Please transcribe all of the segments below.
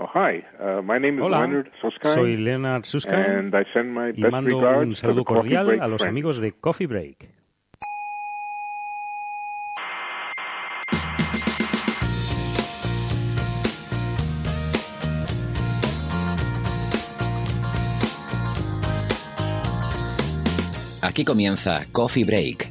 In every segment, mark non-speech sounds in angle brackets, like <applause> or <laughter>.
Oh, hi. Uh, my name is Hola, Leonard Susskind. soy Leonard Susskind And I send my y best mando un regards to the saludo Coffee cordial Break a los amigos de Coffee Break. Aquí comienza Coffee Break,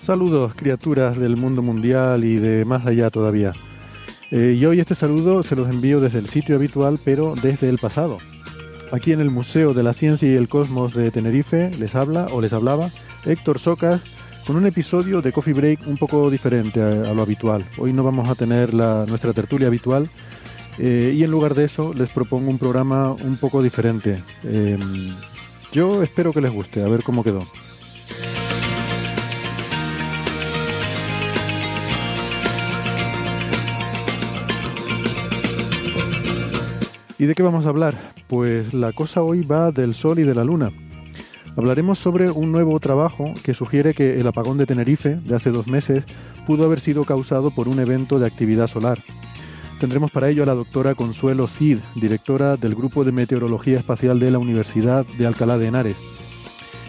Saludos, criaturas del mundo mundial y de más allá todavía. Eh, y hoy este saludo se los envío desde el sitio habitual, pero desde el pasado. Aquí en el Museo de la Ciencia y el Cosmos de Tenerife les habla o les hablaba Héctor Socas con un episodio de Coffee Break un poco diferente a, lo habitual. Hoy no vamos a tener la, nuestra tertulia habitual eh, y en lugar de eso les propongo un programa un poco diferente. Eh, yo espero que les guste, a ver cómo quedó. ¿Y de qué vamos a hablar? Pues la cosa hoy va del Sol y de la Luna. Hablaremos sobre un nuevo trabajo que sugiere que el apagón de Tenerife de hace dos meses pudo haber sido causado por un evento de actividad solar. Tendremos para ello a la doctora Consuelo Cid, directora del Grupo de Meteorología Espacial de la Universidad de Alcalá de Henares.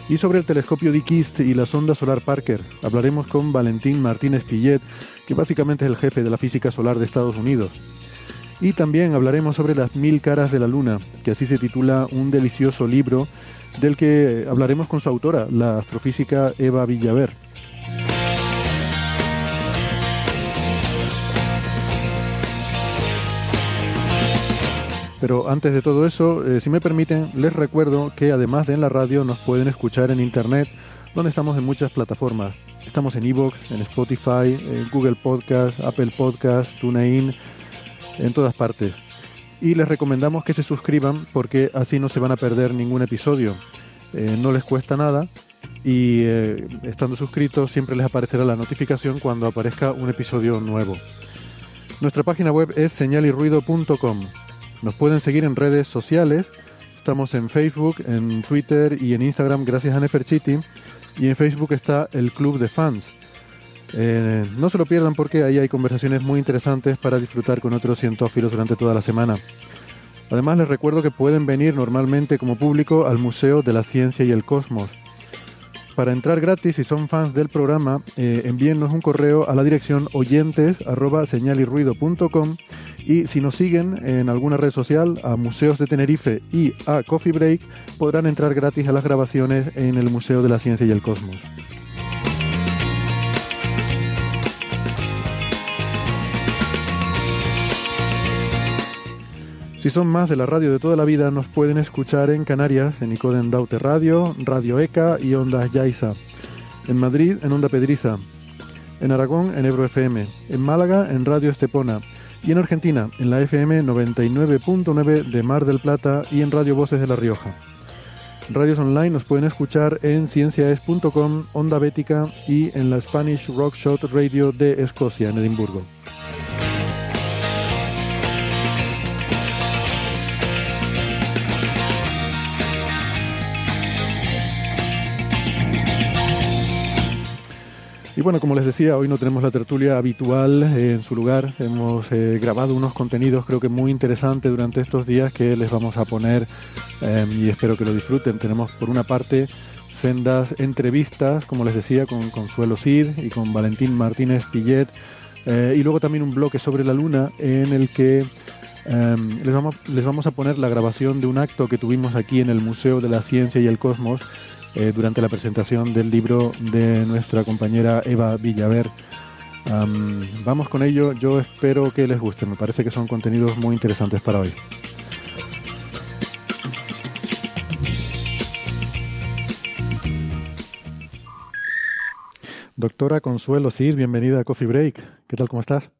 Y sobre el telescopio Dikist y la sonda solar Parker, hablaremos con Valentín Martínez Pillet, que básicamente es el jefe de la física solar de Estados Unidos. Y también hablaremos sobre las mil caras de la luna, que así se titula un delicioso libro del que hablaremos con su autora, la astrofísica Eva Villaver. Pero antes de todo eso, eh, si me permiten, les recuerdo que además de en la radio nos pueden escuchar en internet, donde estamos en muchas plataformas. Estamos en Evox, en Spotify, en Google Podcast, Apple Podcast, TuneIn, en todas partes. Y les recomendamos que se suscriban porque así no se van a perder ningún episodio. Eh, no les cuesta nada y eh, estando suscritos siempre les aparecerá la notificación cuando aparezca un episodio nuevo. Nuestra página web es señalirruido.com. Nos pueden seguir en redes sociales. Estamos en Facebook, en Twitter y en Instagram gracias a Neferchiti. Y en Facebook está el Club de Fans. Eh, no se lo pierdan porque ahí hay conversaciones muy interesantes para disfrutar con otros cientófilos durante toda la semana. Además les recuerdo que pueden venir normalmente como público al Museo de la Ciencia y el Cosmos. Para entrar gratis, si son fans del programa, eh, envíennos un correo a la dirección oyentes y si nos siguen en alguna red social, a Museos de Tenerife y a Coffee Break, podrán entrar gratis a las grabaciones en el Museo de la Ciencia y el Cosmos. Si son más de la radio de toda la vida, nos pueden escuchar en Canarias, en Icoden Daute Radio, Radio ECA y Ondas Yaiza. En Madrid, en Onda Pedriza. En Aragón, en Ebro FM. En Málaga, en Radio Estepona. Y en Argentina, en la FM 99.9 de Mar del Plata y en Radio Voces de La Rioja. Radios online nos pueden escuchar en cienciaes.com, Onda Bética y en la Spanish Rockshot Radio de Escocia, en Edimburgo. Y bueno, como les decía, hoy no tenemos la tertulia habitual eh, en su lugar. Hemos eh, grabado unos contenidos creo que muy interesantes durante estos días que les vamos a poner eh, y espero que lo disfruten. Tenemos por una parte sendas entrevistas, como les decía, con Consuelo Cid y con Valentín Martínez Pillet Eh, y luego también un bloque sobre la Luna en el que em, les, vamos, les vamos a poner la grabación de un acto que tuvimos aquí en el Museo de la Ciencia y el Cosmos eh, durante la presentación del libro de nuestra compañera Eva Villaver. vamos con ello, yo espero que les guste, me parece que son contenidos muy interesantes para hoy. Doctora Consuelo Cid, bienvenida a Coffee Break. ¿Qué tal? ¿Cómo estás?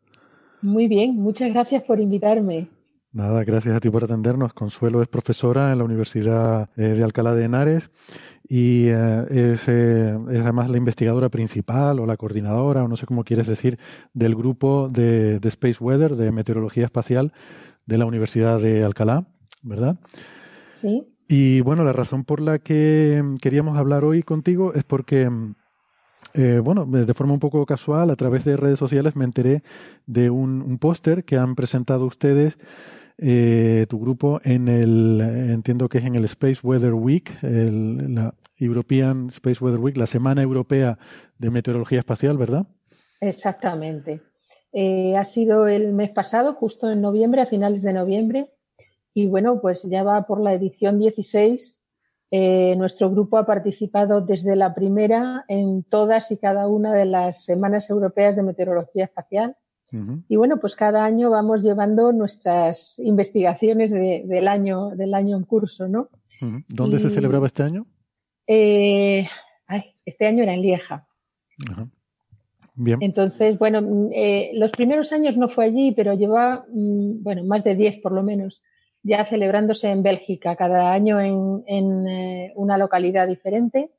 Muy bien, muchas gracias por invitarme. Nada, gracias a ti por atendernos. Consuelo es profesora en la Universidad eh, de Alcalá de Henares y eh, eh, es, además la investigadora principal o la coordinadora, o no sé cómo quieres decir, del grupo de, de Space Weather, de meteorología espacial de la Universidad de Alcalá, ¿verdad? Sí. Y bueno, la razón por la que queríamos hablar hoy contigo es porque eh, bueno, de forma un poco casual, a través de redes sociales me enteré de un, póster que han presentado ustedes, eh, tu grupo, en el, entiendo que es en el Space Weather Week, la European Space Weather Week, la Semana Europea de Meteorología Espacial, ¿verdad? Exactamente. Eh, ha sido el mes pasado, justo en noviembre, a finales de noviembre, y bueno, pues ya va por la edición 16 eh, nuestro grupo ha participado desde la primera en todas y cada una de las semanas europeas de meteorología espacial. Y bueno, pues cada año vamos llevando nuestras investigaciones del, año, del año en curso, ¿no? ¿Dónde se celebraba este año? Eh, este año era en Lieja. Bien. Entonces, bueno, mm, eh, los primeros años no fue allí, pero lleva, mm, bueno, más de 10 por lo menos ya celebrándose en Bélgica, cada año en, eh, una localidad diferente,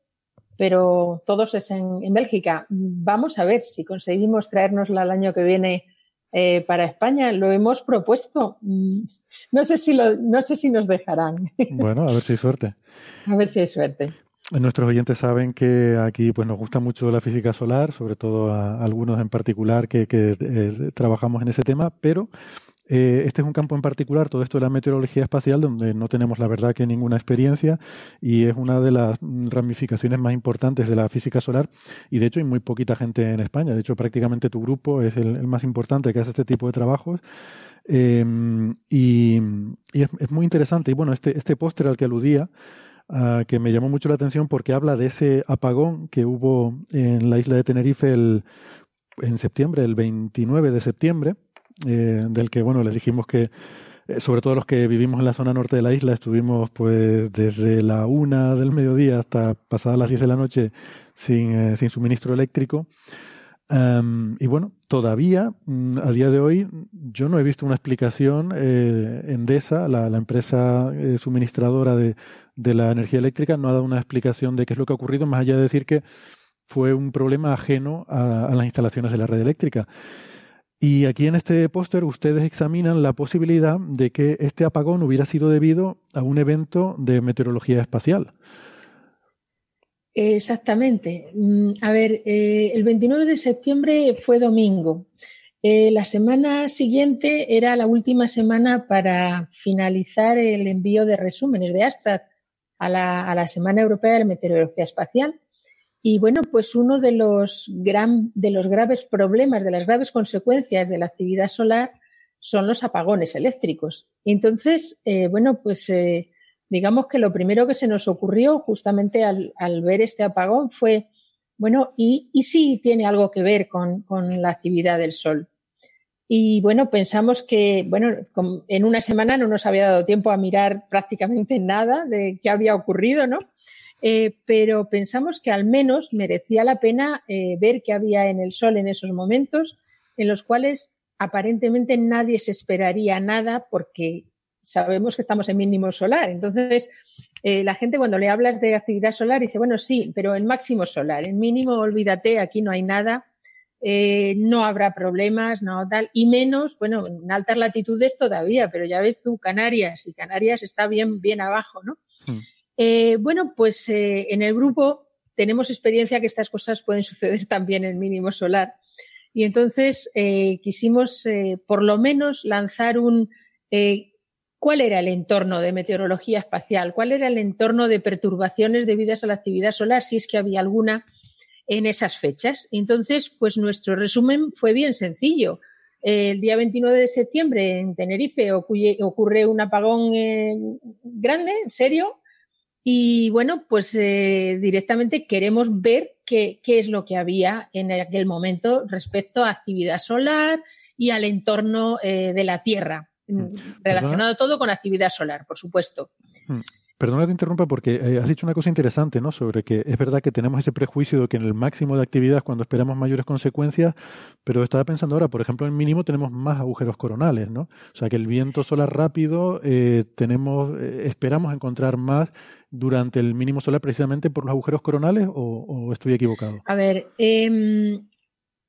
pero todos es en, Bélgica. Vamos a ver si conseguimos traérnosla el año que viene eh, para España. Lo hemos propuesto. Mm, no sé si lo, no sé si nos dejarán. Bueno, a ver si hay suerte. <laughs> A ver si hay suerte. Nuestros oyentes saben que aquí pues nos gusta mucho la física solar, sobre todo a, algunos en particular que, eh, trabajamos en ese tema, pero eh, este es un campo en particular, todo esto de la meteorología espacial, donde no tenemos la verdad que ninguna experiencia y es una de las ramificaciones más importantes de la física solar y de hecho hay muy poquita gente en España. De hecho, prácticamente tu grupo es el, más importante que hace este tipo de trabajos. Eh, y, es, muy interesante. Y bueno, este, este póster al que aludía, ah, que me llamó mucho la atención porque habla de ese apagón que hubo en la isla de Tenerife el, en septiembre, el 29 de septiembre, eh, del que, bueno, les dijimos que, eh, sobre todo los que vivimos en la zona norte de la isla, estuvimos pues desde la una del mediodía hasta pasadas las diez de la noche sin, eh, sin suministro eléctrico. y bueno, todavía, mm, a día de hoy, yo no he visto una explicación. Endesa, la, la empresa suministradora de, de, la energía eléctrica, no ha dado una explicación de qué es lo que ha ocurrido, más allá de decir que fue un problema ajeno a, las instalaciones de la red eléctrica. Y aquí en este póster ustedes examinan la posibilidad de que este apagón hubiera sido debido a un evento de meteorología espacial. Exactamente. Mm, a ver, eh, el 29 de septiembre fue domingo. Eh, la semana siguiente era la última semana para finalizar el envío de resúmenes de Astra a la, a la Semana Europea de Meteorología Espacial. Y bueno, pues uno de los, gran, de los graves problemas, de las graves consecuencias de la actividad solar son los apagones eléctricos. entonces, eh, bueno, pues eh, digamos que lo primero que se nos ocurrió justamente al, ver este apagón fue, bueno, ¿y, y si tiene algo que ver con, con la actividad del Sol? Y bueno, pensamos que, bueno, en una semana no nos había dado tiempo a mirar prácticamente nada de qué había ocurrido, ¿no? Eh, pero pensamos que al menos merecía la pena eh, ver qué había en el Sol en esos momentos en los cuales aparentemente nadie se esperaría nada porque sabemos que estamos en mínimo solar. Entonces, eh, la gente cuando le hablas de actividad solar dice, bueno, sí, pero en máximo solar, en mínimo olvídate, aquí no hay nada, no habrá problemas, no tal, y menos, bueno, en altas latitudes todavía, pero ya ves tú, Canarias, y Canarias está bien, bien abajo, ¿no? Hmm. Eh, bueno, pues eh, en el grupo tenemos experiencia que estas cosas pueden suceder <laughs> también en mínimo solar. Y entonces eh, quisimos por lo menos lanzar un cuál era el entorno de meteorología espacial, cuál era el entorno de perturbaciones debidas a la actividad solar, si es que había alguna, en esas fechas. Entonces, pues nuestro resumen fue bien sencillo. El día 29 de septiembre en Tenerife ocurre un apagón eh, grande, serio, y bueno, pues eh, directamente queremos ver qué, qué, es lo que había en aquel momento respecto a actividad solar y al entorno eh, de la Tierra, mm. relacionado todo con actividad solar, por supuesto. Mm. Perdona que te interrumpa porque eh, has dicho una cosa interesante, ¿no? Sobre que es verdad que tenemos ese prejuicio de que en el máximo de actividad cuando esperamos mayores consecuencias, pero estaba pensando ahora, por ejemplo, en mínimo tenemos más agujeros coronales, ¿no? O sea que el viento solar rápido eh, tenemos, eh, esperamos encontrar más durante el mínimo solar precisamente por los agujeros coronales o, o estoy equivocado. A ver, eh,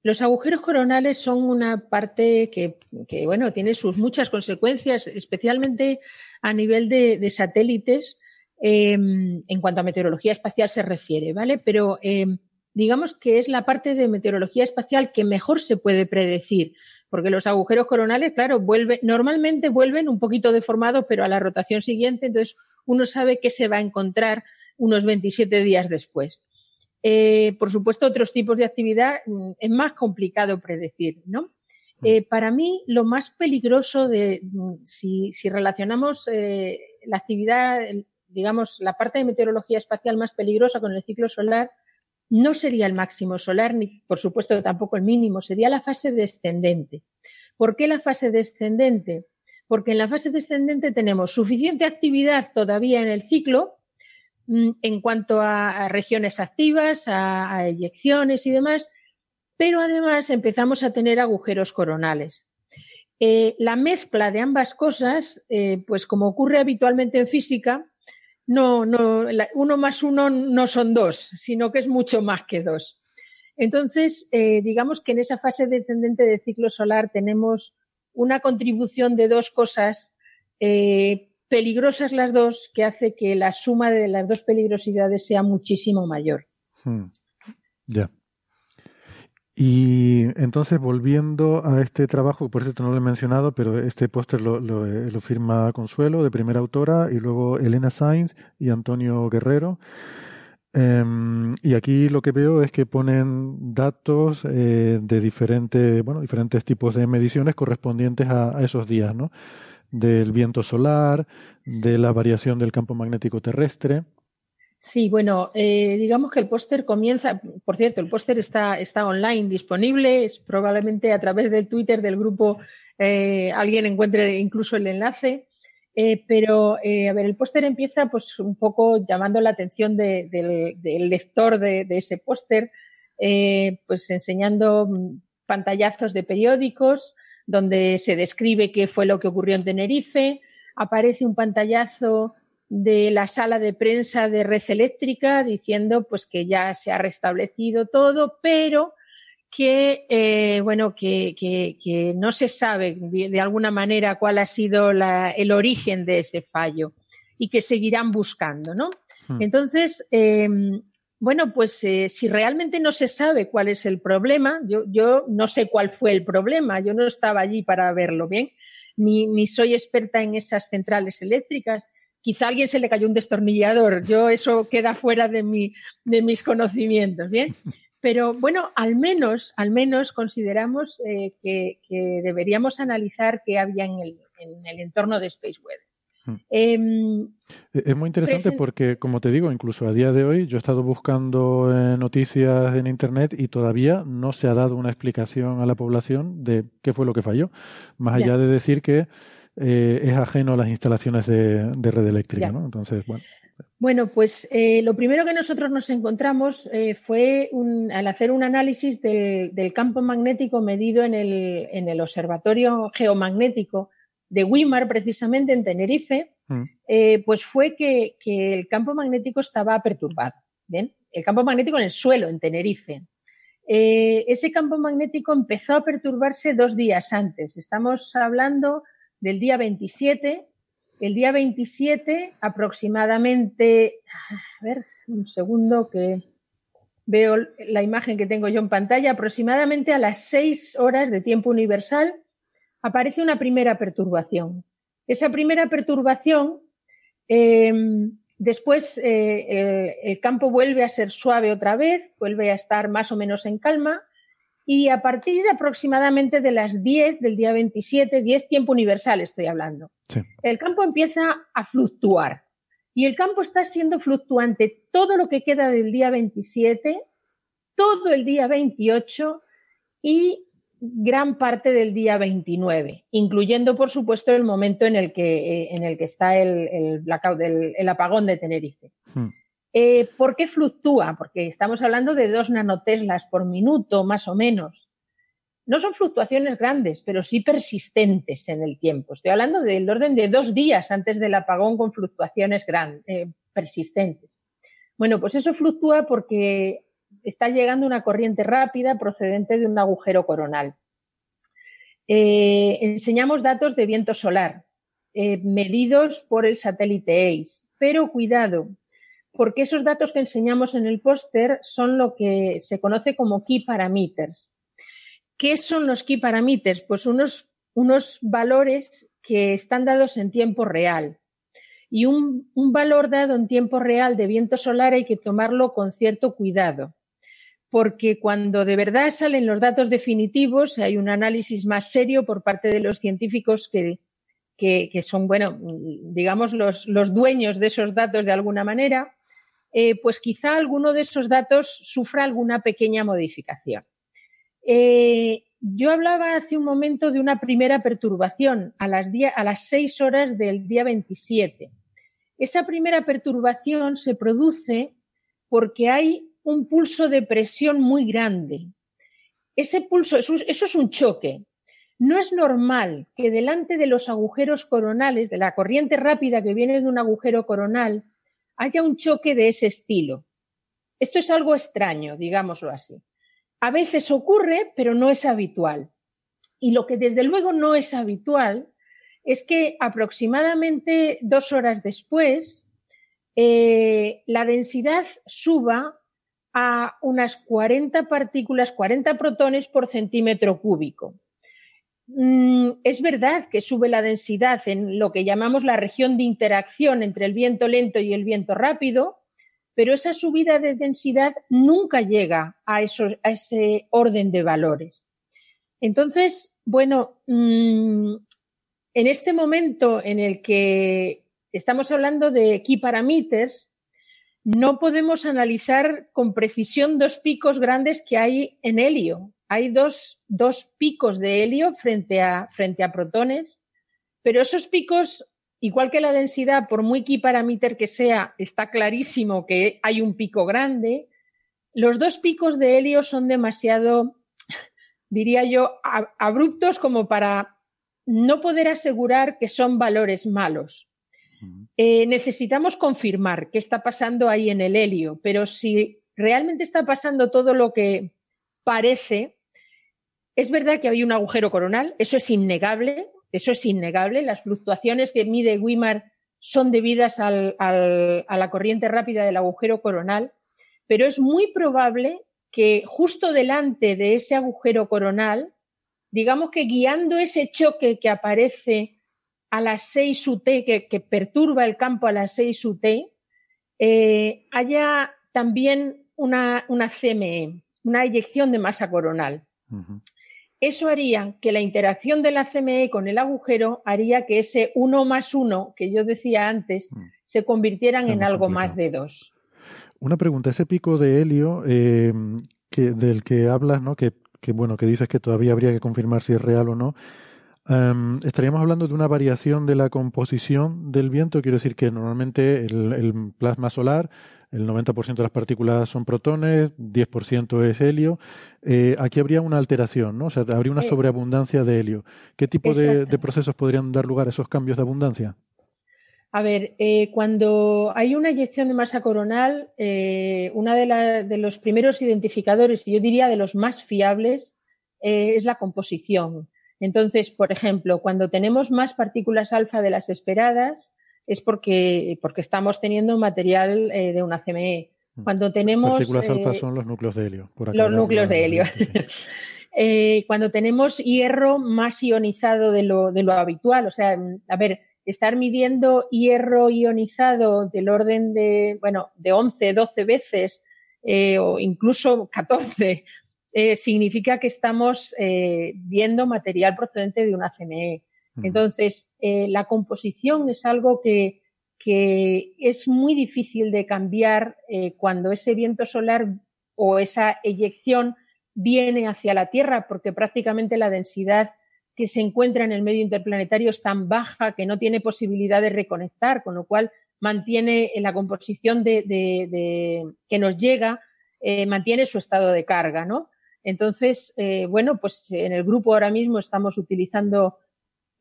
los agujeros coronales son una parte que, bueno, tiene sus muchas consecuencias, especialmente a nivel de, satélites eh, en cuanto a meteorología espacial se refiere, ¿vale? Pero eh, digamos que es la parte de meteorología espacial que mejor se puede predecir, porque los agujeros coronales, claro, vuelven, normalmente vuelven un poquito deformados, pero a la rotación siguiente, entonces uno sabe que se va a encontrar unos 27 días después. Eh, por supuesto, otros tipos de actividad mm, es más complicado predecir, ¿no? Mm. Eh, para mí, lo más peligroso de mm, si, si relacionamos eh, la actividad digamos, la parte de meteorología espacial más peligrosa con el ciclo solar no sería el máximo solar, ni por supuesto tampoco el mínimo, sería la fase descendente. ¿Por qué la fase descendente? Porque en la fase descendente tenemos suficiente actividad todavía en el ciclo en cuanto a, regiones activas, a, eyecciones y demás, pero además empezamos a tener agujeros coronales. Eh, la mezcla de ambas cosas, eh, pues como ocurre habitualmente en física, no, no, uno más uno no son dos, sino que es mucho más que dos. Entonces, eh, digamos que en esa fase descendente del ciclo solar tenemos una contribución de dos cosas peligrosas las dos, que hace que la suma de las dos peligrosidades sea muchísimo mayor. Hmm. Ya. Y entonces, volviendo a este trabajo, por cierto no lo he mencionado, pero este póster eh, lo, firma Consuelo, de primera autora, y luego Elena Sainz y Antonio Guerrero. Um, y aquí lo que veo es que ponen datos eh, de diferentes, bueno, diferentes tipos de mediciones correspondientes a, a esos días, ¿no? Del viento solar, de la variación del campo magnético terrestre. Sí, bueno, eh, digamos que el póster comienza, por cierto, el póster está, está online disponible, es probablemente a través del Twitter del grupo eh, alguien encuentre incluso el enlace, eh, pero a ver, el póster empieza pues un poco llamando la atención de, del, del, lector de, de ese póster, pues enseñando pantallazos de periódicos donde se describe qué fue lo que ocurrió en Tenerife, aparece un pantallazo de la sala de prensa de red eléctrica diciendo pues que ya se ha restablecido todo, pero que eh, bueno que, que, que, no se sabe de, de, alguna manera cuál ha sido la, el origen de ese fallo y que seguirán buscando, ¿no? Hmm. Entonces, eh, bueno, pues eh, si realmente no se sabe cuál es el problema, yo, no sé cuál fue el problema, yo no estaba allí para verlo bien, ni, soy experta en esas centrales eléctricas, quizá a alguien se le cayó un destornillador. Yo eso queda fuera de, mi, de mis conocimientos, ¿bien? Pero bueno, al menos, al menos consideramos eh, que, que, deberíamos analizar qué había en el, en el entorno de Space Weather. Hmm. Eh, es muy interesante porque, como te digo, incluso a día de hoy yo he estado buscando eh, noticias en Internet y todavía no se ha dado una explicación a la población de qué fue lo que falló, más allá ya. de decir que eh, es ajeno a las instalaciones de, de red eléctrica, ¿no? Entonces, bueno. Bueno, pues eh, lo primero que nosotros nos encontramos fue un, al hacer un análisis del, del, campo magnético medido en el, en el Observatorio Geomagnético de Weimar, precisamente en Tenerife, mm. eh, pues fue que, que, el campo magnético estaba perturbado. ¿bien? El campo magnético en el suelo, en Tenerife. Eh, ese campo magnético empezó a perturbarse dos días antes. Estamos hablando del día 27. El día 27, aproximadamente, a ver, un segundo que veo la imagen que tengo yo en pantalla, aproximadamente a las 6 horas de tiempo universal, aparece una primera perturbación. Esa primera perturbación eh, después el, el campo vuelve a ser suave otra vez, vuelve a estar más o menos en calma y a partir de aproximadamente de las 10 del día 27, 10 tiempo universal estoy hablando, Sí. el campo empieza a fluctuar. Y el campo está siendo fluctuante todo lo que queda del día 27, todo el día 28 y gran parte del día 29, incluyendo, por supuesto, el momento en el que, eh, en el que está el, el blackout, el- el apagón de Tenerife. Hmm. Eh, ¿Por qué fluctúa? Porque estamos hablando de dos nanoteslas por minuto, más o menos. No son fluctuaciones grandes, pero sí persistentes en el tiempo. Estoy hablando del orden de dos días antes del apagón con fluctuaciones gran- eh, persistentes. Bueno, pues eso fluctúa porque está llegando una corriente rápida procedente de un agujero coronal. Eh, enseñamos datos de viento solar, eh, medidos por el satélite ACE, pero cuidado, porque esos datos que enseñamos en el póster son lo que se conoce como key parameters. ¿Qué son los key parameters? Pues unos, unos valores que están dados en tiempo real. Y un, un valor dado en tiempo real de viento solar hay que tomarlo con cierto cuidado, porque cuando de verdad salen los datos definitivos hay un análisis más serio por parte de los científicos que, que, son, bueno, digamos, los, los dueños de esos datos de alguna manera, eh, pues quizá alguno de esos datos sufra alguna pequeña modificación. Eh, yo hablaba hace un momento de una primera perturbación a las, a las 6 horas del día 27. Esa primera perturbación se produce porque hay un pulso de presión muy grande. Ese pulso, eso, eso es un choque. No es normal que delante de los agujeros coronales, de la corriente rápida que viene de un agujero coronal, haya un choque de ese estilo. Esto es algo extraño, digámoslo así. A veces ocurre, pero no es habitual. Y lo que desde luego no es habitual es que aproximadamente dos horas después eh, la densidad suba a unas 40 partículas, 40 protones por centímetro cúbico. Mm, es verdad que sube la densidad en lo que llamamos la región de interacción entre el viento lento y el viento rápido, pero esa subida de densidad nunca llega a, ese orden de valores. Entonces, bueno, mmm, en este momento en el que estamos hablando de key parameters, no podemos analizar con precisión dos picos grandes que hay en helio. Hay dos, dos picos de helio frente a, frente a protones, pero esos picos, igual que la densidad, por muy key parameter que sea, está clarísimo que hay un pico grande. Los dos picos de helio son demasiado, diría yo, abruptos como para no poder asegurar que son valores malos. Eh, necesitamos confirmar qué está pasando ahí en el helio, pero si realmente está pasando todo lo que parece, es verdad que hay un agujero coronal, eso es innegable, eso es innegable. Las fluctuaciones que mide Wimar son debidas a la corriente rápida del agujero coronal, pero es muy probable que justo delante de ese agujero coronal, digamos que guiando ese choque que aparece a las 6 UT, que, que, perturba el campo a las 6 UT, eh, haya también una, una, CME, una eyección de masa coronal. Uh -huh. Eso haría que la interacción de la CME con el agujero haría que ese 1 más 1 que yo decía antes uh -huh. se convirtieran en algo complicado. más de 2. Una pregunta, ese pico de helio eh, que, del que hablas, ¿no? Que, que, bueno, que dices que todavía habría que confirmar si es real o no. Um, estaríamos hablando de una variación de la composición del viento, quiero decir que normalmente el, el plasma solar, el 90% de las partículas son protones, 10% es helio. Eh, aquí habría una alteración, ¿no? O sea, habría una sobreabundancia de helio. ¿Qué tipo de, de, procesos podrían dar lugar a esos cambios de abundancia? A ver, eh, cuando hay una eyección de masa coronal, eh, uno de, de, los primeros identificadores, y yo diría de los más fiables, eh, es la composición. Entonces, por ejemplo, cuando tenemos más partículas alfa de las esperadas, es porque, porque estamos teniendo material eh, de una CME. Cuando tenemos. Partículas alfa eh, son los núcleos de helio. Por los núcleos de helio. Sí. <laughs> eh, cuando tenemos hierro más ionizado de lo, de lo habitual, o sea, a ver, estar midiendo hierro ionizado del orden de, bueno, de 11, 12 veces eh, o incluso 14, eh, significa que estamos eh, viendo material procedente de una CME. Entonces, la composición es algo que, que, es muy difícil de cambiar cuando ese viento solar o esa eyección viene hacia la Tierra, porque prácticamente la densidad que se encuentra en el medio interplanetario es tan baja que no tiene posibilidad de reconectar, con lo cual mantiene en la composición de, que nos llega, eh, mantiene su estado de carga, ¿no? Entonces, eh, bueno, pues en el grupo ahora mismo estamos utilizando,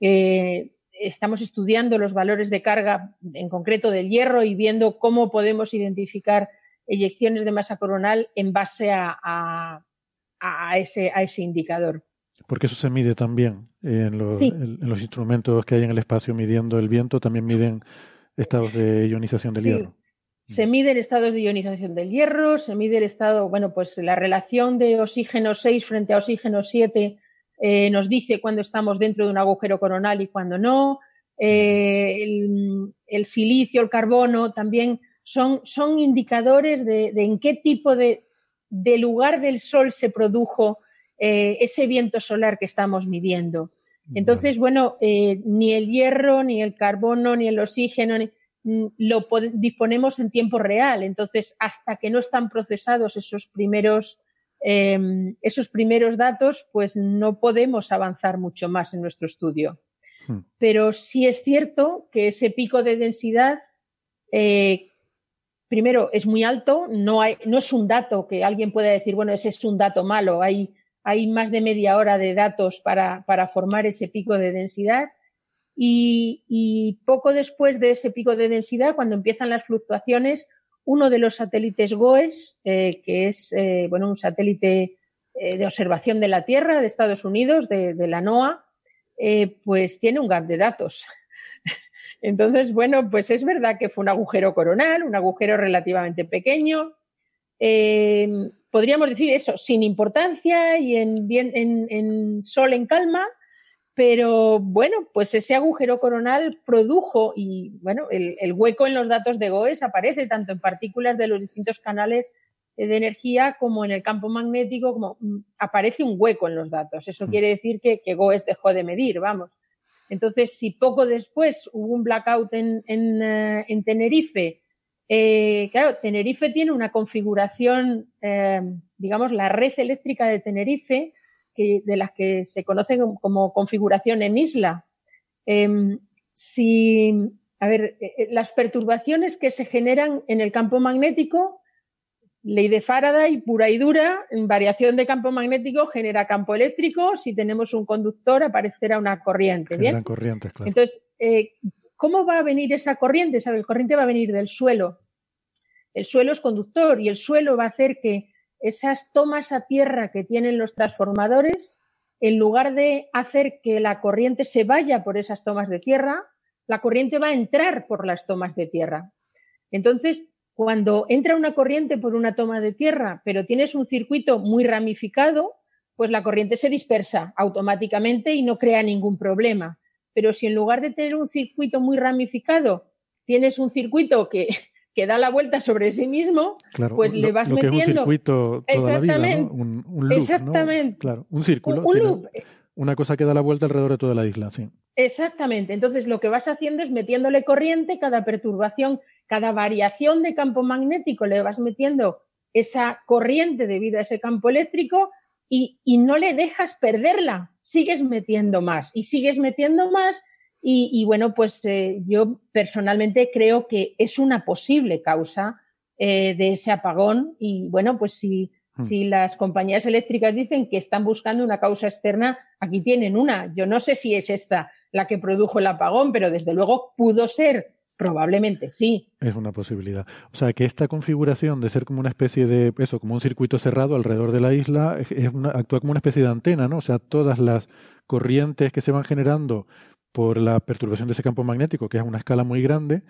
eh, estamos estudiando los valores de carga, en concreto del hierro, y viendo cómo podemos identificar eyecciones de masa coronal en base a, ese, a ese indicador. Porque eso se mide también en los, en, los, instrumentos que hay en el espacio midiendo el viento, también miden estados de ionización del hierro. Se miden estados de ionización del hierro, se mide el estado, bueno, pues la relación de oxígeno 6 frente a oxígeno 7 eh, nos dice cuándo estamos dentro de un agujero coronal y cuándo no. Eh, el, silicio, el carbono también son, son indicadores de, de, en qué tipo de, de lugar del Sol se produjo eh, ese viento solar que estamos midiendo. Entonces, bueno, ni el hierro, ni el carbono, ni el oxígeno, mm, lo disponemos en tiempo real. Entonces, hasta que no están procesados esos primeros, em, esos primeros datos, pues no podemos avanzar mucho más en nuestro estudio. Hmm. Pero sí es cierto que ese pico de densidad, eh, primero, es muy alto, no, hay, no es un dato que alguien pueda decir, bueno, ese es un dato malo, hay hay más de media hora de datos para, formar ese pico de densidad. Y, poco después de ese pico de densidad, cuando empiezan las fluctuaciones, uno de los satélites GOES, eh, que es eh, bueno, un satélite eh, de observación de la Tierra de Estados Unidos, de, la NOAA, pues tiene un gap de datos. <laughs> Entonces, bueno, pues es verdad que fue un agujero coronal, un agujero relativamente pequeño podríamos decir eso, sin importancia y en, bien, en, sol en calma, pero bueno, pues ese agujero coronal produjo y bueno, el, hueco en los datos de GOES aparece tanto en partículas de los distintos canales de energía como en el campo magnético, como mm, aparece un hueco en los datos. Eso mm. quiere decir que, que GOES dejó de medir, vamos. Entonces, si poco después hubo un blackout en, en, eh, en Tenerife eh, claro, Tenerife tiene una configuración, eh, digamos, la red eléctrica de Tenerife, que, de las que se conoce como, configuración en isla. Em, si, a ver, eh, las perturbaciones que se generan en el campo magnético, ley de Faraday, pura y dura, en variación de campo magnético genera campo eléctrico, si tenemos un conductor aparecerá una corriente. ¿bien? corrientes, claro. Entonces, ¿cómo va a venir esa corriente? ¿Sabe? La corriente va a venir del suelo. El suelo es conductor y el suelo va a hacer que esas tomas a tierra que tienen los transformadores, en lugar de hacer que la corriente se vaya por esas tomas de tierra, la corriente va a entrar por las tomas de tierra. Entonces, cuando entra una corriente por una toma de tierra, pero tienes un circuito muy ramificado, pues la corriente se dispersa automáticamente y no crea ningún problema. Pero si en lugar de tener un circuito muy ramificado, tienes un circuito que, que da la vuelta sobre sí mismo, pues le vas metiendo. un circuito exactamente, un, loop, exactamente. Claro, un círculo. Una cosa que da la vuelta alrededor de toda la isla, sí. Exactamente. Entonces lo que vas haciendo es metiéndole corriente, cada perturbación, cada variación de campo magnético, le vas metiendo esa corriente debido a ese campo eléctrico y, y no le dejas perderla. Sigues metiendo más y sigues metiendo más y, bueno, pues eh, yo personalmente creo que es una posible causa eh, de ese apagón y bueno, pues si, hmm. si las compañías eléctricas dicen que están buscando una causa externa, aquí tienen una. Yo no sé si es esta la que produjo el apagón, pero desde luego pudo ser. Probablemente sí. Es una posibilidad. O sea, que esta configuración de ser como una especie de, eso, como un circuito cerrado alrededor de la isla, es actúa como una especie de antena, ¿no? O sea, todas las corrientes que se van generando por la perturbación de ese campo magnético, que es una escala muy grande,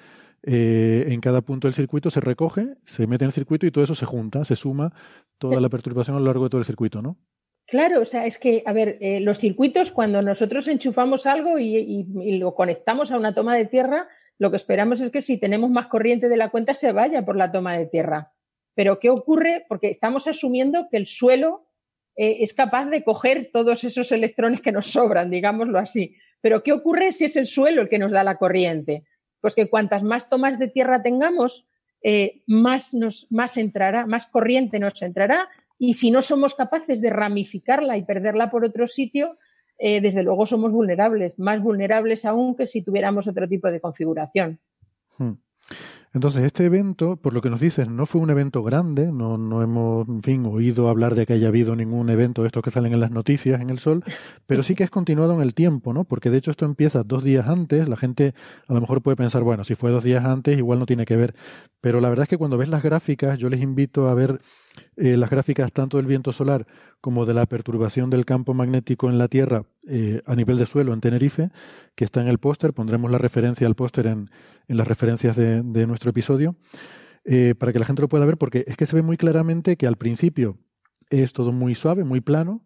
eh, en cada punto del circuito se recoge, se mete en el circuito y todo eso se junta, se suma toda la perturbación a lo largo de todo el circuito, ¿no? Claro, o sea, es que, a ver, eh, los circuitos, cuando nosotros enchufamos algo y, lo conectamos a una toma de tierra, lo que esperamos es que si tenemos más corriente de la cuenta se vaya por la toma de tierra. Pero ¿qué ocurre? Porque estamos asumiendo que el suelo eh, es capaz de coger todos esos electrones que nos sobran, digámoslo así. Pero ¿qué ocurre si es el suelo el que nos da la corriente? Pues que cuantas más tomas de tierra tengamos, eh, más, nos, más entrará, más corriente nos entrará y si no somos capaces de ramificarla y perderla por otro sitio, eh, desde luego somos vulnerables, más vulnerables aún que si tuviéramos otro tipo de configuración. Hmm. Entonces, este evento, por lo que nos dices, no fue un evento grande, no, no hemos, en fin, oído hablar de que haya habido ningún evento de estos que salen en las noticias en el Sol, pero sí que es continuado en el tiempo, ¿no? Porque de hecho esto empieza dos días antes, la gente a lo mejor puede pensar, bueno, si fue dos días antes, igual no tiene que ver, pero la verdad es que cuando ves las gráficas, yo les invito a ver eh, las gráficas tanto del viento solar como de la perturbación del campo magnético en la Tierra eh, a nivel de suelo en Tenerife, que está en el póster. Pondremos la referencia al póster en, en, las referencias de, nuestro episodio, eh, para que la gente lo pueda ver, porque es que se ve muy claramente que al principio es todo muy suave, muy plano,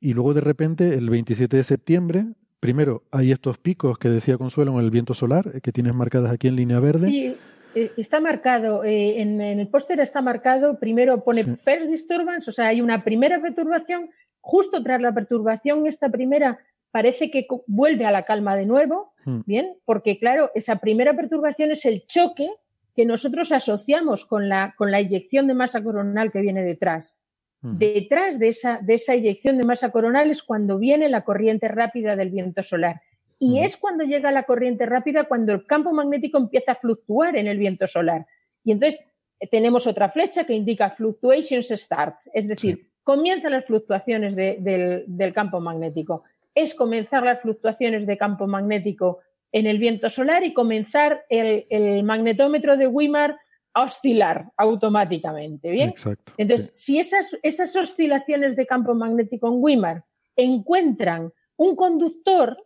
y luego de repente, el 27 de septiembre, primero hay estos picos que decía Consuelo en el viento solar, que tienes marcadas aquí en línea verde. Eh, está marcado, eh, en, el póster está marcado, primero pone first disturbance, o sea, hay una primera perturbación, justo tras la perturbación, esta primera parece que vuelve a la calma de nuevo, hmm. ¿bien? Porque claro, esa primera perturbación es el choque que nosotros asociamos con la, con la inyección de masa coronal que viene detrás. Hmm. Detrás de esa, de esa inyección de masa coronal es cuando viene la corriente rápida del viento solar. Y es cuando llega la corriente rápida, cuando el campo magnético empieza a fluctuar en el viento solar. Y entonces eh, tenemos otra flecha que indica fluctuations starts, es decir, comienzan las fluctuaciones del, campo magnético. Es comenzar las fluctuaciones de campo magnético en el viento solar y comenzar el, magnetómetro de Weimar a oscilar automáticamente. ¿bien? Entonces, si esas, esas oscilaciones de campo magnético en Weimar encuentran un conductor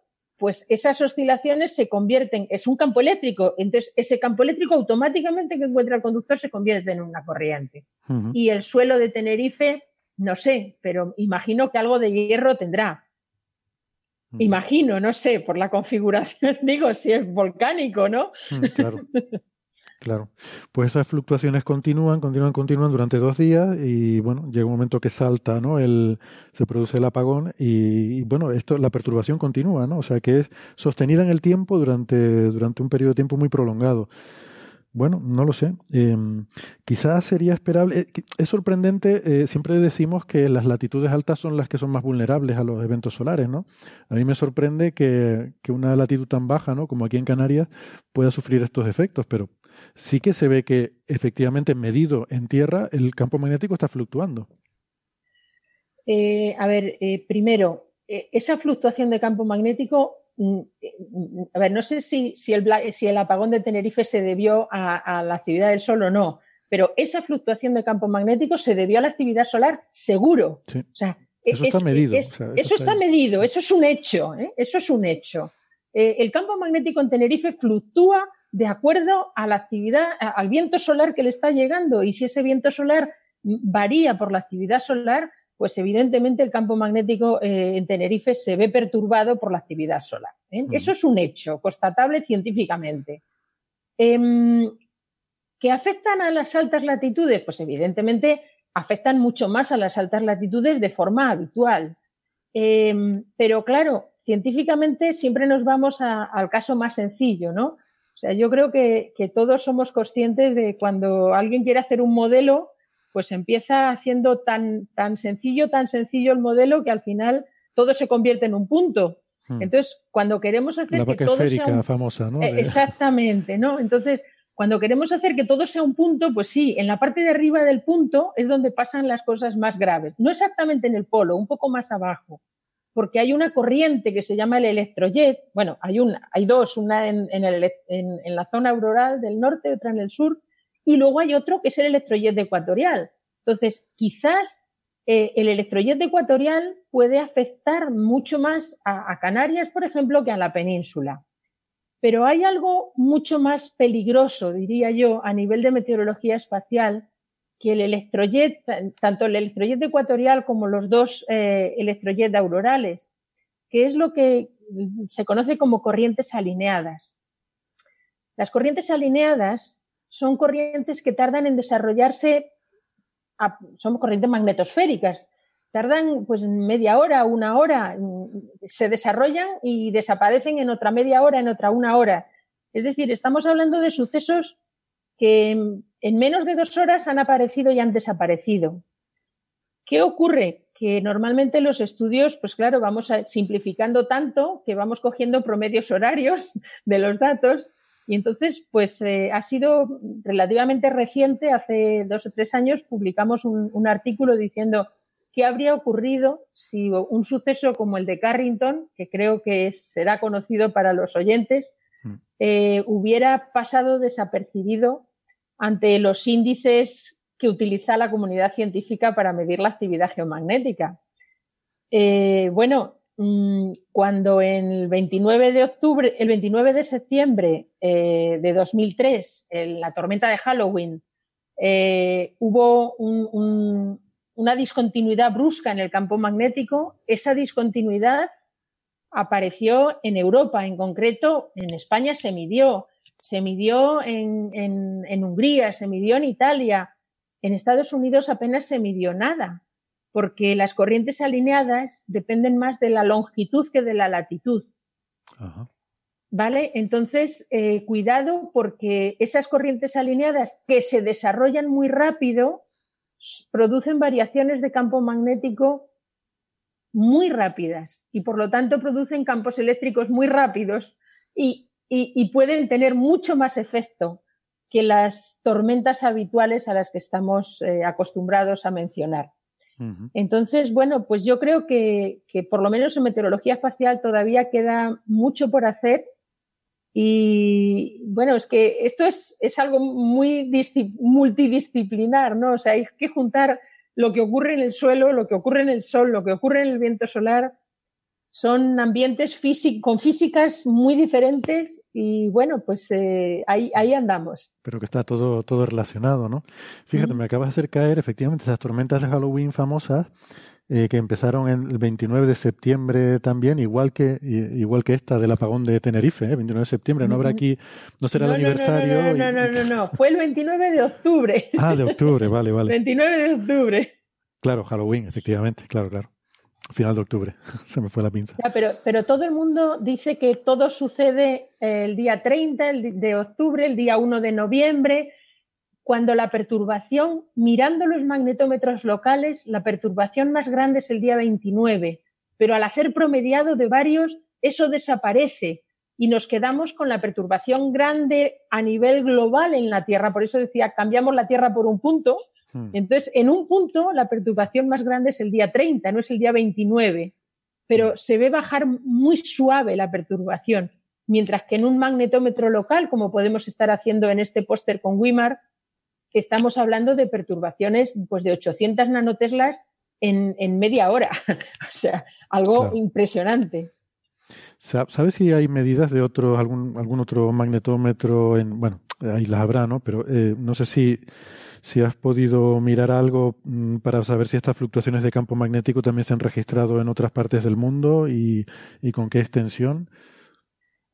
pues esas oscilaciones se convierten, es un campo eléctrico, entonces ese campo eléctrico automáticamente que encuentra el conductor se convierte en una corriente. Y el suelo de Tenerife, no sé, pero imagino que algo de hierro tendrá. Imagino, no sé, por la configuración, <laughs> digo, si es volcánico, ¿no? claro. <laughs> Claro. Pues esas fluctuaciones continúan, continúan, continúan durante dos días y bueno, llega un momento que salta, ¿no? El, se produce el apagón y, bueno, esto, la perturbación continúa, ¿no? O sea que es sostenida en el tiempo durante, durante un periodo de tiempo muy prolongado. Bueno, no lo sé. Em, quizás sería esperable. Eh, es sorprendente, eh, siempre decimos que las latitudes altas son las que son más vulnerables a los eventos solares, ¿no? A mí me sorprende que, que una latitud tan baja, ¿no? Como aquí en Canarias, pueda sufrir estos efectos, pero sí que se ve que efectivamente medido en tierra el campo magnético está fluctuando. Eh, a ver, eh, primero, eh, esa fluctuación de campo magnético, mm, mm, a ver, no sé si, si, el, si el, apagón de Tenerife se debió a, la actividad del Sol o no, pero esa fluctuación de campo magnético se debió a la actividad solar, seguro. eso está medido. eso, está, medido, eso es un hecho, eso es un hecho. el campo magnético en Tenerife fluctúa de acuerdo a la actividad, al viento solar que le está llegando. Y si ese viento solar varía por la actividad solar, pues evidentemente el campo magnético eh, en Tenerife se ve perturbado por la actividad solar. ¿eh? Eso es un hecho, constatable científicamente. Em, ¿Que afectan a las altas latitudes? Pues evidentemente afectan mucho más a las altas latitudes de forma habitual. Em, pero claro, científicamente siempre nos vamos al caso más sencillo, ¿no? O sea, yo creo que, todos somos conscientes de cuando alguien quiere hacer un modelo, pues empieza haciendo tan, tan sencillo, tan sencillo el modelo que al final todo se convierte en un punto. Hmm. Entonces, cuando queremos hacer que todo sea un... famosa, ¿no? Eh, exactamente, ¿no? Entonces, cuando queremos hacer que todo sea un punto, pues sí, en la parte de arriba del punto es donde pasan las cosas más graves. No exactamente en el polo, un poco más abajo porque hay una corriente que se llama el electrojet. Bueno, hay una, hay dos, una en, la zona auroral del norte, otra en el sur, y luego hay otro que es el electrojet ecuatorial. Entonces, quizás eh, el electrojet ecuatorial puede afectar mucho más a, Canarias, por ejemplo, que a la península. Pero hay algo mucho más peligroso, diría yo, a nivel de meteorología espacial, que el electrojet, tanto el electrojet ecuatorial como los dos eh, electrojet aurorales, que es lo que se conoce como corrientes alineadas. Las corrientes alineadas son corrientes que tardan en desarrollarse, son corrientes magnetosféricas, tardan pues media hora, una hora, se desarrollan y desaparecen en otra media hora, en otra una hora. Es decir, estamos hablando de sucesos que en menos de dos horas han aparecido y han desaparecido. ¿Qué ocurre? Que normalmente los estudios, pues claro, vamos simplificando tanto que vamos cogiendo promedios horarios <laughs> de los datos y entonces, pues eh, ha sido relativamente reciente, hace dos o tres años publicamos un, artículo diciendo qué habría ocurrido si un suceso como el de Carrington, que creo que será conocido para los oyentes, mm. eh, hubiera pasado desapercibido ante los índices que utiliza la comunidad científica para medir la actividad geomagnética. Eh, bueno, mm, cuando el 29 de octubre, el 29 de septiembre eh, de 2003, en la tormenta de Halloween, eh, hubo una discontinuidad brusca en el campo magnético, esa discontinuidad apareció en Europa, en concreto en España se midió se midió en, Hungría, se midió en Italia, en Estados Unidos apenas se midió nada, porque las corrientes alineadas dependen más de la longitud que de la latitud. ¿Vale? Entonces, eh, cuidado porque esas corrientes alineadas que se desarrollan muy rápido producen variaciones de campo magnético muy rápidas y por lo tanto producen campos eléctricos muy rápidos y y, pueden tener mucho más efecto que las tormentas habituales a las que estamos eh, acostumbrados a mencionar. Entonces, bueno, pues yo creo que, por lo menos en meteorología espacial todavía queda mucho por hacer y bueno, es que esto es, es algo muy multidisciplinar, ¿no? O sea, hay que juntar lo que ocurre en el suelo, lo que ocurre en el sol, lo que ocurre en el viento solar, son ambientes con físicas muy diferentes y bueno, pues eh, ahí, ahí andamos. Pero que está todo, todo relacionado, ¿no? Fíjate, me acabas de hacer caer efectivamente esas tormentas de Halloween famosas eh, que empezaron el 29 de septiembre también, igual que igual que esta del apagón de Tenerife, ¿eh? 29 de septiembre. No habrá aquí, no será el aniversario. No no, no, no, no, <laughs> fue el 29 de octubre. Ah, de octubre, vale, vale. <laughs> 29 de octubre. Claro, Halloween, efectivamente, claro, claro final de octubre. <laughs> Se me fue la pinza. pero, pero todo el mundo dice que todo sucede el día 30 el de octubre, el día 1 de noviembre, cuando la perturbación, mirando los magnetómetros locales, la perturbación más grande es el día 29, pero al hacer promediado de varios, eso desaparece y nos quedamos con la perturbación grande a nivel global en la Tierra. Por eso decía, cambiamos la Tierra por un punto, Hmm. Entonces, en un punto, la perturbación más grande es el día 30, no es el día 29, pero hmm. se ve bajar muy suave la perturbación, mientras que en un magnetómetro local, como podemos estar haciendo en este póster con Wimar, estamos hablando de perturbaciones pues, de 800 nanoteslas en, media hora. <laughs> o sea, algo impresionante. ¿Sabes si hay medidas de otro, algún, algún otro magnetómetro en, bueno, ahí las habrá, ¿no? Pero eh, no sé si si has podido mirar algo mm, para saber si estas fluctuaciones de campo magnético también se han registrado en otras partes del mundo y, con qué extensión.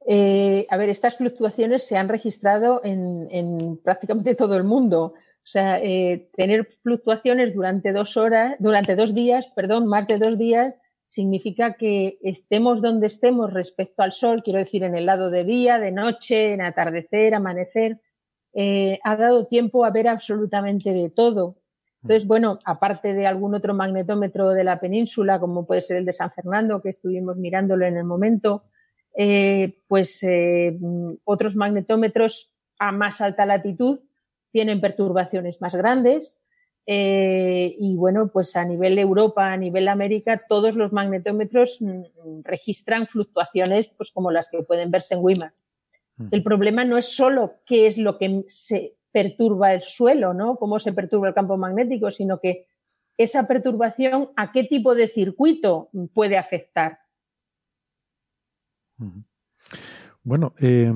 Eh, a ver, estas fluctuaciones se han registrado en, prácticamente todo el mundo. O sea, eh, tener fluctuaciones durante dos horas, durante dos días, perdón, más de dos días, significa que estemos donde estemos respecto al sol, quiero decir, en el lado de día, de noche, en atardecer, amanecer, eh, ha dado tiempo a ver absolutamente de todo. Entonces, bueno, aparte de algún otro magnetómetro de la península, como puede ser el de San Fernando, que estuvimos mirándolo en el momento, eh, pues eh, otros magnetómetros a más alta latitud tienen perturbaciones más grandes. y bueno, pues a nivel Europa, a nivel América, todos los magnetómetros mm, registran fluctuaciones pues como las que pueden verse en WIMAR. El problema no es solo qué es lo que se perturba el suelo, ¿no? Cómo se perturba el campo magnético, sino que esa perturbación a qué tipo de circuito puede afectar. Bueno, eh,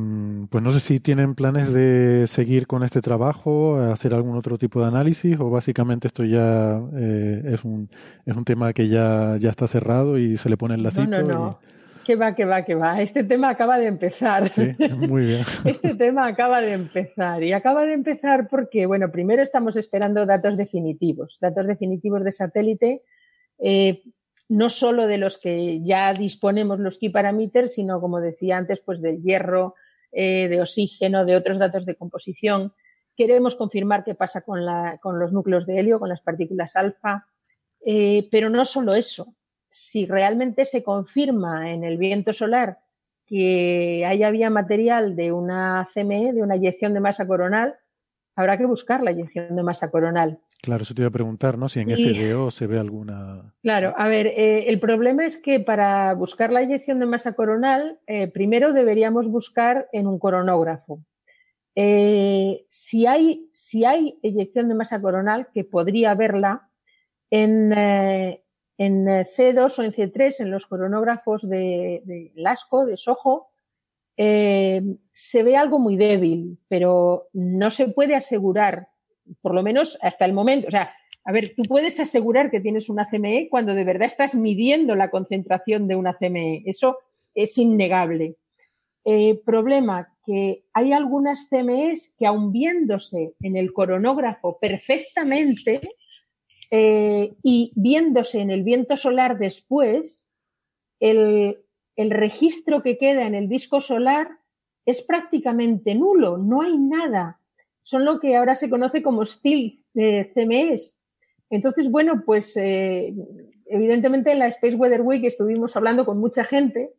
pues no sé si tienen planes de seguir con este trabajo, hacer algún otro tipo de análisis o básicamente esto ya eh, es, un, es un tema que ya, ya está cerrado y se le pone el lacito. No, no, no. Que va, que va, que va. Este tema acaba de empezar. Sí, muy bien. <laughs> este tema acaba de empezar. Y acaba de empezar porque, bueno, primero estamos esperando datos definitivos, datos definitivos de satélite. Eh, no solo de los que ya disponemos los key parameters, sino, como decía antes, pues del hierro, eh, de oxígeno, de otros datos de composición. Queremos confirmar qué pasa con, la, con los núcleos de helio, con las partículas alfa, eh, pero no solo eso. Si realmente se confirma en el viento solar que ahí había material de una CME, de una eyección de masa coronal, habrá que buscar la eyección de masa coronal. Claro, eso te iba a preguntar, ¿no? Si en SDO se ve alguna. Claro, a ver, eh, el problema es que para buscar la eyección de masa coronal, eh, primero deberíamos buscar en un coronógrafo. Eh, si, hay, si hay eyección de masa coronal, que podría verla en, en C2 o en C3, en los coronógrafos de, de Lasco, de Soho, eh, se ve algo muy débil, pero no se puede asegurar, por lo menos hasta el momento. O sea, a ver, tú puedes asegurar que tienes una CME cuando de verdad estás midiendo la concentración de una CME. Eso es innegable. Eh, problema que hay algunas CMEs que aun viéndose en el coronógrafo perfectamente eh, y viéndose en el viento solar después, el, el registro que queda en el disco solar es prácticamente nulo, no hay nada. Son lo que ahora se conoce como still CMS. Entonces, bueno, pues eh, evidentemente en la Space Weather Week estuvimos hablando con mucha gente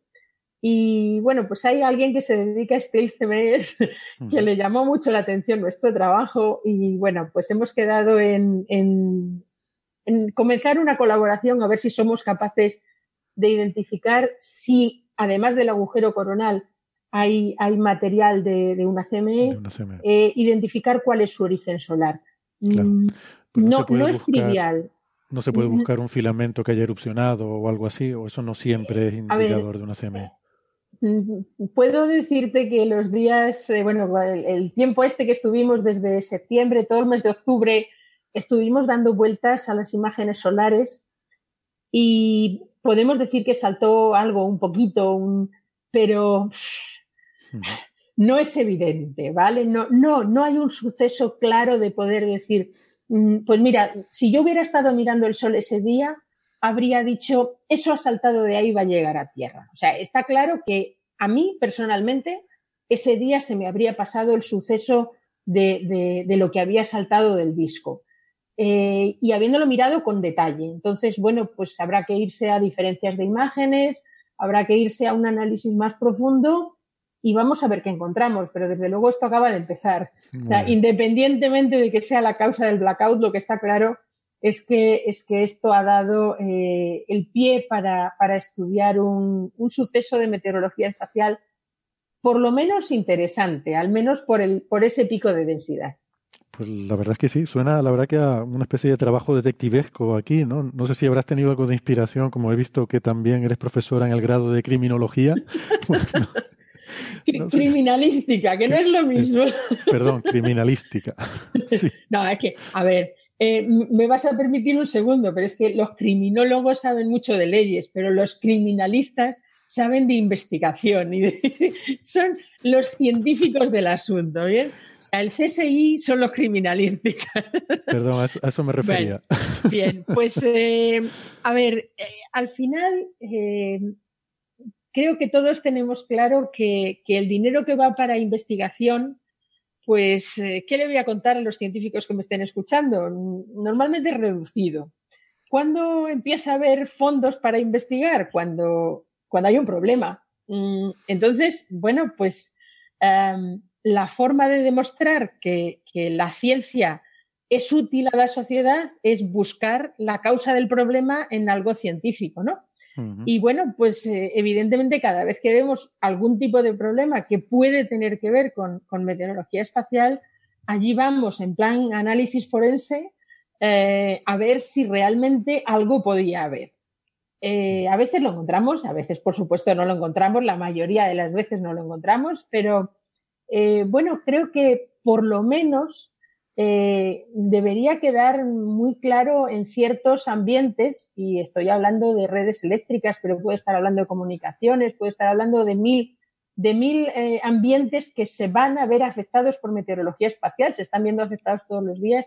y bueno, pues hay alguien que se dedica a Still CMS <laughs> que le llamó mucho la atención nuestro trabajo y bueno, pues hemos quedado en, en comenzar una colaboración a ver si somos capaces de identificar si, además del agujero coronal, hay, hay material de, una CME, eh, identificar cuál es su origen solar. Mm, pues no, no, es trivial. No se puede mm, buscar un filamento que haya erupcionado o algo así, o eso no siempre es indicador de una CME. Mm, puedo decirte que los días, eh, bueno, el, tiempo este que estuvimos desde septiembre, todo el mes de octubre, estuvimos dando vueltas a las imágenes solares y podemos decir que saltó algo un poquito, pero no es evidente, ¿vale? No, no, no hay un suceso claro de poder decir, mm, pues mira, si yo hubiera estado mirando el sol ese día, habría dicho, eso ha saltado de ahí, va a llegar a tierra. O sea, está claro que a mí personalmente ese día se me habría pasado el suceso de lo que había saltado del disco. Eh, y habiéndolo mirado con detalle. Entonces, bueno, pues habrá que irse a diferencias de imágenes, habrá que irse a un análisis más profundo y vamos a ver qué encontramos. Pero desde luego esto acaba de empezar. independientemente de que sea la causa del blackout, lo que está claro es que, es que esto ha dado eh, el pie para, para estudiar un, un, suceso de meteorología espacial por lo menos interesante, al menos por, el, por ese pico de densidad. Pues la verdad es que sí, suena la verdad que a una especie de trabajo detectivesco aquí, ¿no? No sé si habrás tenido algo de inspiración, como he visto que también eres profesora en el grado de criminología. <laughs> criminalística, que no es lo mismo. Perdón, criminalística. <laughs> No, es que, a ver, eh, me vas a permitir un segundo, pero es que los criminólogos saben mucho de leyes, pero los criminalistas saben de investigación y <laughs> son los científicos del asunto, ¿bien? el CSI son los criminalísticas. <laughs> Perdón, a eso, me refería. bien, pues eh, a ver, eh, al final eh, creo que todos tenemos claro que, el dinero que va para investigación, pues, ¿qué le voy a contar a los científicos que me estén escuchando? Normalmente es reducido. ¿Cuándo empieza a haber fondos para investigar? Cuando, cuando hay un problema. Mm, entonces, bueno, pues em, la forma de demostrar que, la ciencia es útil a la sociedad es buscar la causa del problema en algo científico, ¿no? Y bueno, pues eh, evidentemente cada vez que vemos algún tipo de problema que puede tener que ver con, meteorología espacial, allí vamos en plan análisis forense eh, a ver si realmente algo podía haber. Eh, a veces lo encontramos, a veces por supuesto no lo encontramos, la mayoría de las veces no lo encontramos, pero eh, bueno, creo que por lo menos eh, debería quedar muy claro en ciertos ambientes, y estoy hablando de redes eléctricas, pero puede estar hablando de comunicaciones, puede estar hablando de mil, de mil ambientes que se van a ver afectados por meteorología espacial, se están viendo afectados todos los días,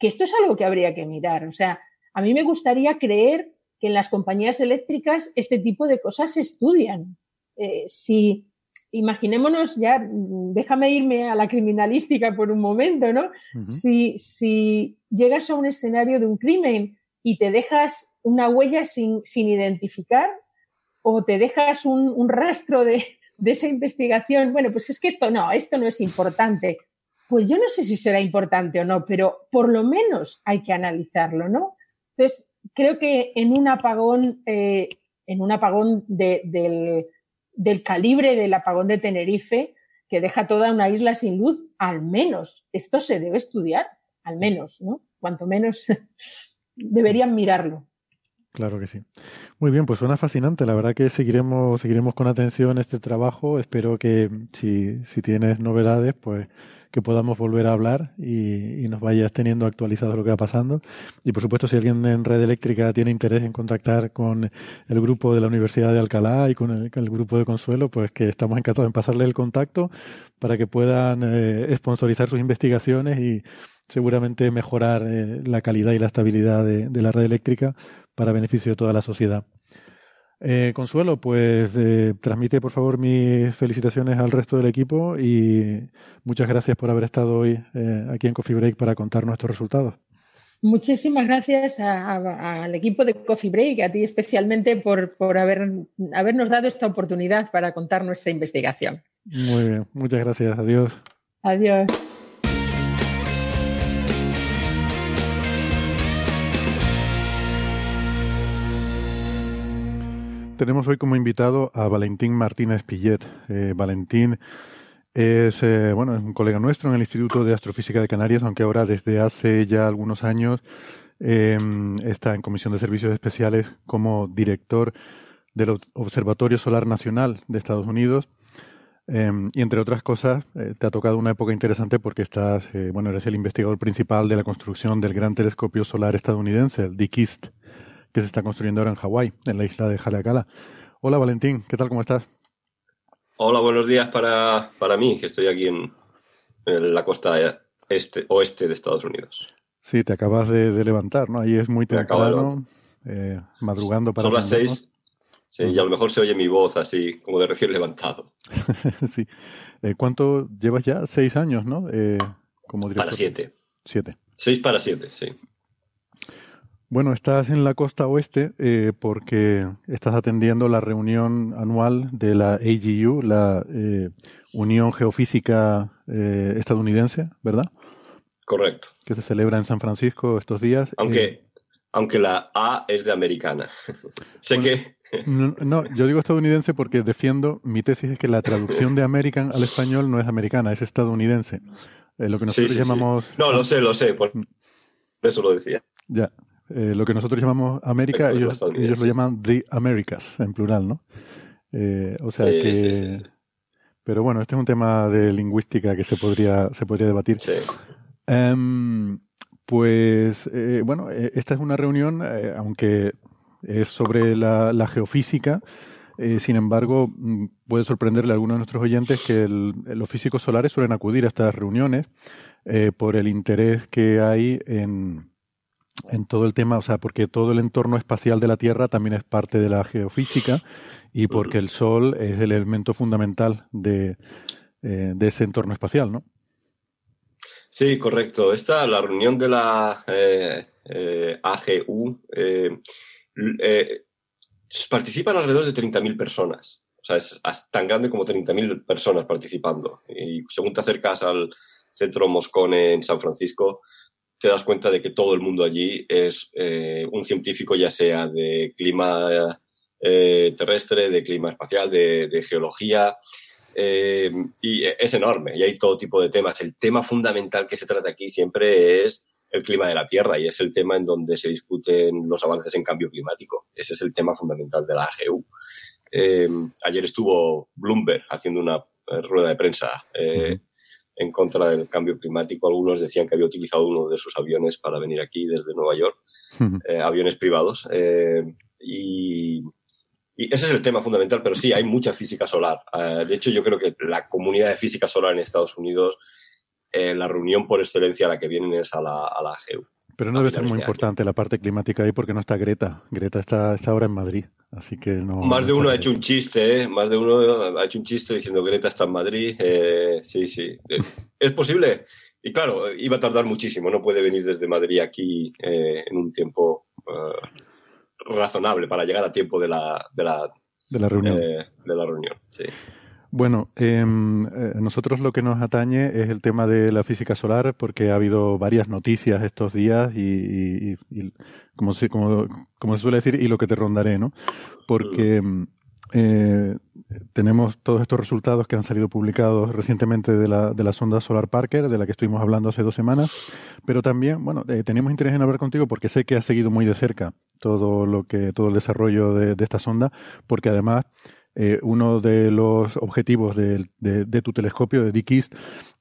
que esto es algo que habría que mirar. O sea, a mí me gustaría creer que en las compañías eléctricas este tipo de cosas se estudian. Eh, si, imaginémonos ya, déjame irme a la criminalística por un momento, ¿no? si, si, llegas a un escenario de un crimen y te dejas una huella sin, sin identificar o te dejas un, un rastro de, de, esa investigación, bueno, pues es que esto no, esto no es importante. Pues yo no sé si será importante o no, pero por lo menos hay que analizarlo, ¿no? Entonces, creo que en un apagón, eh, en un apagón de, del, del calibre del apagón de Tenerife, que deja toda una isla sin luz, al menos esto se debe estudiar, al menos, ¿no? Cuanto menos <laughs> deberían mirarlo. Claro que sí. Muy bien, pues suena fascinante. La verdad que seguiremos, seguiremos con atención este trabajo. Espero que si, si tienes novedades, pues que podamos volver a hablar y, nos vayas teniendo actualizado lo que va pasando. Y por supuesto, si alguien en Red Eléctrica tiene interés en contactar con el grupo de la Universidad de Alcalá y con el, con el grupo de Consuelo, pues que estamos encantados en pasarle el contacto para que puedan eh, sponsorizar sus investigaciones y seguramente mejorar eh, la calidad y la estabilidad de la red eléctrica para beneficio de toda la sociedad. Eh, Consuelo, pues eh, transmite por favor mis felicitaciones al resto del equipo y muchas gracias por haber estado hoy eh, aquí en Coffee Break para contar nuestros resultados. Muchísimas gracias al equipo de Coffee Break, a ti especialmente por, por haber, habernos dado esta oportunidad para contar nuestra investigación. Muy bien, muchas gracias. Adiós. Adiós. Tenemos hoy como invitado a Valentín Martínez Pillet. Eh, Valentín es, eh, bueno, es un colega nuestro en el Instituto de Astrofísica de Canarias, aunque ahora desde hace ya algunos años eh, está en Comisión de Servicios Especiales como director del Observatorio Solar Nacional de Estados Unidos. y entre otras cosas, te ha tocado una época interesante porque estás, bueno, eres el investigador principal de la construcción del Gran Telescopio Solar Estadounidense, el DICIST que se está construyendo ahora en Hawái, en la isla de Haleakala. Hola Valentín, ¿qué tal? ¿Cómo estás? Hola, buenos días para, para mí, que estoy aquí en, en, la costa este, oeste de Estados Unidos. Sí, te acabas de, de levantar, ¿no? Ahí es muy temprano, eh, madrugando para... Son las seis, sí, y a lo mejor se oye mi voz así, como de recién levantado. <laughs> sí. Eh, ¿Cuánto llevas ya? Seis años, ¿no? Eh, como director. Para siete. Siete. Seis para siete, sí. Bueno, estás en la costa oeste eh, porque estás atendiendo la reunión anual de la AGU, la eh, Unión Geofísica eh, Estadounidense, ¿verdad? Correcto. Que se celebra en San Francisco estos días. Aunque, aunque la A es de americana. <laughs> sé bueno, que... no, no, yo digo estadounidense porque defiendo, mi tesis es que la traducción de American al español no es americana, es estadounidense. lo que nosotros sí, sí, llamamos... Sí. No, lo sé, lo sé, por eso lo decía. Ya, eh, lo que nosotros llamamos América, ellos, ellos, lo llaman The Americas, en plural, ¿no? Eh, o sea sí, que... Sí, sí, pero bueno, este es un tema de lingüística que se podría, se podría debatir. Um, pues, eh, bueno, esta es una reunión, aunque es sobre la, la geofísica, eh, sin embargo, mm, puede sorprenderle a algunos de nuestros oyentes que el, los físicos solares suelen acudir a estas reuniones eh, por el interés que hay en, en todo el tema, o sea, porque todo el entorno espacial de la Tierra también es parte de la geofísica y porque el Sol es el elemento fundamental de, eh, de ese entorno espacial, ¿no? Sí, correcto. Esta, la reunión de la eh, eh, AGU, participan alrededor de 30.000 personas. O sea, es tan grande como 30.000 personas participando. Y según te acercas al centro Moscone en San Francisco, te das cuenta de que todo el mundo allí es eh, un científico, ya sea de clima eh, terrestre, de clima espacial, de, geología, eh, y es enorme, y hay todo tipo de temas. El tema fundamental que se trata aquí siempre es el clima de la Tierra y es el tema en donde se discuten los avances en cambio climático. Ese es el tema fundamental de la AGU. Ayer estuvo Bloomberg haciendo una rueda de prensa en contra del cambio climático. Algunos decían que había utilizado uno de sus aviones para venir aquí desde Nueva York, aviones privados. y, y ese es el tema fundamental, pero sí, hay mucha física solar. de hecho, yo creo que la comunidad de física solar en Estados Unidos eh, la reunión por excelencia a la que vienen es a la, a la AGU. Pero no debe ser muy importante la parte climática ahí porque no está Greta. Greta está, está ahora en Madrid, así que no. Más de uno ha hecho un chiste, ¿eh? Más de uno ha hecho un chiste diciendo Greta está en Madrid. Eh, sí, sí. Eh, <laughs> es posible. Y claro, iba a tardar muchísimo. No puede venir desde Madrid aquí en un tiempo razonable para llegar a tiempo de la, de la, de la reunión. de la reunión, sí. Bueno, eh, nosotros lo que nos atañe es el tema de la física solar, porque ha habido varias noticias estos días y, como, se, como, como, se suele decir, y lo que te rondaré, ¿no? Porque em, eh, tenemos todos estos resultados que han salido publicados recientemente de la, de la sonda Solar Parker, de la que estuvimos hablando hace dos semanas, pero también, bueno, eh, tenemos interés en hablar contigo porque sé que has seguido muy de cerca todo lo que, todo el desarrollo de, de esta sonda, porque además eh, uno de los objetivos de, tu telescopio, de DKIST,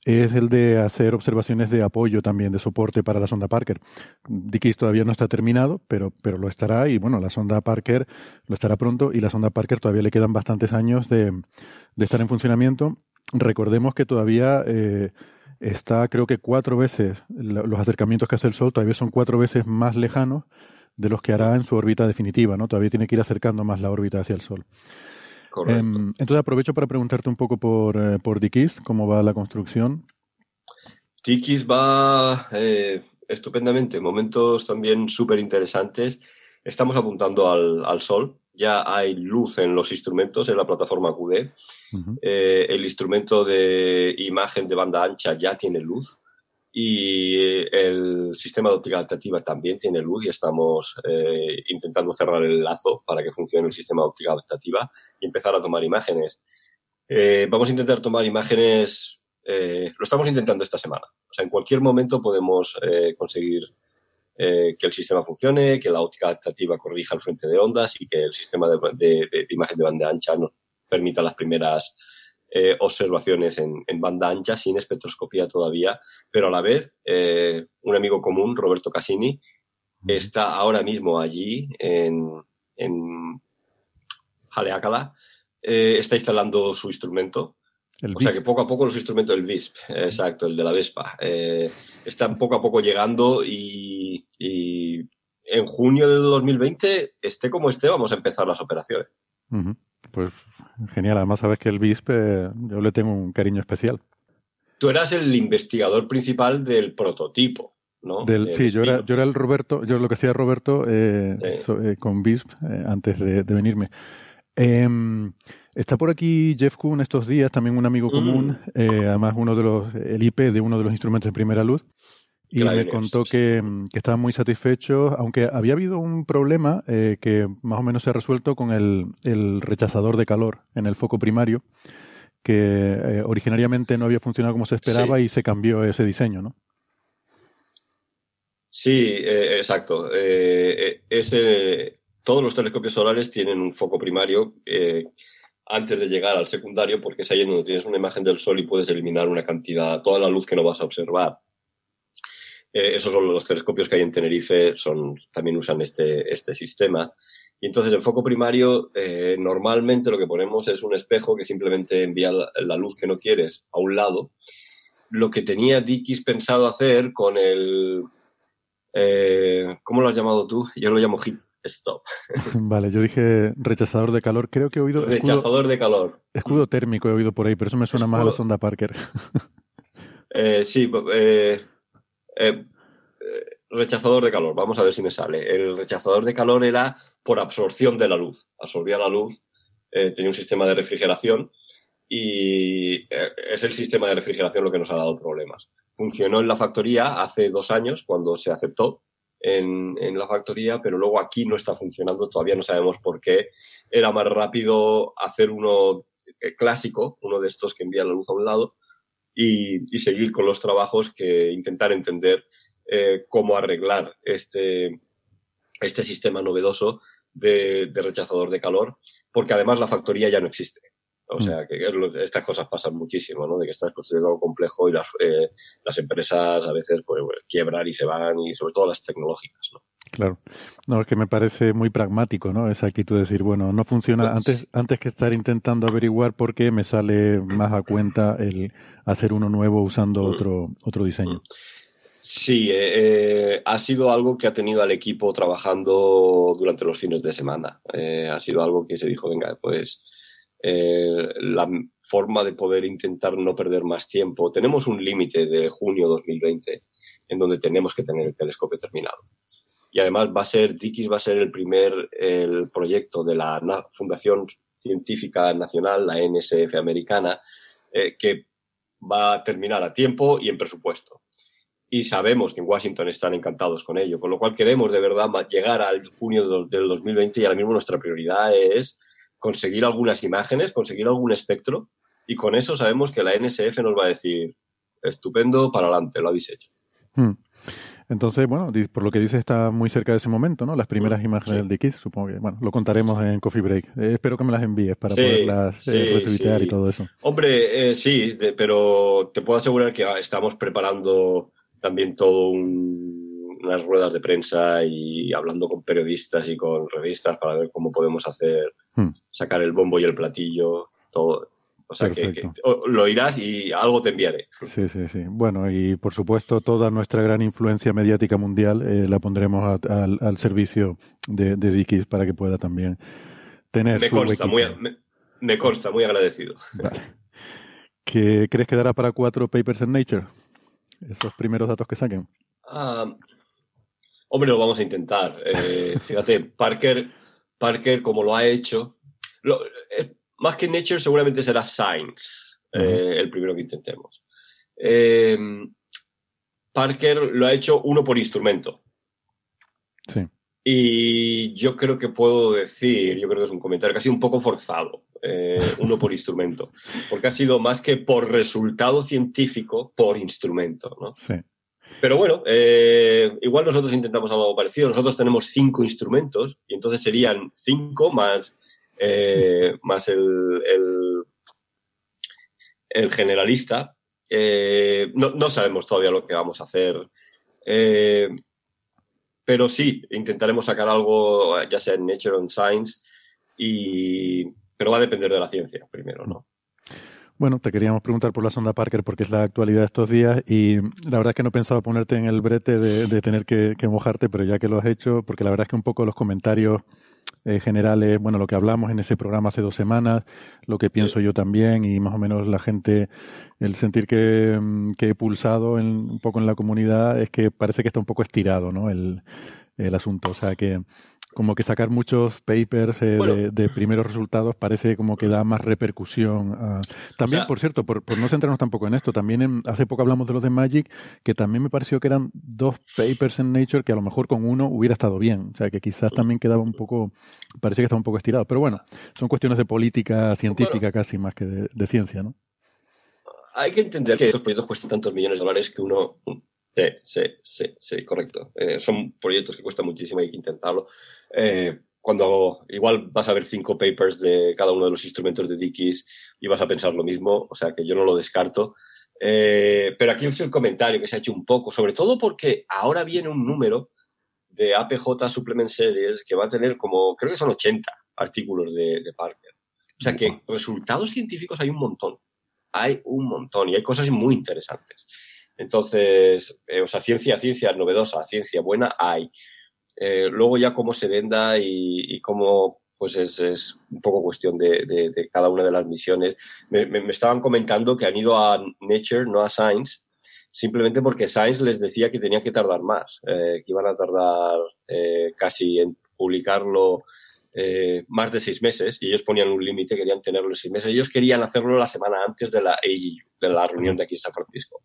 es el de hacer observaciones de apoyo también, de soporte para la sonda Parker. DKIST todavía no está terminado, pero, pero lo estará y bueno, la sonda Parker lo estará pronto y la sonda Parker todavía le quedan bastantes años de, estar en funcionamiento. Recordemos que todavía eh, está, creo que cuatro veces, los acercamientos que hace el Sol todavía son cuatro veces más lejanos de los que hará en su órbita definitiva, ¿no? Todavía tiene que ir acercando más la órbita hacia el Sol. Em, entonces aprovecho para preguntarte un poco por, eh, por Dikis, cómo va la construcción. Dikis va eh, estupendamente, momentos también súper interesantes. Estamos apuntando al, sol, ya hay luz en los instrumentos en la plataforma QD. Eh, el instrumento de imagen de banda ancha ya tiene luz y el sistema de óptica adaptativa también tiene luz y estamos eh, intentando cerrar el lazo para que funcione el sistema de óptica adaptativa y empezar a tomar imágenes. Eh, vamos a intentar tomar imágenes, eh, lo estamos intentando esta semana. O sea, en cualquier momento podemos conseguir que el sistema funcione, que la óptica adaptativa corrija el frente de ondas y que el sistema de, de imagen de banda ancha nos permita las primeras eh, observaciones en, banda ancha sin espectroscopía todavía, pero a la vez eh, un amigo común, Roberto Cassini, está ahora mismo allí en, en Haleakala, eh, está instalando su instrumento. o sea que poco a poco los instrumentos del VISP, exacto, el de la Vespa, están poco a poco llegando y, y, en junio de 2020, esté como esté, vamos a empezar las operaciones. Pues genial, además sabes que el BISP eh, yo le tengo un cariño especial. Tú eras el investigador principal del prototipo, ¿no? sí, yo era, yo era el Roberto, yo lo que hacía Roberto eh, eh, con BISP antes de, venirme. Em, está por aquí Jeff Kuhn estos días, también un amigo común, mm. además uno de los, el IP de uno de los instrumentos de primera luz. Y me contó que, que, estaban muy satisfechos, aunque había habido un problema eh, que más o menos se ha resuelto con el, el rechazador de calor en el foco primario, que eh, originariamente no había funcionado como se esperaba y se cambió ese diseño, ¿no? Sí, eh, exacto. ese, todos los telescopios solares tienen un foco primario antes de llegar al secundario, porque es ahí en donde tienes una imagen del Sol y puedes eliminar una cantidad, toda la luz que no vas a observar. Eh, esos son los telescopios que hay en Tenerife, son, también usan este, este sistema. Y entonces el foco primario, eh, normalmente lo que ponemos es un espejo que simplemente envía la, luz que no quieres a un lado. Lo que tenía Dickies pensado hacer con el... Eh, ¿Cómo lo has llamado tú? Yo lo llamo hit stop. <laughs> <laughs> Vale, yo dije rechazador de calor. Creo que he oído... Rechazador de calor. Escudo térmico he oído por ahí, pero eso me suena más a la sonda Parker. sí, eh, eh, eh, rechazador de calor, vamos a ver si me sale. El rechazador de calor era por absorción de la luz. Absorbía la luz, eh, tenía un sistema de refrigeración y es el sistema de refrigeración lo que nos ha dado problemas. Funcionó en la factoría hace dos años cuando se aceptó en, en, la factoría, pero luego aquí no está funcionando, todavía no sabemos por qué. Era más rápido hacer uno clásico, uno de estos que envía la luz a un lado, y, seguir con los trabajos que intentar entender eh, cómo arreglar este, este sistema novedoso de, rechazador de calor, porque además la factoría ya no existe. O sea, mm. que estas cosas pasan muchísimo, ¿no? De que estás construyendo algo complejo y las, eh, las empresas a veces pues, quiebran y se van, y sobre todo las tecnológicas, ¿no? Claro. No, es que me parece muy pragmático, ¿no? Esa actitud de decir, bueno, no funciona. Pues antes, antes que estar intentando averiguar por qué me sale más a cuenta el hacer uno nuevo usando mm. otro, otro diseño. Mm. Sí, eh, eh, ha sido algo que ha tenido al equipo trabajando durante los fines de semana. Eh, ha sido algo que se dijo, venga, pues la forma de poder intentar no perder más tiempo. Tenemos un límite de junio 2020 en donde tenemos que tener el telescopio terminado. Y además va a ser, Dikis va a ser el primer el proyecto de la Fundación Científica Nacional, la NSF americana, que va a terminar a tiempo y en presupuesto y sabemos que en Washington están encantados con ello, con lo cual queremos de verdad llegar al junio del 2020 y ahora mismo nuestra prioridad es conseguir algunas imágenes, conseguir algún espectro y con eso sabemos que la NSF nos va a decir, estupendo, para adelante, lo habéis hecho. Hmm. Entonces, bueno, por lo que dice está muy cerca de ese momento, ¿no? Las primeras mm, imágenes del DX, supongo que, bueno, lo contaremos en Coffee Break. Eh, espero que me las envíes para poderlas eh, y todo eso. Hombre, eh, sí, pero te puedo asegurar que estamos preparando también todo unas ruedas de prensa y hablando con periodistas y con revistas para ver cómo podemos hacer, hmm. sacar el bombo y el platillo, todo. O sea, que, lo irás y algo te enviaré. Sí, sí, sí. Bueno, y por supuesto toda nuestra gran influencia mediática mundial eh, la pondremos al servicio de, de Dickies para que pueda también tener me consta, muy, me, consta, muy agradecido. ¿Qué crees que dará para cuatro papers en Nature? esos primeros datos que saquen? Ah, hombre, lo vamos a intentar. <laughs> Eh, fíjate, Parker, Parker, como lo ha hecho, eh, más que Nature seguramente será Science, eh, el primero que intentemos. Parker lo ha hecho uno por instrumento. Sí. Y yo creo que puedo decir, yo creo que es un comentario que ha sido un poco forzado, eh, <laughs> uno por instrumento, porque ha sido más que por resultado científico, por instrumento, ¿no? Sí. Pero bueno, eh, igual nosotros intentamos algo parecido. Nosotros tenemos cinco instrumentos y entonces serían cinco más, eh, más el, el, generalista. no, no, sabemos todavía lo que vamos a hacer. Pero sí, intentaremos sacar algo, ya sea en Nature o en Science, y... pero va a depender de la ciencia primero, ¿no? Bueno, te queríamos preguntar por la sonda Parker porque es la actualidad de estos días y la verdad es que no pensaba ponerte en el brete de, tener que, mojarte, pero ya que lo has hecho, porque la verdad es que un poco los comentarios eh, generales, bueno, lo que hablamos en ese programa hace dos semanas, lo que pienso yo también y más o menos la gente, el sentir que, mm, que he pulsado un poco en la comunidad es que parece que está un poco estirado, ¿no? El, el asunto. O sea que como que sacar muchos papers eh, de, primeros resultados parece como que da más repercusión. También, por cierto, por, no centrarnos tampoco en esto, también hace poco hablamos de los de Magic, que también me pareció que eran dos papers en Nature que a lo mejor con uno hubiera estado bien. O sea, que quizás también quedaba un poco, parecía que estaba un poco estirado. Pero bueno, son cuestiones de política científica casi más que de, ciencia, ¿no? Hay que entender que estos proyectos cuestan tantos millones de dólares que uno Sí, sí, sí, sí correcto. Eh, son proyectos que cuestan muchísimo, hay que intentarlo. Eh, cuando igual vas a ver cinco papers de cada uno de los instrumentos de Dickies y vas a pensar lo mismo, o sea que yo no lo descarto. Eh, pero aquí es el comentario que se ha hecho un poco, sobre todo porque ahora viene un número de APJ Supplement Series que va a tener como, creo que son 80 artículos de, de Parker. O sea que resultados científicos hay un montón. Hay un montón y hay cosas muy interesantes. Entonces, eh, o sea, ciencia, ciencia novedosa, ciencia buena hay. Eh, luego ya cómo se venda y, cómo, pues es, un poco cuestión de, cada una de las misiones. Me, estaban comentando que han ido a Nature, no a Science, simplemente porque Science les decía que tenía que tardar más, eh, que iban a tardar casi en publicarlo más de seis meses y ellos ponían un límite, querían tenerlo en seis meses. Ellos querían hacerlo la semana antes de la de la reunión de aquí en San Francisco.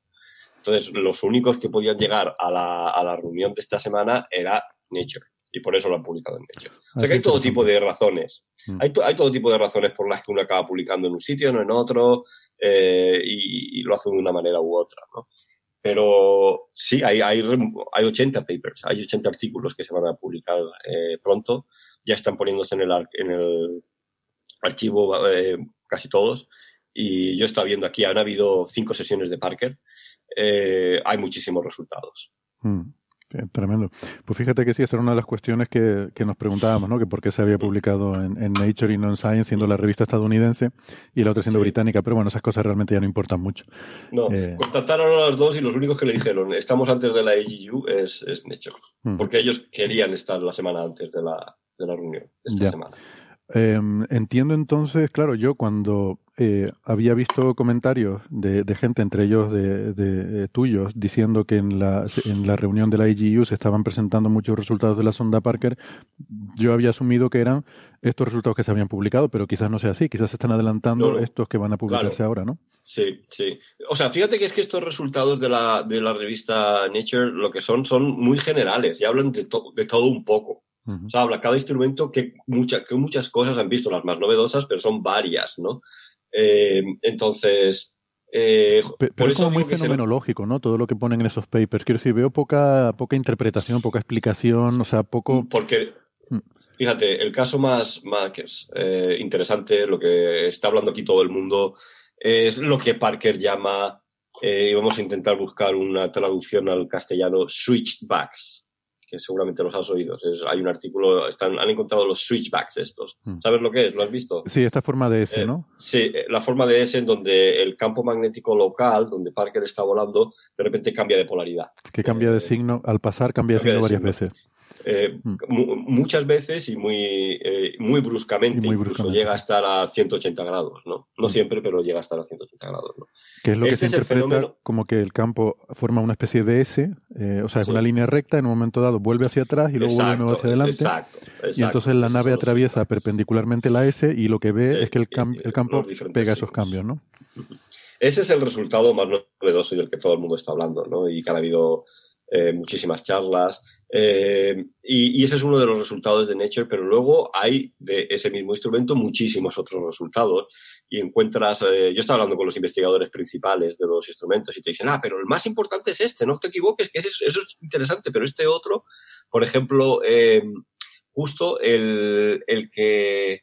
Entonces, los únicos que podían llegar a la, a la reunión de esta semana era Nature. Y por eso lo han publicado en Nature. O sea que hay todo tipo de razones. Mm. Hay, hay, todo tipo de razones por las que uno acaba publicando en un sitio, no en otro, eh, y, lo hace de una manera u otra. ¿no? pero sí, hay, hay, hay 80 papers, hay 80 artículos que se van a publicar eh, pronto. Ya están poniéndose en el, en el archivo eh, casi todos. Y yo estaba viendo aquí, han habido cinco sesiones de Parker. Eh, hay muchísimos resultados. Mm. Tremendo. Pues fíjate que sí, esa era una de las cuestiones que, que nos preguntábamos, ¿no? Que por qué se había publicado en, Nature y no en Science, siendo la revista estadounidense y la otra siendo británica, pero bueno, esas cosas realmente ya no importan mucho. No, eh, contactaron a los dos y los únicos que le dijeron, estamos antes de la AGU, es, es Nature. Mm. Porque ellos querían estar la semana antes de la, de la reunión, esta semana. Em, entiendo entonces, claro, yo cuando eh, había visto comentarios de, gente, entre ellos de, tuyos, diciendo que en la, en la reunión de la IGU se estaban presentando muchos resultados de la sonda Parker, yo había asumido que eran estos resultados que se habían publicado, pero quizás no sea así, quizás se están adelantando estos que van a publicarse ahora, ¿no? Sí, sí. O sea, fíjate que es que estos resultados de la, de la revista Nature lo que son son muy generales y hablan de, de todo un poco. O sea, habla cada instrumento que, que muchas cosas han visto, las más novedosas, pero son varias, ¿no? Eh, entonces, eh, pero, es como muy fenomenológico, ¿no? Todo lo que ponen en esos papers. Quiero decir, veo poca, poca interpretación, poca explicación, o sea, poco... Porque, mm. fíjate, el caso más, más eh, interesante, lo que está hablando aquí todo el mundo, es lo que Parker llama, y vamos a intentar buscar una traducción al castellano, switchbacks que seguramente los has oído. hay un artículo, están, han encontrado los switchbacks estos. Hmm. ¿Sabes lo que es? ¿Lo has visto? Sí, esta forma de S, eh, ¿no? Sí, eh, la forma de S en donde el campo magnético local, donde Parker está volando, de repente cambia de polaridad. que cambia de eh, signo, al pasar cambia de signo varias veces. Eh, mm. muchas veces y muy, eh, muy, bruscamente, incluso llega a estar a 180 grados, ¿no? No mm. siempre, pero llega a estar a 180 grados, ¿no? Que es lo que este se interpreta como que el campo forma una especie de S, eh, o sea, es una línea recta, en un momento dado vuelve hacia atrás y luego vuelve hacia adelante. Exacto, y entonces la nave atraviesa perpendicularmente la S y lo que ve es que el, el campo pega esos cambios, ¿no? Ese es el resultado más novedoso y del que todo el mundo está hablando, ¿no? Y que ha habido eh, muchísimas charlas. Eh, y, ese es uno de los resultados de Nature, pero luego hay de ese mismo instrumento muchísimos otros resultados. Y encuentras, eh, yo estaba hablando con los investigadores principales de los instrumentos y te dicen, ah, pero el más importante es este, no te equivoques, que eso es interesante, pero este otro, por ejemplo, justo el, el que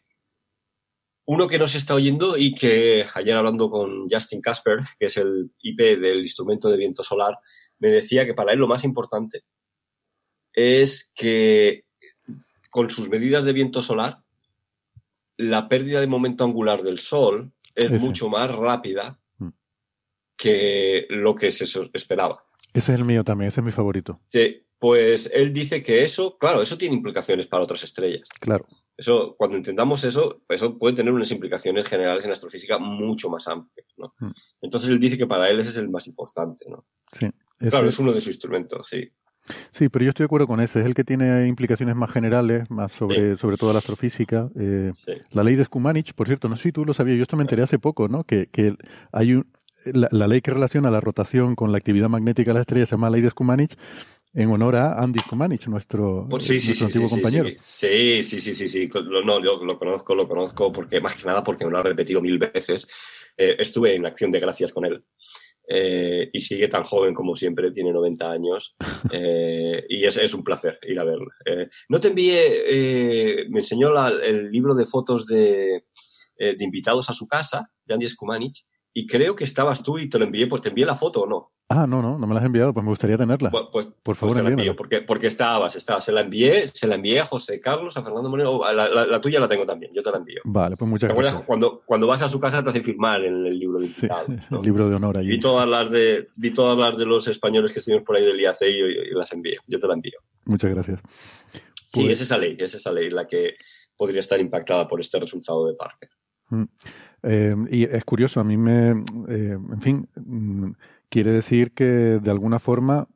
uno que nos está oyendo y que ayer hablando con Justin Casper, que es el IP del instrumento de viento solar, me decía que para él lo más importante es que con sus medidas de viento solar, la pérdida de momento angular del Sol es mucho más rápida mm. que lo que se esperaba. Ese es el mío también, ese es mi favorito. Sí, pues él dice que eso, claro, eso tiene implicaciones para otras estrellas. Claro. Eso, cuando entendamos eso, eso puede tener unas implicaciones generales en astrofísica mucho más amplias, ¿no? Mm. Entonces él dice que para él ese es el más importante, ¿no? Sí. Claro, es uno de sus instrumentos, sí. Sí, pero yo estoy de acuerdo con ese. Es el que tiene implicaciones más generales, más sobre, sobre todo la astrofísica. Eh, la ley de Skumanich, por cierto, no sé si tú lo sabías, yo esto me enteré hace poco, ¿no? Que, que hay un, la, ley que relaciona la rotación con la actividad magnética de la estrella se llama ley de Skumanich en honor a Andy Skumanich, nuestro, pues antiguo compañero. Sí, sí, sí, sí, sí. No, yo lo conozco, lo conozco porque más que nada porque me lo ha repetido mil veces. Eh, estuve en acción de gracias con él. Eh, y sigue tan joven como siempre, tiene 90 años <laughs> eh, y es, es, un placer ir a verlo. Eh, no te envié, me enseñó el libro de fotos de, de, invitados a su casa, de Andy Skumanich, y creo que estabas tú y te lo envié, pues te envié la foto o no. Ah, no, no, no me la has enviado, pues me gustaría tenerla. Pues, pues por favor, pues te la envío, porque, porque estabas, estabas. Se la envié, se la envié a José Carlos, a Fernando Moreno, la, tuya la tengo también, yo te la envío. Vale, pues muchas gracias. Cuando, cuando vas a su casa te hacen firmar en el libro de invitados. el libro de honor allí. Vi todas las de, vi todas las de los españoles que estuvimos por ahí del IAC y, las envío, yo te la envío. Muchas gracias. Sí, pues es esa ley, es esa ley la que podría estar impactada por este resultado de Parker. Mm. Eh, y es curioso, a mí me, eh, en fin, mm, quiere decir que de alguna forma,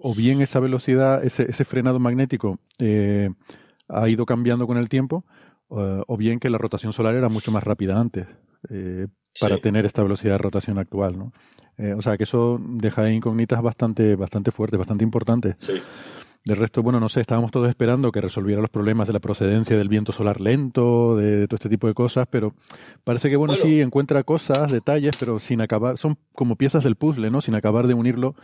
o bien esa velocidad, ese, ese frenado magnético eh, ha ido cambiando con el tiempo, o bien que la rotación solar era mucho más rápida antes para tener esta velocidad de rotación actual, ¿no? o sea que eso deja incógnitas bastante, bastante fuertes, bastante importantes. Sí. De resto, bueno, no sé, estábamos todos esperando que resolviera los problemas de la procedencia del viento solar lento, de, todo este tipo de cosas, pero parece que, bueno, sí encuentra cosas, detalles, pero sin acabar, son como piezas del puzzle, ¿no? Sin acabar de unirlo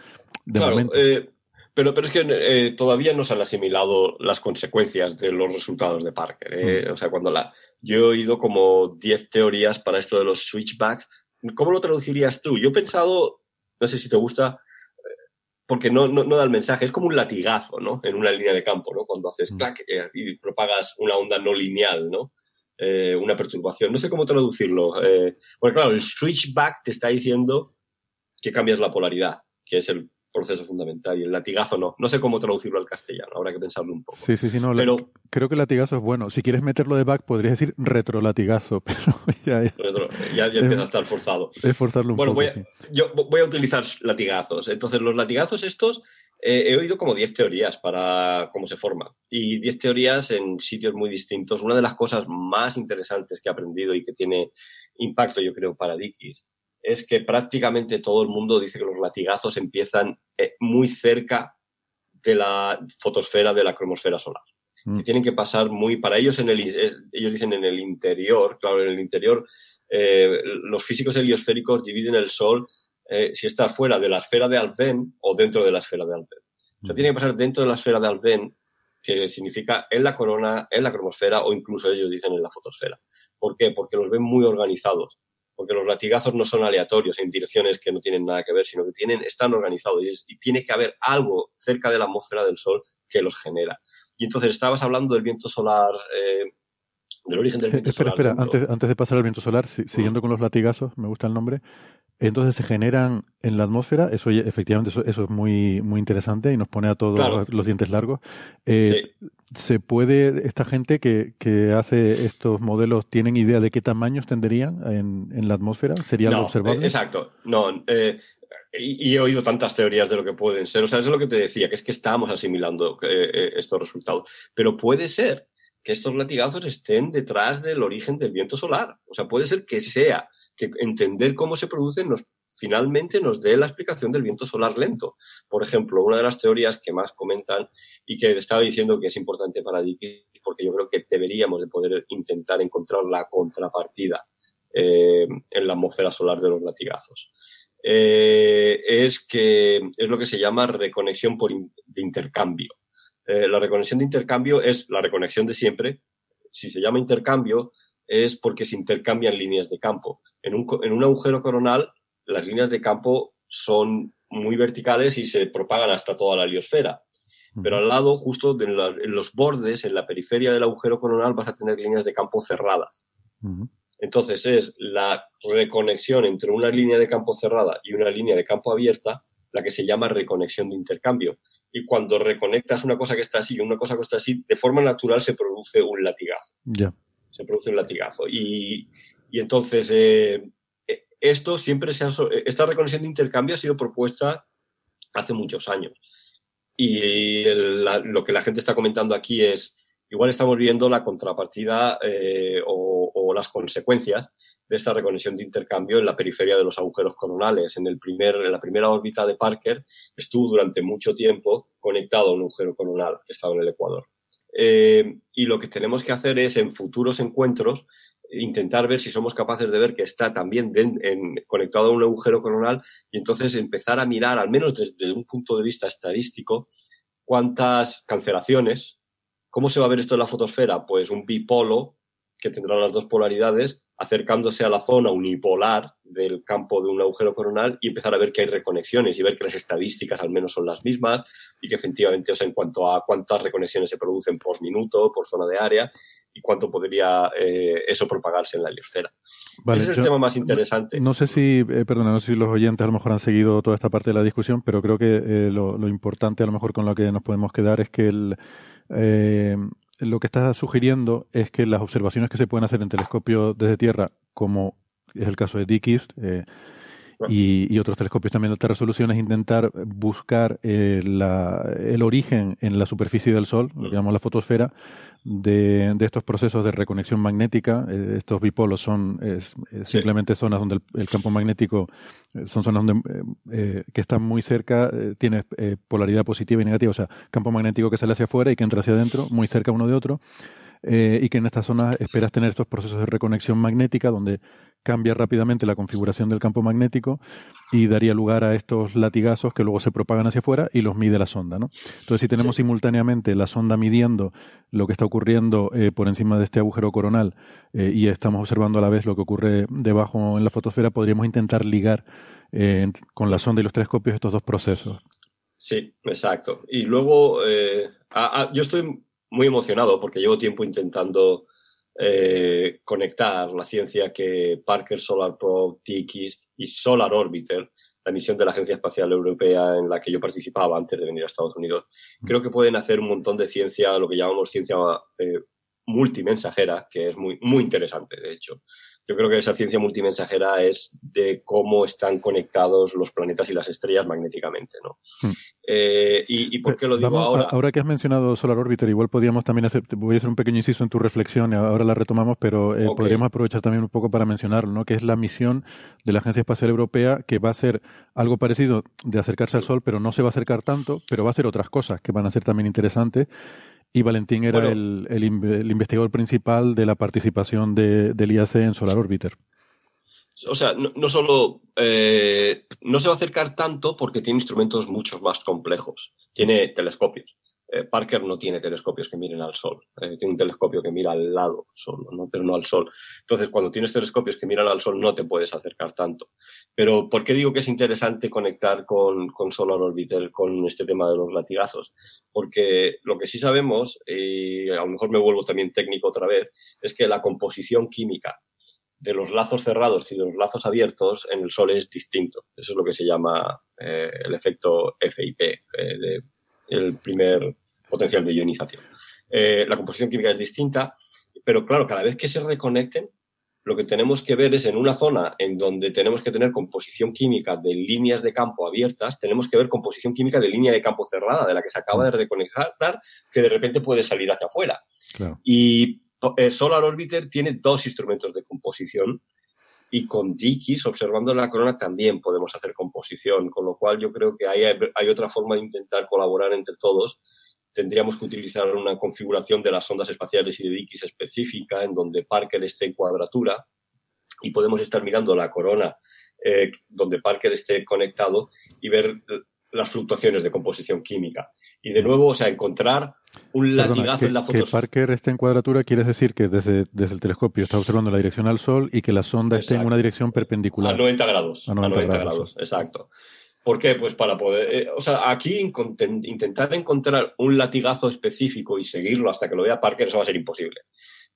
de momento. Eh, pero, pero es que eh, todavía no se han asimilado las consecuencias de los resultados de Parker. ¿eh? Mm. O sea, cuando la. Yo he oído como 10 teorías para esto de los switchbacks. ¿Cómo lo traducirías tú? Yo he pensado, no sé si te gusta, porque no, no, da el mensaje, es como un latigazo, ¿no? En una línea de campo, ¿no? Cuando haces mm. clac eh, y propagas una onda no lineal, ¿no? Eh, una perturbación. No sé cómo traducirlo. Eh, porque claro, el switchback te está diciendo que cambias la polaridad, que es el proceso fundamental y el latigazo no. No sé cómo traducirlo al castellano, habrá que pensarlo un poco. Sí, sí, sí, no, pero, creo que latigazo es bueno. Si quieres meterlo de back, podrías decir retrolatigazo, <laughs> pero ya, ya, empieza a estar forzado. Es forzarlo un bueno, poco, voy yo voy a utilizar latigazos. Entonces, los latigazos estos, eh, he oído como 10 teorías para cómo se forma. Y 10 teorías en sitios muy distintos. Una de las cosas más interesantes que he aprendido y que tiene impacto, yo creo, para Dickies es que prácticamente todo el mundo dice que los latigazos empiezan eh, muy cerca de la fotosfera de la cromosfera solar. Mm. Que tienen que pasar muy, para ellos, en el, eh, ellos dicen en el interior, claro, en el interior, eh, los físicos heliosféricos dividen el Sol si está fuera de la esfera de Alfvén o dentro de la esfera de Alfvén. O sea, mm. tiene que pasar dentro de la esfera de Alfvén, que significa en la corona, en la cromosfera o incluso ellos dicen en la fotosfera. ¿Por qué? Porque los ven muy organizados porque los latigazos no son aleatorios en direcciones que no tienen nada que ver, sino que tienen, están organizados y, tiene que haber algo cerca de la atmósfera del Sol que los genera. Y entonces estabas hablando del viento solar, eh, del origen del viento solar. Espera, espera, antes, de pasar al viento solar, siguiendo con los latigazos, me gusta el nombre, entonces se generan en la atmósfera, eso efectivamente eso, es muy, muy interesante y nos pone a todos los dientes largos. Eh, ¿Se puede, esta gente que, que, hace estos modelos, tienen idea de qué tamaños tendrían en, en la atmósfera? ¿Sería algo observable? Eh, exacto, no. Eh, y, he oído tantas teorías de lo que pueden ser. O sea, eso es lo que te decía, que es que estamos asimilando estos resultados. Pero puede ser que estos latigazos estén detrás del origen del viento solar. O sea, puede ser que sea que entender cómo se producen nos, finalmente nos dé la explicación del viento solar lento. Por ejemplo, una de las teorías que más comentan y que estaba diciendo que es importante para Dickey, porque yo creo que deberíamos de poder intentar encontrar la contrapartida eh, en la atmósfera solar de los latigazos. Eh, es que es lo que se llama reconexión por de intercambio. Eh, la reconexión de intercambio es la reconexión de siempre. Si se llama intercambio, es porque se intercambian líneas de campo. En un, en un agujero coronal, las líneas de campo son muy verticales y se propagan hasta toda la heliosfera. Pero al lado, justo en, los bordes, en la periferia del agujero coronal, vas a tener líneas de campo cerradas. Entonces es la reconexión entre una línea de campo cerrada y una línea de campo abierta la que se llama reconexión de intercambio. Y cuando reconectas una cosa que está así y una cosa que está así, de forma natural se produce un latigazo. Ya se produce un latigazo. Y, entonces, eh, eh, esto siempre se ha, esta reconexión de intercambio ha sido propuesta hace muchos años. Y lo que la gente está comentando aquí es, igual estamos viendo la contrapartida eh, o, o, las consecuencias de esta reconexión de intercambio en la periferia de los agujeros coronales. En, el primer, en la primera órbita de Parker estuvo durante mucho tiempo conectado a un agujero coronal que estaba en el Ecuador. Eh, y lo que tenemos que hacer es en futuros encuentros intentar ver si somos capaces de ver que está también conectado a un agujero coronal y entonces empezar a mirar, al menos desde un punto de vista estadístico, cuántas cancelaciones, cómo se va a ver esto en la fotosfera, pues un bipolo que tendrá las dos polaridades acercándose a la zona unipolar del campo de un agujero coronal y empezar a ver que hay reconexiones y ver que las estadísticas al menos son las mismas y que efectivamente, o sea, en cuanto a cuántas reconexiones se producen por minuto, por zona de área y cuánto podría eh, eso propagarse en la heliosfera. Ese es el tema más interesante. No, sé si, eh, perdona, no sé si los oyentes a lo mejor han seguido toda esta parte de la discusión, pero creo que eh, lo, lo, importante a lo mejor con lo que nos podemos quedar es que el, eh, lo que está sugiriendo es que las observaciones que se pueden hacer en telescopio desde Tierra, como es el caso de Dickies, eh, y, otros telescopios también. De alta resolución es intentar buscar eh, el origen en la superficie del Sol, lo que llamamos la fotosfera, de, estos procesos de reconexión magnética. Eh, estos bipolos son simplemente zonas donde el, campo magnético eh, son zonas donde, que están muy cerca, tiene polaridad positiva y negativa, o sea, campo magnético que sale hacia afuera y que entra hacia adentro, muy cerca uno de otro. y que en estas zonas esperas tener estos procesos de reconexión magnética donde cambia rápidamente la configuración del campo magnético y daría lugar a estos latigazos que luego se propagan hacia afuera y los mide la sonda. ¿no? Entonces, si tenemos simultáneamente la sonda midiendo lo que está ocurriendo eh, por encima de este agujero coronal eh, y estamos observando a la vez lo que ocurre debajo en la fotosfera, podríamos intentar ligar eh, con la sonda y los telescopios estos dos procesos. Sí, exacto. Y luego, yo estoy muy emocionado porque llevo tiempo intentando eh, conectar la ciencia que Parker Solar Probe, TICIS y Solar Orbiter, la misión de la Agencia Espacial Europea en la que yo participaba antes de venir a Estados Unidos, creo que pueden hacer un montón de ciencia, lo que llamamos ciencia eh, multimensajera, que es muy, muy interesante, de hecho. Yo creo que esa ciencia multimensajera es de cómo están conectados los planetas y las estrellas magnéticamente, ¿no? Hmm. Eh, y, por qué lo digo ahora? ahora que has mencionado Solar Orbiter, igual podríamos también hacer, voy a hacer un pequeño inciso en tu reflexión, y ahora la retomamos, pero eh, podríamos aprovechar también un poco para mencionarlo, ¿no? Que es la misión de la Agencia Espacial Europea, que va a ser algo parecido de acercarse al Sol, pero no se va a acercar tanto, pero va a hacer otras cosas que van a ser también interesantes y Valentín era el, el, investigador principal de la participación de, del IAC en Solar Orbiter. O sea, no, no solo eh, no se va a acercar tanto porque tiene instrumentos mucho más complejos. Tiene telescopios. Eh, Parker no tiene telescopios que miren al Sol, eh, tiene un telescopio que mira al lado solo, ¿no? pero no al Sol. Entonces, cuando tienes telescopios que miran al Sol, no te puedes acercar tanto. Pero, ¿por qué digo que es interesante conectar con, con Solar Orbiter con este tema de los latigazos? Porque lo que sí sabemos, y a lo mejor me vuelvo también técnico otra vez, es que la composición química de los lazos cerrados y de los lazos abiertos en el Sol es distinto. Eso es lo que se llama eh, el efecto FIP, de el primer potencial de ionización. Eh, la composición química es distinta, pero claro, cada vez que se reconecten, lo que tenemos que ver es en una zona en donde tenemos que tener composición química de líneas de campo abiertas, tenemos que ver composición química de línea de campo cerrada, de la que se acaba de reconectar, que de repente puede salir hacia afuera. Y eh, Solar Orbiter tiene dos instrumentos de composición y con Dikis, observando la corona, también podemos hacer composición, con lo cual yo creo que hay, hay otra forma de intentar colaborar entre todos. Tendríamos que utilizar una configuración de las ondas espaciales y de Dikis específica, en donde Parker esté en cuadratura, y podemos estar mirando la corona eh, donde Parker esté conectado y ver las fluctuaciones de composición química. Y de nuevo, o sea, encontrar un latigazo en la foto. Que Parker esté en cuadratura quiere decir que desde, desde el telescopio está observando la dirección al Sol y que la sonda esté en una dirección perpendicular. A 90 grados. A 90, grados. exacto. ¿Por qué? Pues para poder. Eh, o sea, aquí intentar encontrar un latigazo específico y seguirlo hasta que lo vea Parker, eso va a ser imposible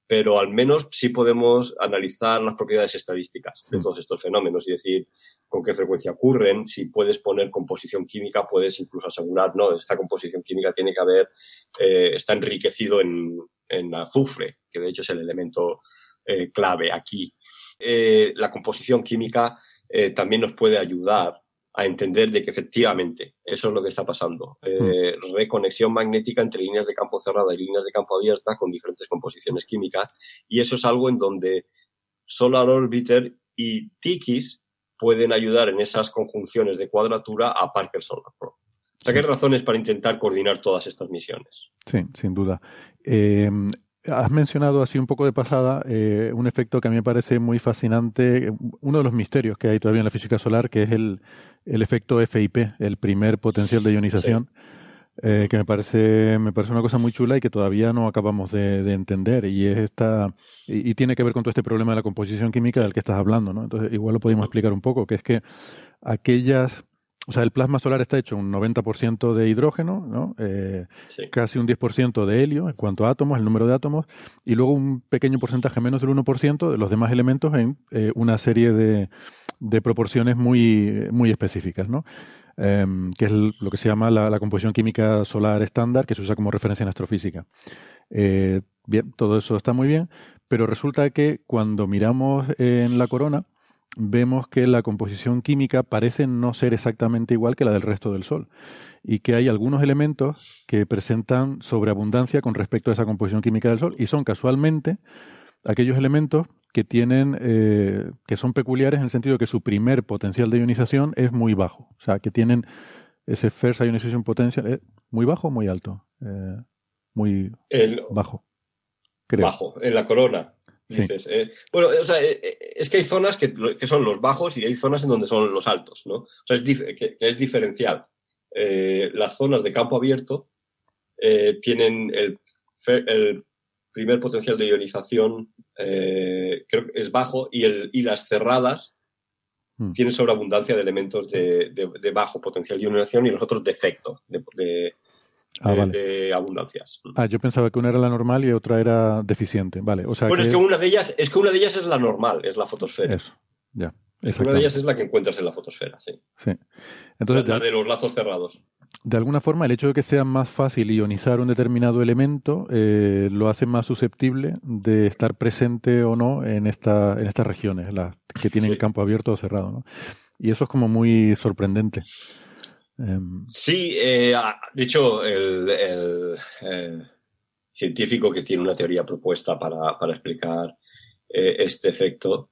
pero al menos sí podemos analizar las propiedades estadísticas de mm. todos estos fenómenos y decir con qué frecuencia ocurren. Si puedes poner composición química, puedes incluso asegurar, no, esta composición química tiene que haber, eh, está enriquecido en, azufre, que de hecho es el elemento eh, clave aquí. Eh, la composición química también nos puede ayudar a entender de que efectivamente eso es lo que está pasando. Eh, hmm. reconexión magnética entre líneas de campo cerrada y líneas de campo abierta con diferentes composiciones químicas. Y eso es algo en donde Solar Orbiter y TIKIS pueden ayudar en esas conjunciones de cuadratura a Parker Solar Pro. O sea, que hay razones para intentar coordinar todas estas misiones. Sí, sin duda. Eh, Has mencionado así un poco de pasada eh, un efecto que a mí me parece muy fascinante, uno de los misterios que hay todavía en la física solar, que es el, el efecto FIP, el primer potencial de ionización, eh, que me parece, me parece una cosa muy chula y que todavía no acabamos de, entender. Y es esta, y, tiene que ver con todo este problema de la composición química del que estás hablando, ¿no? Entonces, igual lo podemos explicar un poco, que es que aquellas o sea, el plasma solar está hecho un 90% de hidrógeno, ¿no? Eh, casi un 10% de helio en cuanto a átomos, el número de átomos, y luego un pequeño porcentaje menos del 1% de los demás elementos en eh, una serie de, de, proporciones muy, muy específicas, ¿no? Em, que es lo que se llama la, la, composición química solar estándar, que se usa como referencia en astrofísica. Eh, bien, todo eso está muy bien, pero resulta que cuando miramos en la corona, vemos que la composición química parece no ser exactamente igual que la del resto del Sol y que hay algunos elementos que presentan sobreabundancia con respecto a esa composición química del Sol y son casualmente aquellos elementos que tienen eh, que son peculiares en el sentido de que su primer potencial de ionización es muy bajo, o sea, que tienen ese first ionization potential es muy bajo o muy alto, eh, muy bajo. Creo. Bajo, en la corona. Dices, eh, bueno, o sea, es que hay zonas que, son los bajos y hay zonas en donde son los altos, ¿no? O sea, es que, es diferencial. las zonas de campo abierto tienen el, el primer potencial de ionización eh, creo que es bajo y, el, y las cerradas hmm. tienen sobreabundancia de elementos de, bajo potencial de ionización y los otros defecto de, ah, de, abundancias. Ah, yo pensaba que una era la normal y otra era deficiente. Vale, o sea bueno, es que una de ellas es que una de ellas es la normal, es la fotosfera. Eso, ya. Una de ellas es la que encuentras en la fotosfera, sí. Sí. Entonces, la de los lazos cerrados de alguna forma el hecho de que sea más fácil ionizar un determinado elemento eh, lo hace más susceptible de estar presente o no en, esta, en estas regiones, las que tienen campo abierto o cerrado. ¿no? Y eso es como muy sorprendente. Em, sí, eh, ah, de hecho, el, científico que tiene una teoría propuesta para, para explicar eh, este efecto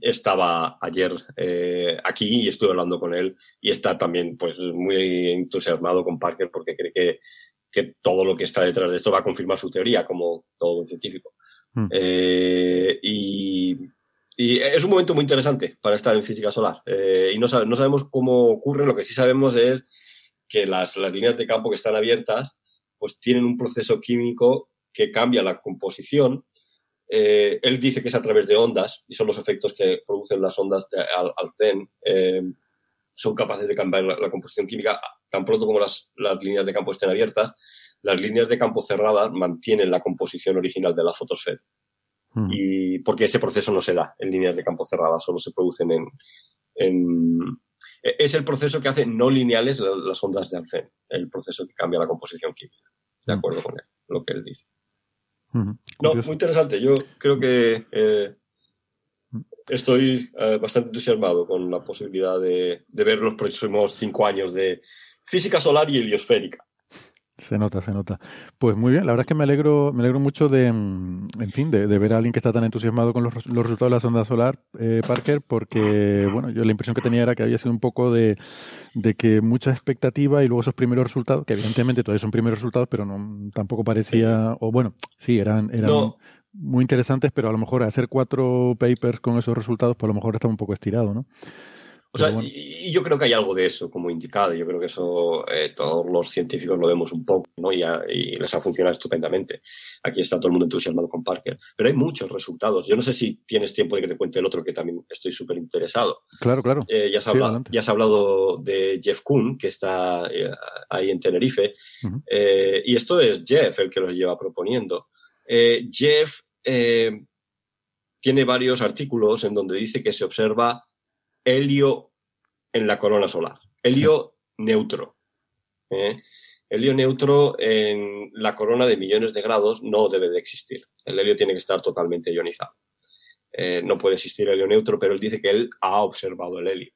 estaba ayer eh, aquí y estuve hablando con él y está también pues muy entusiasmado con Parker porque cree que, que todo lo que está detrás de esto va a confirmar su teoría como todo un científico. Hmm. Eh, y, y, es un momento muy interesante para estar en física solar eh, y no, no, sabemos cómo ocurre, lo que sí sabemos es que las, las líneas de campo que están abiertas pues tienen un proceso químico que cambia la composición eh, él dice que es a través de ondas y son los efectos que producen las ondas al, al eh, son capaces de cambiar la, composición química tan pronto como las, líneas de campo estén abiertas. Las líneas de campo cerradas mantienen la composición original de la fotosfera. Hmm. Y porque ese proceso no se da en líneas de campo cerradas, solo se producen en, es el proceso que hace no lineales las ondas de Alfvén, el proceso que cambia la composición química. De hmm. acuerdo con él, lo que él dice. No, muy interesante. Yo creo que eh, estoy eh, bastante entusiasmado con la posibilidad de, de, ver los próximos cinco años de física solar y heliosférica. Se nota, se nota. Pues muy bien, la verdad es que me alegro, me alegro mucho de, mm, en fin, de, ver a alguien que está tan entusiasmado con los, resultados de la sonda solar, eh, Parker, porque, bueno, yo la impresión que tenía era que había sido un poco de, que mucha expectativa y luego esos primeros resultados, que evidentemente todavía son primeros resultados, pero no tampoco parecía, o bueno, sí, eran, eran muy interesantes, pero a lo mejor hacer cuatro papers con esos resultados, pues a lo mejor estaba un poco estirado, ¿no? O sea, y, yo creo que hay algo de eso como indicado. Yo creo que eso eh, todos los científicos lo vemos un poco, ¿no? Y, les ha funcionado estupendamente. Aquí está todo el mundo entusiasmado con Parker. Pero hay muchos resultados. Yo no sé si tienes tiempo de que te cuente el otro, que también estoy súper interesado. Claro, claro. Eh, ya, has hablado, ya, has hablado, de Jeff Kuhn, que está eh, ahí en Tenerife. y esto es Jeff el que lo lleva proponiendo. Jeff tiene varios artículos en donde dice que se observa helio en la corona solar. Helio neutro. ¿eh? Helio neutro en la corona de millones de grados no debe de existir. El helio tiene que estar totalmente ionizado. Eh, no puede existir helio neutro, pero él dice que él ha observado el helio.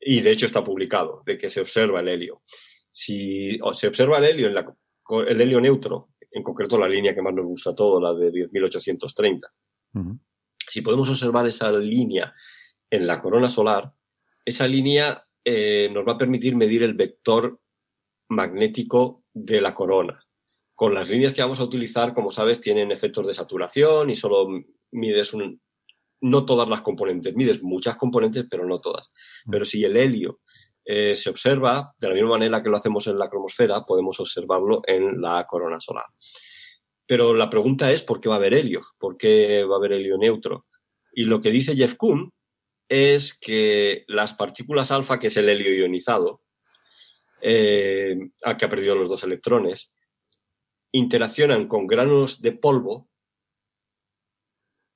Y de hecho está publicado de que se observa el helio. Si se observa el helio en la, el helio neutro, en concreto la línea que más nos gusta a todo, la de 10.830, si podemos observar esa línea en la corona solar, esa línea eh, nos va a permitir medir el vector magnético de la corona. Con las líneas que vamos a utilizar, como sabes, tienen efectos de saturación y solo mides un, no todas las componentes, mides muchas componentes, pero no todas. Mm. Pero si el helio eh, se observa de la misma manera que lo hacemos en la cromosfera, podemos observarlo en la corona solar. Pero la pregunta es, ¿por qué va a haber helio? ¿Por qué va a haber helio neutro? Y lo que dice Jeff Kuhn es que las partículas alfa, que es el helio ionizado, eh, a que ha perdido los dos electrones, interaccionan con granos de polvo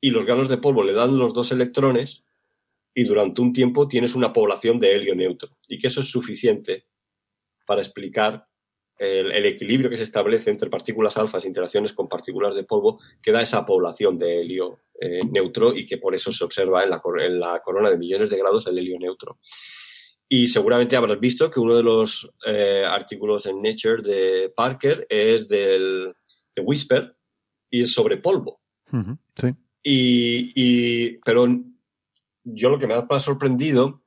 y los granos de polvo le dan los dos electrones y durante un tiempo tienes una población de helio neutro. Y que eso es suficiente para explicar el, equilibrio que se establece entre partículas alfa e interacciones con partículas de polvo que da esa población de helio eh, neutro y que por eso se observa en la, en la, corona de millones de grados el helio neutro. Y seguramente habrás visto que uno de los eh, artículos en Nature de Parker es del, de Whisper y es sobre polvo. sí. Y, y, pero yo lo que me ha sorprendido,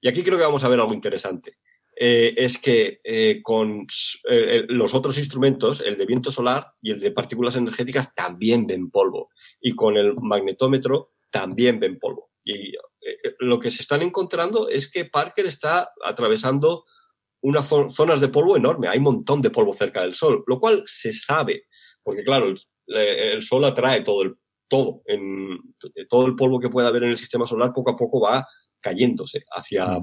y aquí creo que vamos a ver algo interesante, eh, es que eh, con eh, los otros instrumentos, el de viento solar y el de partículas energéticas, también ven polvo. Y con el magnetómetro también ven polvo. Y lo que se están encontrando es que Parker está atravesando unas zonas de polvo enorme. Hay un montón de polvo cerca del Sol, lo cual se sabe, porque claro, el, Sol atrae todo el todo, todo el polvo que pueda haber en el sistema solar poco a poco va cayéndose hacia,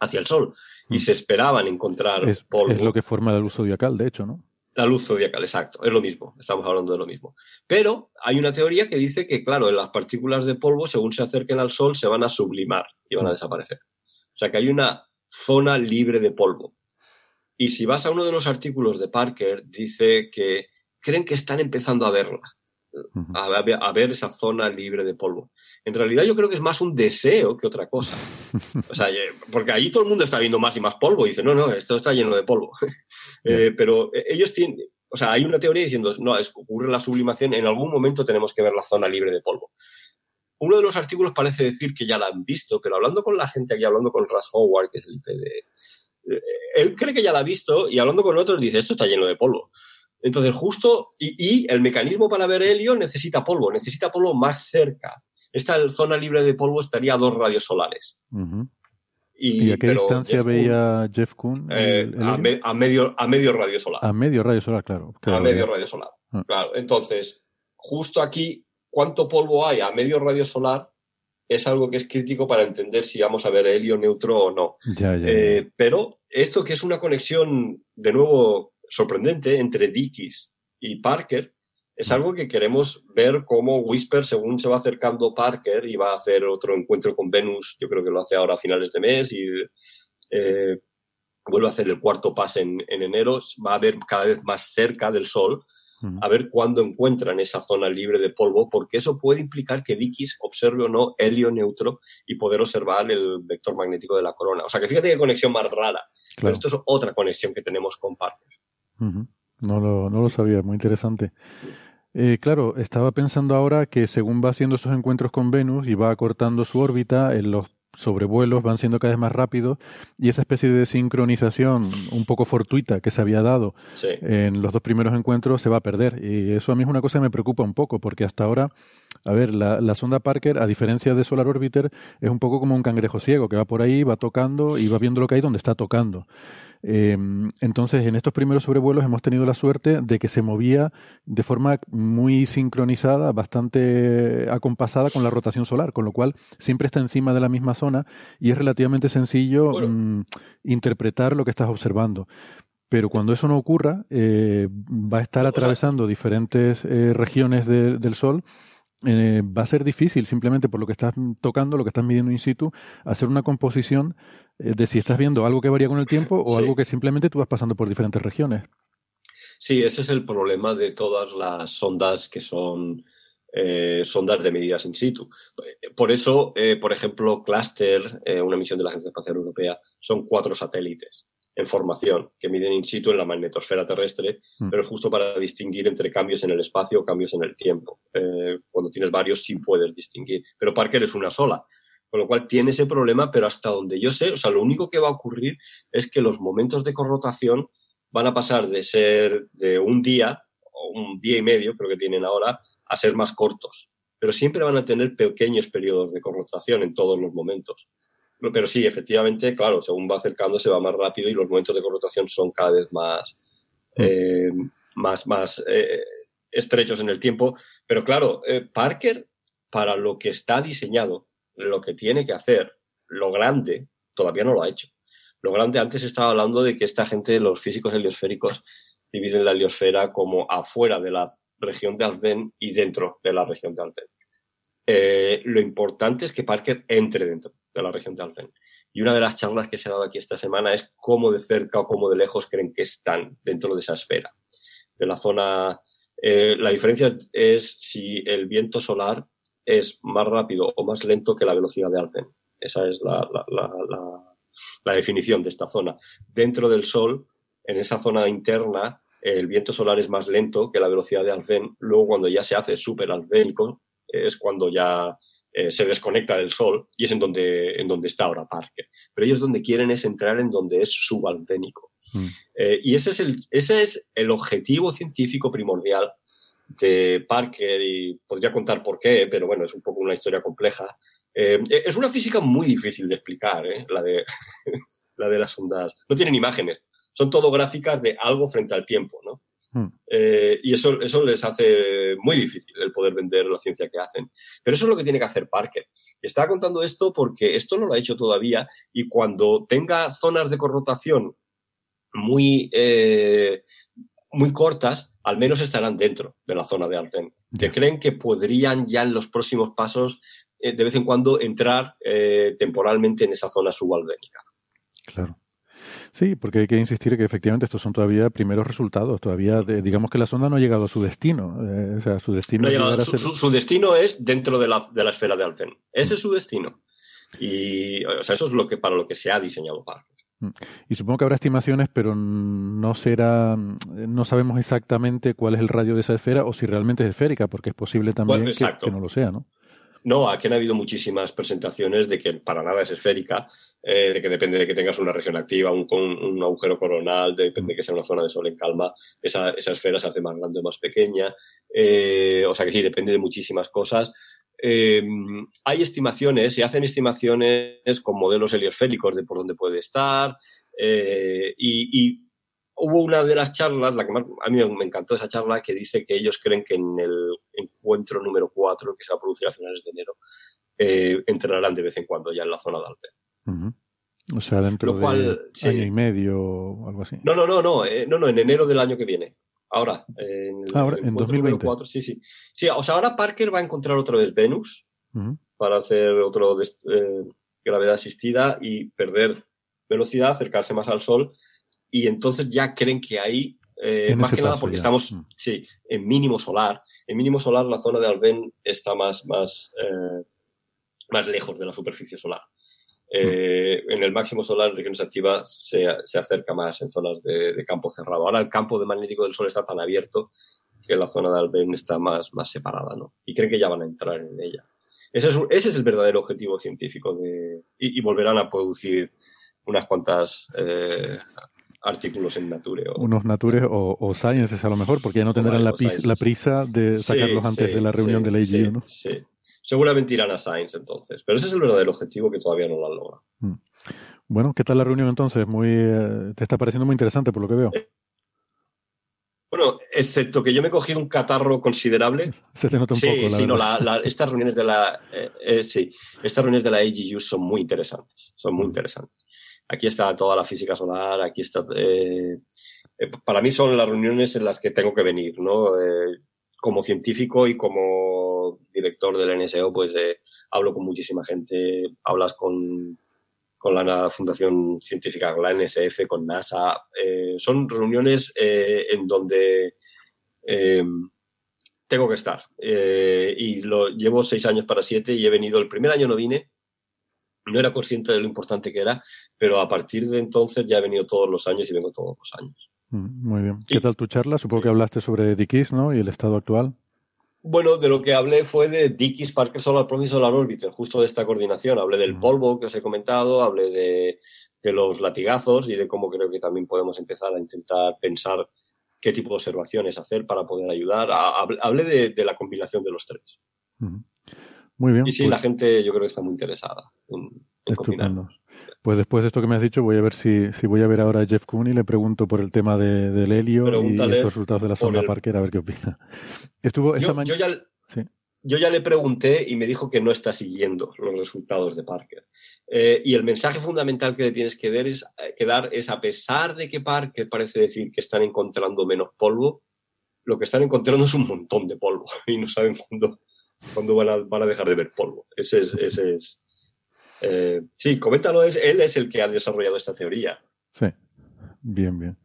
hacia el Sol. Y se esperaban encontrar es, polvo. Es lo que forma la luz zodiacal, de hecho, ¿no? La luz zodiacal, exacto, es lo mismo, estamos hablando de lo mismo. Pero hay una teoría que dice que, claro, las partículas de polvo, según se acerquen al Sol, se van a sublimar y van a desaparecer. O sea que hay una zona libre de polvo. Y si vas a uno de los artículos de Parker, dice que creen que están empezando a verla a, ver esa zona libre de polvo. En realidad yo creo que es más un deseo que otra cosa. <laughs> O sea, porque allí todo el mundo está viendo más y más polvo y dice, no, no, esto está lleno de polvo. <laughs> Eh, pero eh, ellos tienen, o sea, hay una teoría diciendo, no, es, ocurre la sublimación, en algún momento tenemos que ver la zona libre de polvo. Uno de los artículos parece decir que ya la han visto, pero hablando con la gente aquí, hablando con Russ Howard, que es el IP de... Eh, él cree que ya la ha visto y hablando con otros dice, esto está lleno de polvo. Entonces, justo, y, el mecanismo para ver helio necesita polvo, necesita polvo más cerca. Esta zona libre de polvo estaría a dos radios solares. y, a qué distancia veía Jeff Kuhn? Eh, a, medio, a medio radio solar. A medio radio solar, claro. a medio radio solar. Ah. Claro. Entonces, justo aquí, ¿cuánto polvo hay a medio radio solar? Es algo que es crítico para entender si vamos a ver helio neutro o no. Eh, pero esto que es una conexión, de nuevo, sorprendente entre Dickies y Parker es algo que queremos ver cómo Whisper, según se va acercando Parker y va a hacer otro encuentro con Venus, yo creo que lo hace ahora a finales de mes y eh, vuelve a hacer el cuarto pase en, enero, va a ver cada vez más cerca del Sol, a ver cuándo encuentran esa zona libre de polvo, porque eso puede implicar que Dickies observe o no helio neutro y poder observar el vector magnético de la corona. O sea que fíjate qué conexión más rara. Pero esto es otra conexión que tenemos con Parker. No lo, no lo sabía, muy interesante. Eh, claro, estaba pensando ahora que según va haciendo esos encuentros con Venus y va acortando su órbita, en los sobrevuelos van siendo cada vez más rápidos y esa especie de sincronización un poco fortuita que se había dado en los dos primeros encuentros se va a perder. Y eso a mí es una cosa que me preocupa un poco porque hasta ahora, a ver, la, la sonda Parker, a diferencia de Solar Orbiter, es un poco como un cangrejo ciego que va por ahí, va tocando y va viendo lo que hay donde está tocando. Eh, entonces, en estos primeros sobrevuelos hemos tenido la suerte de que se movía de forma muy sincronizada, bastante acompasada con la rotación solar, con lo cual siempre está encima de la misma zona y es relativamente sencillo mm, interpretar lo que estás observando. Pero cuando eso no ocurra, eh, va a estar atravesando diferentes eh, regiones del Sol eh, va a ser difícil simplemente por lo que estás tocando, lo que estás midiendo in situ, hacer una composición eh, de si estás viendo algo que varía con el tiempo o algo que simplemente tú vas pasando por diferentes regiones. Sí, ese es el problema de todas las sondas que son eh, sondas de medidas in situ. Por eso, por ejemplo, Cluster, una misión de la Agencia Espacial Europea, son cuatro satélites en formación, que miden in situ en la magnetosfera terrestre, mm. pero es justo para distinguir entre cambios en el espacio o cambios en el tiempo. Eh, cuando tienes varios sí puedes distinguir, pero Parker es una sola, con lo cual tiene ese problema, pero hasta donde yo sé, o sea, lo único que va a ocurrir es que los momentos de corrotación van a pasar de ser de un día o un día y medio, creo que tienen ahora, a ser más cortos. Pero siempre van a tener pequeños periodos de corrotación en todos los momentos. Pero sí, efectivamente, claro, según va acercándose va más rápido y los momentos de corrotación son cada vez más, mm. eh, más, más eh, estrechos en el tiempo. Pero claro, eh, Parker, para lo que está diseñado, lo que tiene que hacer, lo grande, todavía no lo ha hecho. Lo grande, antes estaba hablando de que esta gente, los físicos heliosféricos, dividen la heliosfera como afuera de la región de Alfvén y dentro de la región de. Eh, lo importante es que Parker entre dentro de la región de Alten. Y una de las charlas que se ha dado aquí esta semana es cómo de cerca o cómo de lejos creen que están dentro de esa esfera. De la zona. Eh, la diferencia es si el viento solar es más rápido o más lento que la velocidad de Alfvén. Esa es la, la definición de esta zona. Dentro del Sol, en esa zona interna, el viento solar es más lento que la velocidad de Alfvén. Luego, cuando ya se hace súper alfvénico, es cuando ya eh, se desconecta del Sol y es en donde, en donde está ahora Parker. Pero ellos donde quieren es entrar en donde es subalfvénico. Mm. Eh, y ese es, el, ese es el objetivo científico primordial de Parker y podría contar por qué, pero bueno, es un poco una historia compleja. Eh, es una física muy difícil de explicar, la, de, <laughs> la de las ondas. No tienen imágenes, son todo gráficas de algo frente al tiempo, ¿no? Hmm. Eh, y eso, eso les hace muy difícil el poder vender la ciencia que hacen. Pero eso es lo que tiene que hacer Parker. Estaba contando esto porque esto no lo ha hecho todavía y cuando tenga zonas de connotación muy, eh, muy cortas, al menos estarán dentro de la zona de Alten. Que creen que podrían ya en los próximos pasos, eh, de vez en cuando, entrar temporalmente en esa zona subalvénica. Claro. Sí, porque hay que insistir que efectivamente estos son todavía primeros resultados. Todavía, digamos que la sonda no ha llegado a su destino. Eh, o sea, su destino, su, destino es dentro de la, de la esfera de Alten. Ese es su destino. Y o sea, eso es lo que para lo que se ha diseñado Parker. Mm. Y supongo que habrá estimaciones, pero no será, no sabemos exactamente cuál es el radio de esa esfera o si realmente es esférica, porque es posible también que, no lo sea, ¿no? No, aquí han habido muchísimas presentaciones de que para nada es esférica, eh, de que depende de que tengas una región activa, un, agujero coronal, depende de que sea una zona de sol en calma, esa, esa esfera se hace más grande o más pequeña. Eh, o sea que sí, depende de muchísimas cosas. Eh, hay estimaciones, se hacen estimaciones con modelos heliosféricos de por dónde puede estar y hubo una de las charlas, la que más, a mí me encantó esa charla, que dice que ellos creen que en el encuentro número 4, que se va a producir a finales de enero, eh, entrenarán de vez en cuando ya en la zona de Alpe. O sea, dentro de año y medio o algo así. No, no, no, no, eh, no, no, en enero del año que viene. Ahora, en, ahora, en 2020. sí, sí. Sí, o sea, ahora Parker va a encontrar otra vez Venus para hacer otro eh, gravedad asistida y perder velocidad, acercarse más al Sol y entonces ya creen que ahí, eh, más que nada porque estamos, sí, en mínimo solar. En mínimo solar la zona de Alben está más, más, eh, más lejos de la superficie solar. Eh, mm. en el máximo solar, en regiones activas, se, se acerca más en zonas de, campo cerrado. Ahora el campo de magnético del Sol está tan abierto que la zona de Alben está más, más separada, ¿no? Y creen que ya van a entrar en ella. Ese es, ese es el verdadero objetivo científico de, y, volverán a producir unas cuantas eh, artículos en Nature. O, Unos Nature o, o, Sciences a lo mejor, porque ya no tendrán la, la, prisa de sacarlos antes de la reunión de la AGU, ¿no? Sí, seguramente irán a Science entonces, pero ese es el verdadero objetivo que todavía no lo han logrado. Mm. Bueno, ¿qué tal la reunión entonces? Muy, eh, te está pareciendo muy interesante por lo que veo. Eh, bueno, excepto que yo me he cogido un catarro considerable. <laughs> Se te nota un poco. sí, no, estas reuniones de la, eh, sí, estas reuniones de la AGU son muy interesantes, son muy mm. interesantes aquí está toda la física solar, aquí está... Eh, eh, para mí son las reuniones en las que tengo que venir, ¿no? Eh, como científico y como director del NSO, pues hablo con muchísima gente, hablas con, con la Fundación Científica, con la NSF, con NASA. son reuniones en donde tengo que estar. y lo llevo seis años para siete y he venido, el primer año no vine, no era consciente de lo importante que era, pero a partir de entonces ya he venido todos los años y vengo todos los años. Mm, muy bien. ¿Qué tal tu charla? Supongo que hablaste sobre Dickies, ¿no? Y el estado actual. Bueno, de lo que hablé fue de Dickies Parker Solar Promise Solar Orbiter, justo de esta coordinación. Hablé del mm. polvo que os he comentado, hablé de, los latigazos y de cómo creo que también podemos empezar a intentar pensar qué tipo de observaciones hacer para poder ayudar. Hablé de, la combinación de los tres. Muy bien. Y sí, la pues gente yo creo que está muy interesada en, en Pues después de esto que me has dicho, voy a ver si, si voy a ver ahora a Jeff Kuhn y le pregunto por el tema de, del helio y estos resultados de la sonda Parker, a ver qué opina. Estuvo esta yo, yo, ya, yo ya le pregunté y me dijo que no está siguiendo los resultados de Parker. Eh, y el mensaje fundamental que le tienes que dar, es, eh, que dar es, a pesar de que Parker parece decir que están encontrando menos polvo, lo que están encontrando es un montón de polvo <laughs> y no saben cuándo, cuando van a, van a dejar de ver polvo. Ese es. Ese es eh, sí, coméntalo, es, él es el que ha desarrollado esta teoría. Sí, bien, bien.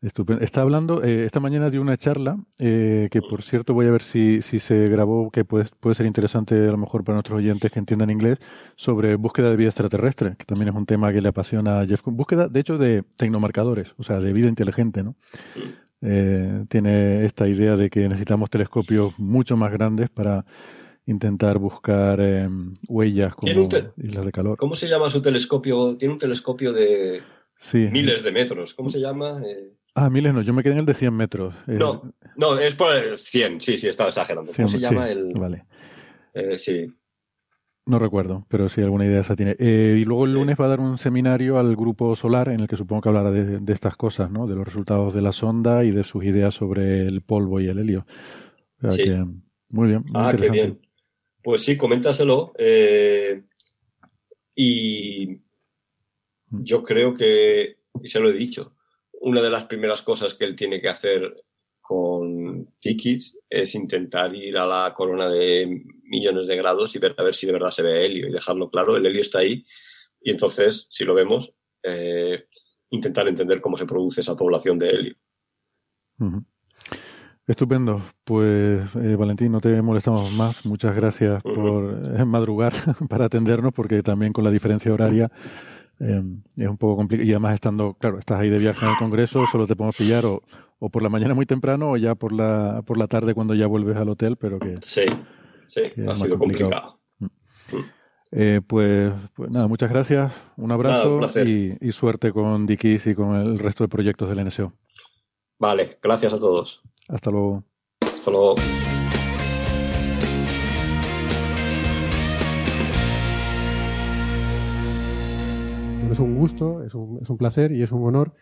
Estupendo. Está hablando, eh, esta mañana de una charla, eh, que por cierto voy a ver si, si se grabó, que puede, puede ser interesante a lo mejor para nuestros oyentes que entiendan inglés, sobre búsqueda de vida extraterrestre, que también es un tema que le apasiona a Jeff. Búsqueda, de hecho, de tecnomarcadores, o sea, de vida inteligente, ¿no? Eh, tiene esta idea de que necesitamos telescopios mucho más grandes para intentar buscar eh, huellas como islas de calor. ¿Cómo se llama su telescopio? Tiene un telescopio de Sí. miles de metros. ¿Cómo se llama? Eh, Ah, miles no, yo me quedé en el de 100 metros. No, no, es por el 100. Sí, sí, estaba exagerando. 100, ¿Cómo se llama sí, el...? Vale. eh, sí. No recuerdo, pero sí alguna idea esa tiene. Eh, y luego el lunes va a dar un seminario al grupo solar en el que supongo que hablará de, de estas cosas, ¿no? De los resultados de la sonda y de sus ideas sobre el polvo y el helio. O sea Sí. que, muy bien, muy Ah, qué bien. Pues sí, coméntaselo. eh, y yo creo que, y se lo he dicho, una de las primeras cosas que él tiene que hacer con Tikis es intentar ir a la corona de millones de grados y ver a ver si de verdad se ve helio y dejarlo claro. El helio está ahí y entonces, si lo vemos, eh, intentar entender cómo se produce esa población de helio. Estupendo. Pues, eh, Valentín, no te molestamos más. Muchas gracias por eh, madrugar <laughs> para atendernos, porque también con la diferencia horaria eh, es un poco complicado. Y además, estando, claro, estás ahí de viaje en el Congreso, solo te podemos pillar o, o por la mañana muy temprano o ya por la, por la tarde cuando ya vuelves al hotel, pero que. Sí, sí, Que ha más sido complicado. complicado. Eh, pues, pues nada, muchas gracias, un abrazo Nada, un placer. y, y suerte con Dikis y con el resto de proyectos del NSO. Vale, gracias a todos. Hasta luego. Hasta luego. Es un gusto, es un, es un placer y es un honor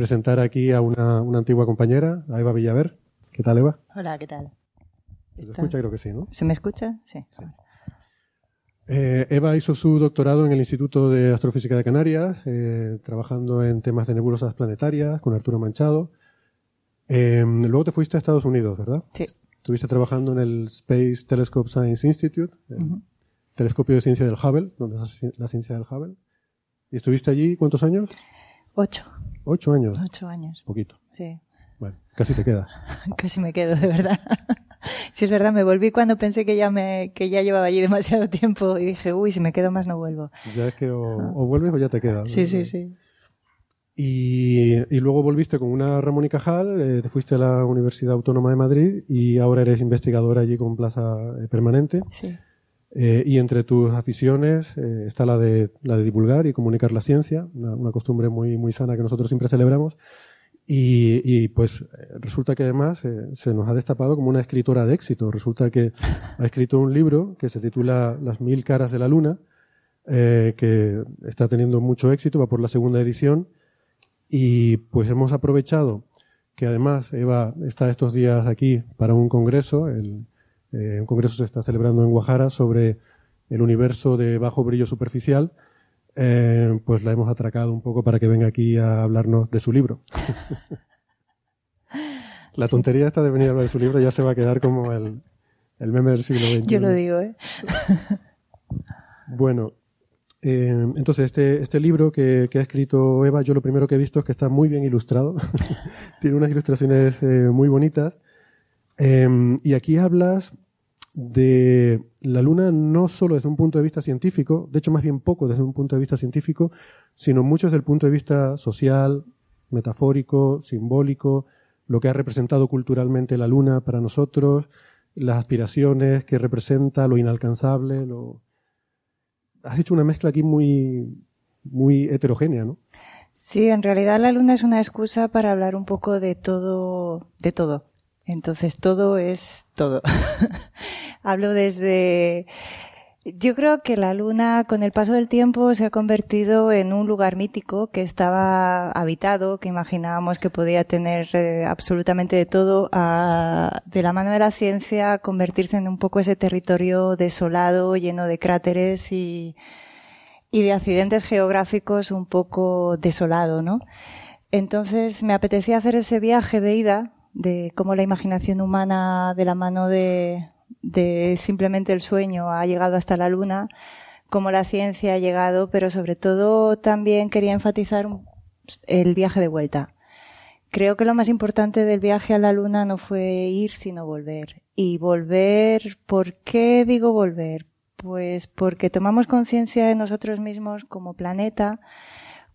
presentar aquí a una, una antigua compañera, a Eva Villaver. ¿Qué tal, Eva? Hola, ¿qué tal? ¿Se te escucha? Creo que sí, ¿no? ¿Se me escucha? Sí. Eh, Eva hizo su doctorado en el Instituto de Astrofísica de Canarias, eh, trabajando en temas de nebulosas planetarias con Arturo Manchado. Eh, luego te fuiste a Estados Unidos, ¿verdad? Sí. Estuviste trabajando en el Space Telescope Science Institute, el telescopio de ciencia del Hubble, donde es la ciencia del Hubble. ¿Y estuviste allí cuántos años? Ocho. Ocho años. Ocho años. Poquito. Sí. Bueno, casi te queda. <laughs> Casi me quedo, de verdad. <laughs> Sí, es verdad, me volví cuando pensé que ya me, que ya llevaba allí demasiado tiempo y dije, uy, si me quedo más no vuelvo. Ya es que o, o vuelves o ya te quedas. Sí, sí, sí. Y, y luego volviste con una Ramón y Cajal, eh, te fuiste a la Universidad Autónoma de Madrid y ahora eres investigadora allí con plaza eh, permanente. Sí. Eh, y entre tus aficiones eh, está la de, la de divulgar y comunicar la ciencia, una, costumbre muy, muy sana que nosotros siempre celebramos. Y, pues eh, resulta que además se nos ha destapado como una escritora de éxito. Resulta que ha escrito un libro que se titula Las mil caras de la luna, que está teniendo mucho éxito, va por la segunda edición. Y pues hemos aprovechado que además Eva está estos días aquí para un congreso, eh, un congreso se está celebrando en Guajara sobre el universo de bajo brillo superficial, eh, pues la hemos atracado un poco para que venga aquí a hablarnos de su libro. <laughs> la tontería esta de venir a hablar de su libro ya se va a quedar como el, el meme del siglo XXI. Yo lo digo, ¿eh? Bueno, eh, entonces este, este libro que, que ha escrito Eva, yo lo primero que he visto es que está muy bien ilustrado. <laughs> Tiene unas ilustraciones eh, muy bonitas. Eh, y aquí hablas de la Luna no solo desde un punto de vista científico, de hecho más bien poco desde un punto de vista científico, sino mucho desde el punto de vista social, metafórico, simbólico, lo que ha representado culturalmente la Luna para nosotros, las aspiraciones que representa, lo inalcanzable, lo... Has hecho una mezcla aquí muy, muy heterogénea, ¿no? Sí, en realidad la luna es una excusa para hablar un poco de todo, de todo. Entonces todo es todo. <laughs> Hablo desde yo creo que la luna con el paso del tiempo se ha convertido en un lugar mítico que estaba habitado, que imaginábamos que podía tener eh, absolutamente de todo, a, de la mano de la ciencia convertirse en un poco ese territorio desolado, lleno de cráteres y, y de accidentes geográficos un poco desolado, ¿no? Entonces me apetecía hacer ese viaje de ida, de cómo la imaginación humana de la mano de, simplemente el sueño ha llegado hasta la luna, cómo la ciencia ha llegado, pero sobre todo también quería enfatizar el viaje de vuelta, creo que lo más importante del viaje a la Luna no fue ir, sino volver. Y volver, ¿por qué digo volver? Pues porque tomamos conciencia de nosotros mismos como planeta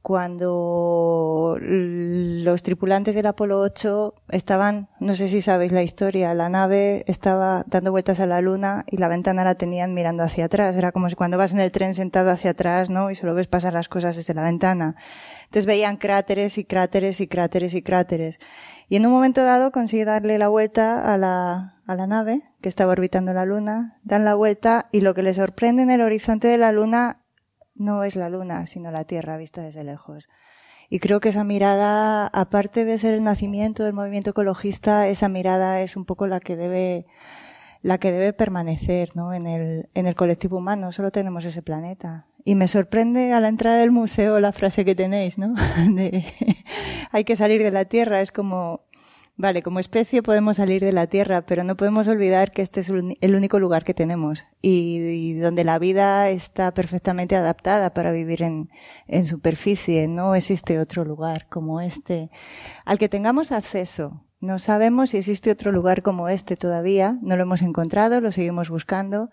cuando los tripulantes del Apolo 8 estaban, no sé si sabéis la historia, la nave estaba dando vueltas a la luna y la ventana la tenían mirando hacia atrás. Era como si cuando vas en el tren sentado hacia atrás, ¿no? Y solo ves pasar las cosas desde la ventana. Entonces veían cráteres y cráteres y cráteres y cráteres. Y en un momento dado consigue darle la vuelta a la, a la nave que estaba orbitando la luna, dan la vuelta y lo que les sorprende en el horizonte de la luna no es la luna, sino la Tierra vista desde lejos. Y creo que esa mirada, aparte de ser el nacimiento del movimiento ecologista, esa mirada es un poco la que debe, la que debe permanecer, ¿no? En el, en el colectivo humano. Solo tenemos ese planeta. Y me sorprende a la entrada del museo la frase que tenéis, ¿no? <laughs> De, <laughs> hay que salir de la Tierra. Es como, Vale, como especie podemos salir de la Tierra, pero no podemos olvidar que este es el único lugar que tenemos y, donde la vida está perfectamente adaptada para vivir en, en, superficie. No existe otro lugar como este al que tengamos acceso. No sabemos si existe otro lugar como este todavía. No lo hemos encontrado, lo seguimos buscando,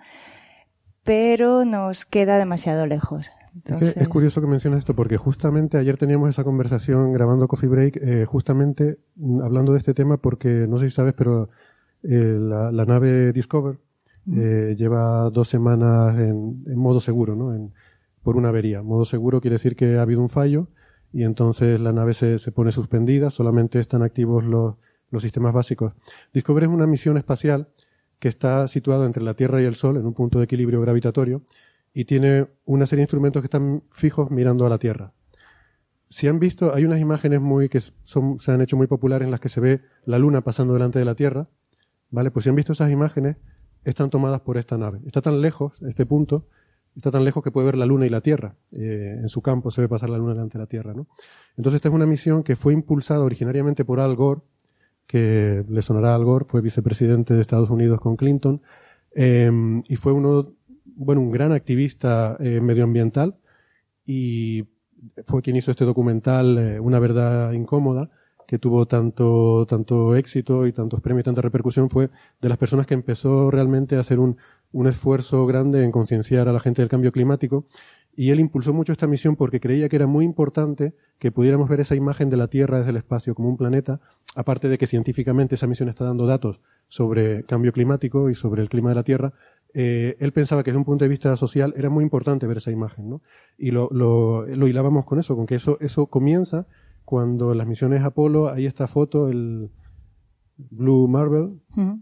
pero nos queda demasiado lejos. Es, curioso que menciones esto porque justamente ayer teníamos esa conversación grabando Coffee Break, eh, justamente hablando de este tema porque no sé si sabes, pero eh, la, nave Discover eh, lleva dos semanas en, modo seguro, ¿no? En, por una avería. Modo seguro quiere decir que ha habido un fallo y entonces la nave se, se pone suspendida, solamente están activos los, los sistemas básicos. Discover es una misión espacial que está situada entre la Tierra y el Sol en un punto de equilibrio gravitatorio y tiene una serie de instrumentos que están fijos mirando a la Tierra. Si han visto, hay unas imágenes muy que son, se han hecho muy populares en las que se ve la Luna pasando delante de la Tierra, ¿vale? Pues si han visto esas imágenes, están tomadas por esta nave. Está tan lejos, este punto, está tan lejos que puede ver la Luna y la Tierra. Eh, en su campo se ve pasar la Luna delante de la Tierra, ¿no? Entonces esta es una misión que fue impulsada originariamente por Al Gore, que le sonará a Al Gore, fue vicepresidente de Estados Unidos con Clinton, eh, y fue uno bueno, un gran activista eh, medioambiental y fue quien hizo este documental eh, Una verdad incómoda, que tuvo tanto, tanto éxito y tantos premios y tanta repercusión, fue de las personas que empezó realmente a hacer un, un esfuerzo grande en concienciar a la gente del cambio climático. Y él impulsó mucho esta misión porque creía que era muy importante que pudiéramos ver esa imagen de la Tierra desde el espacio como un planeta, aparte de que científicamente esa misión está dando datos sobre cambio climático y sobre el clima de la Tierra, eh, él pensaba que desde un punto de vista social era muy importante ver esa imagen, ¿no? Y lo, lo, lo hilábamos con eso, con que eso, eso comienza cuando en las misiones Apolo hay esta foto, el Blue Marble,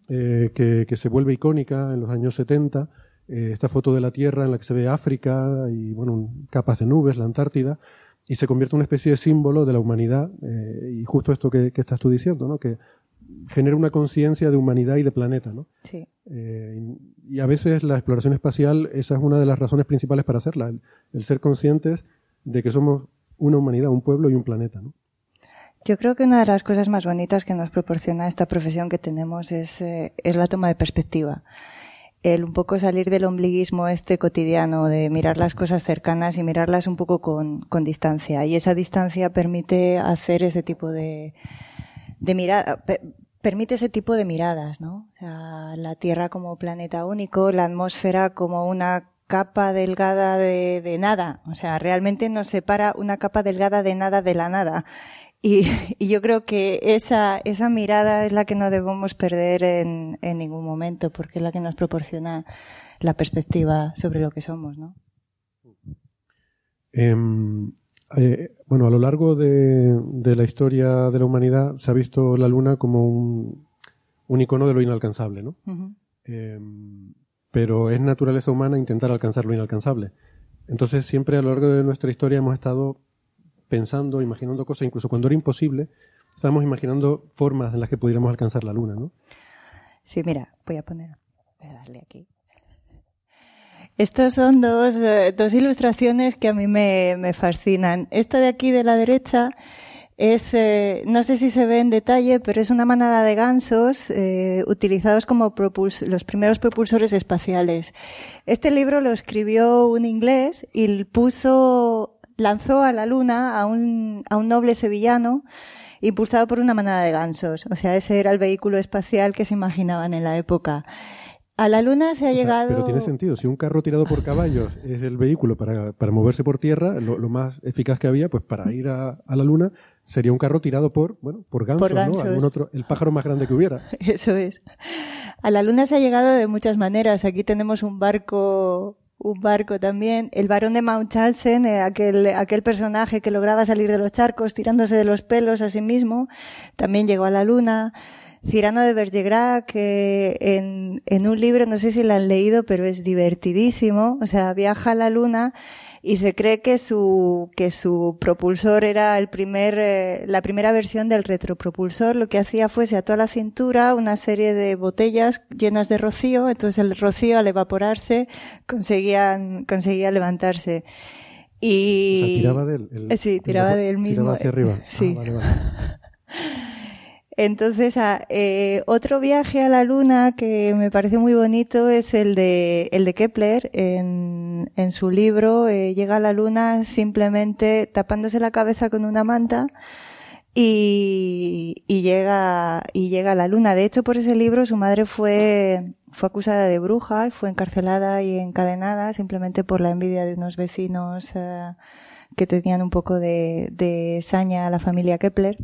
eh, que, que, se vuelve icónica en los años 70, eh, esta foto de la Tierra en la que se ve África y, bueno, capas de nubes, la Antártida, y se convierte en una especie de símbolo de la humanidad, y justo esto que, que, estás tú diciendo, ¿no? Que genera una conciencia de humanidad y de planeta, ¿no? Sí. Eh, y a veces la exploración espacial, esa es una de las razones principales para hacerla, el, ser conscientes de que somos una humanidad, un pueblo y un planeta, ¿no? Yo creo que una de las cosas más bonitas que nos proporciona esta profesión que tenemos es, eh, es la toma de perspectiva. El un poco salir del ombliguismo este cotidiano, de mirar las cosas cercanas y mirarlas un poco con, con distancia. Y esa distancia permite hacer ese tipo de, de mirada, permite ese tipo de miradas, ¿no? O sea, la Tierra como planeta único, la atmósfera como una capa delgada de, nada. O sea, realmente nos separa una capa delgada de nada de la nada. <laughs> Y, yo creo que esa, esa mirada es la que no debemos perder en, en ningún momento, porque es la que nos proporciona la perspectiva sobre lo que somos, ¿no? Um, eh, bueno, a lo largo de, de, la historia de la humanidad se ha visto la Luna como un, un icono de lo inalcanzable, ¿no? Uh -huh. eh, pero es naturaleza humana intentar alcanzar lo inalcanzable. Entonces siempre a lo largo de nuestra historia hemos estado pensando, imaginando cosas, incluso cuando era imposible, estábamos imaginando formas en las que pudiéramos alcanzar la Luna, ¿no? Sí, mira, voy a poner, voy a darle aquí. Estos son dos, eh, dos ilustraciones que a mí me, me, fascinan. Esta de aquí de la derecha es, eh, no sé si se ve en detalle, pero es una manada de gansos eh, utilizados como los primeros propulsores espaciales. Este libro lo escribió un inglés y puso, lanzó a la luna a un, a un noble sevillano impulsado por una manada de gansos. O sea, ese era el vehículo espacial que se imaginaban en la época. A la Luna se ha llegado. pero tiene sentido. Si un carro tirado por caballos es el vehículo para, para moverse por tierra, lo, más eficaz que había, pues para ir a, a, la Luna, sería un carro tirado por, bueno, por gansos, ¿no? Algún otro, el pájaro más grande que hubiera. <laughs> Eso es. A la Luna se ha llegado de muchas maneras. Aquí tenemos un barco un barco también. El barón de Munchausen, eh, aquel, aquel personaje que lograba salir de los charcos tirándose de los pelos a sí mismo, también llegó a la luna. Cirano de Bergerac, que en, en un libro, no sé si lo han leído, pero es divertidísimo. O sea, viaja a la luna y se cree que su, que su propulsor era el primer, eh, la primera versión del retropropulsor. Lo que hacía fuese a toda la cintura una serie de botellas llenas de rocío, entonces el rocío al evaporarse conseguían, conseguía levantarse. Y... O sea, tiraba del, sí, tiraba del mismo. Tiraba hacia arriba. <laughs> Sí. Ah, <laughs> Entonces, ah, eh, otro viaje a la Luna que me parece muy bonito es el de, el de Kepler. En, su libro eh, llega a la Luna simplemente tapándose la cabeza con una manta y, y, llega, y llega a la Luna. De hecho, por ese libro su madre fue, fue acusada de bruja y fue encarcelada y encadenada simplemente por la envidia de unos vecinos eh, que tenían un poco de, de saña a la familia Kepler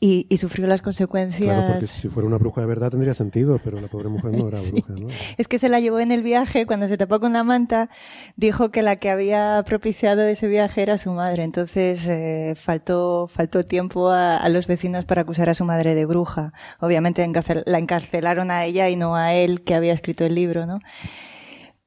y, y, sufrió las consecuencias. Claro, porque si fuera una bruja de verdad tendría sentido, pero la pobre mujer no era <laughs> bruja, ¿no? Es que se la llevó en el viaje, cuando se tapó con una manta, dijo que la que había propiciado ese viaje era su madre. Entonces, eh, faltó, faltó tiempo a, a, los vecinos para acusar a su madre de bruja. Obviamente la encarcelaron a ella y no a él, que había escrito el libro, ¿no?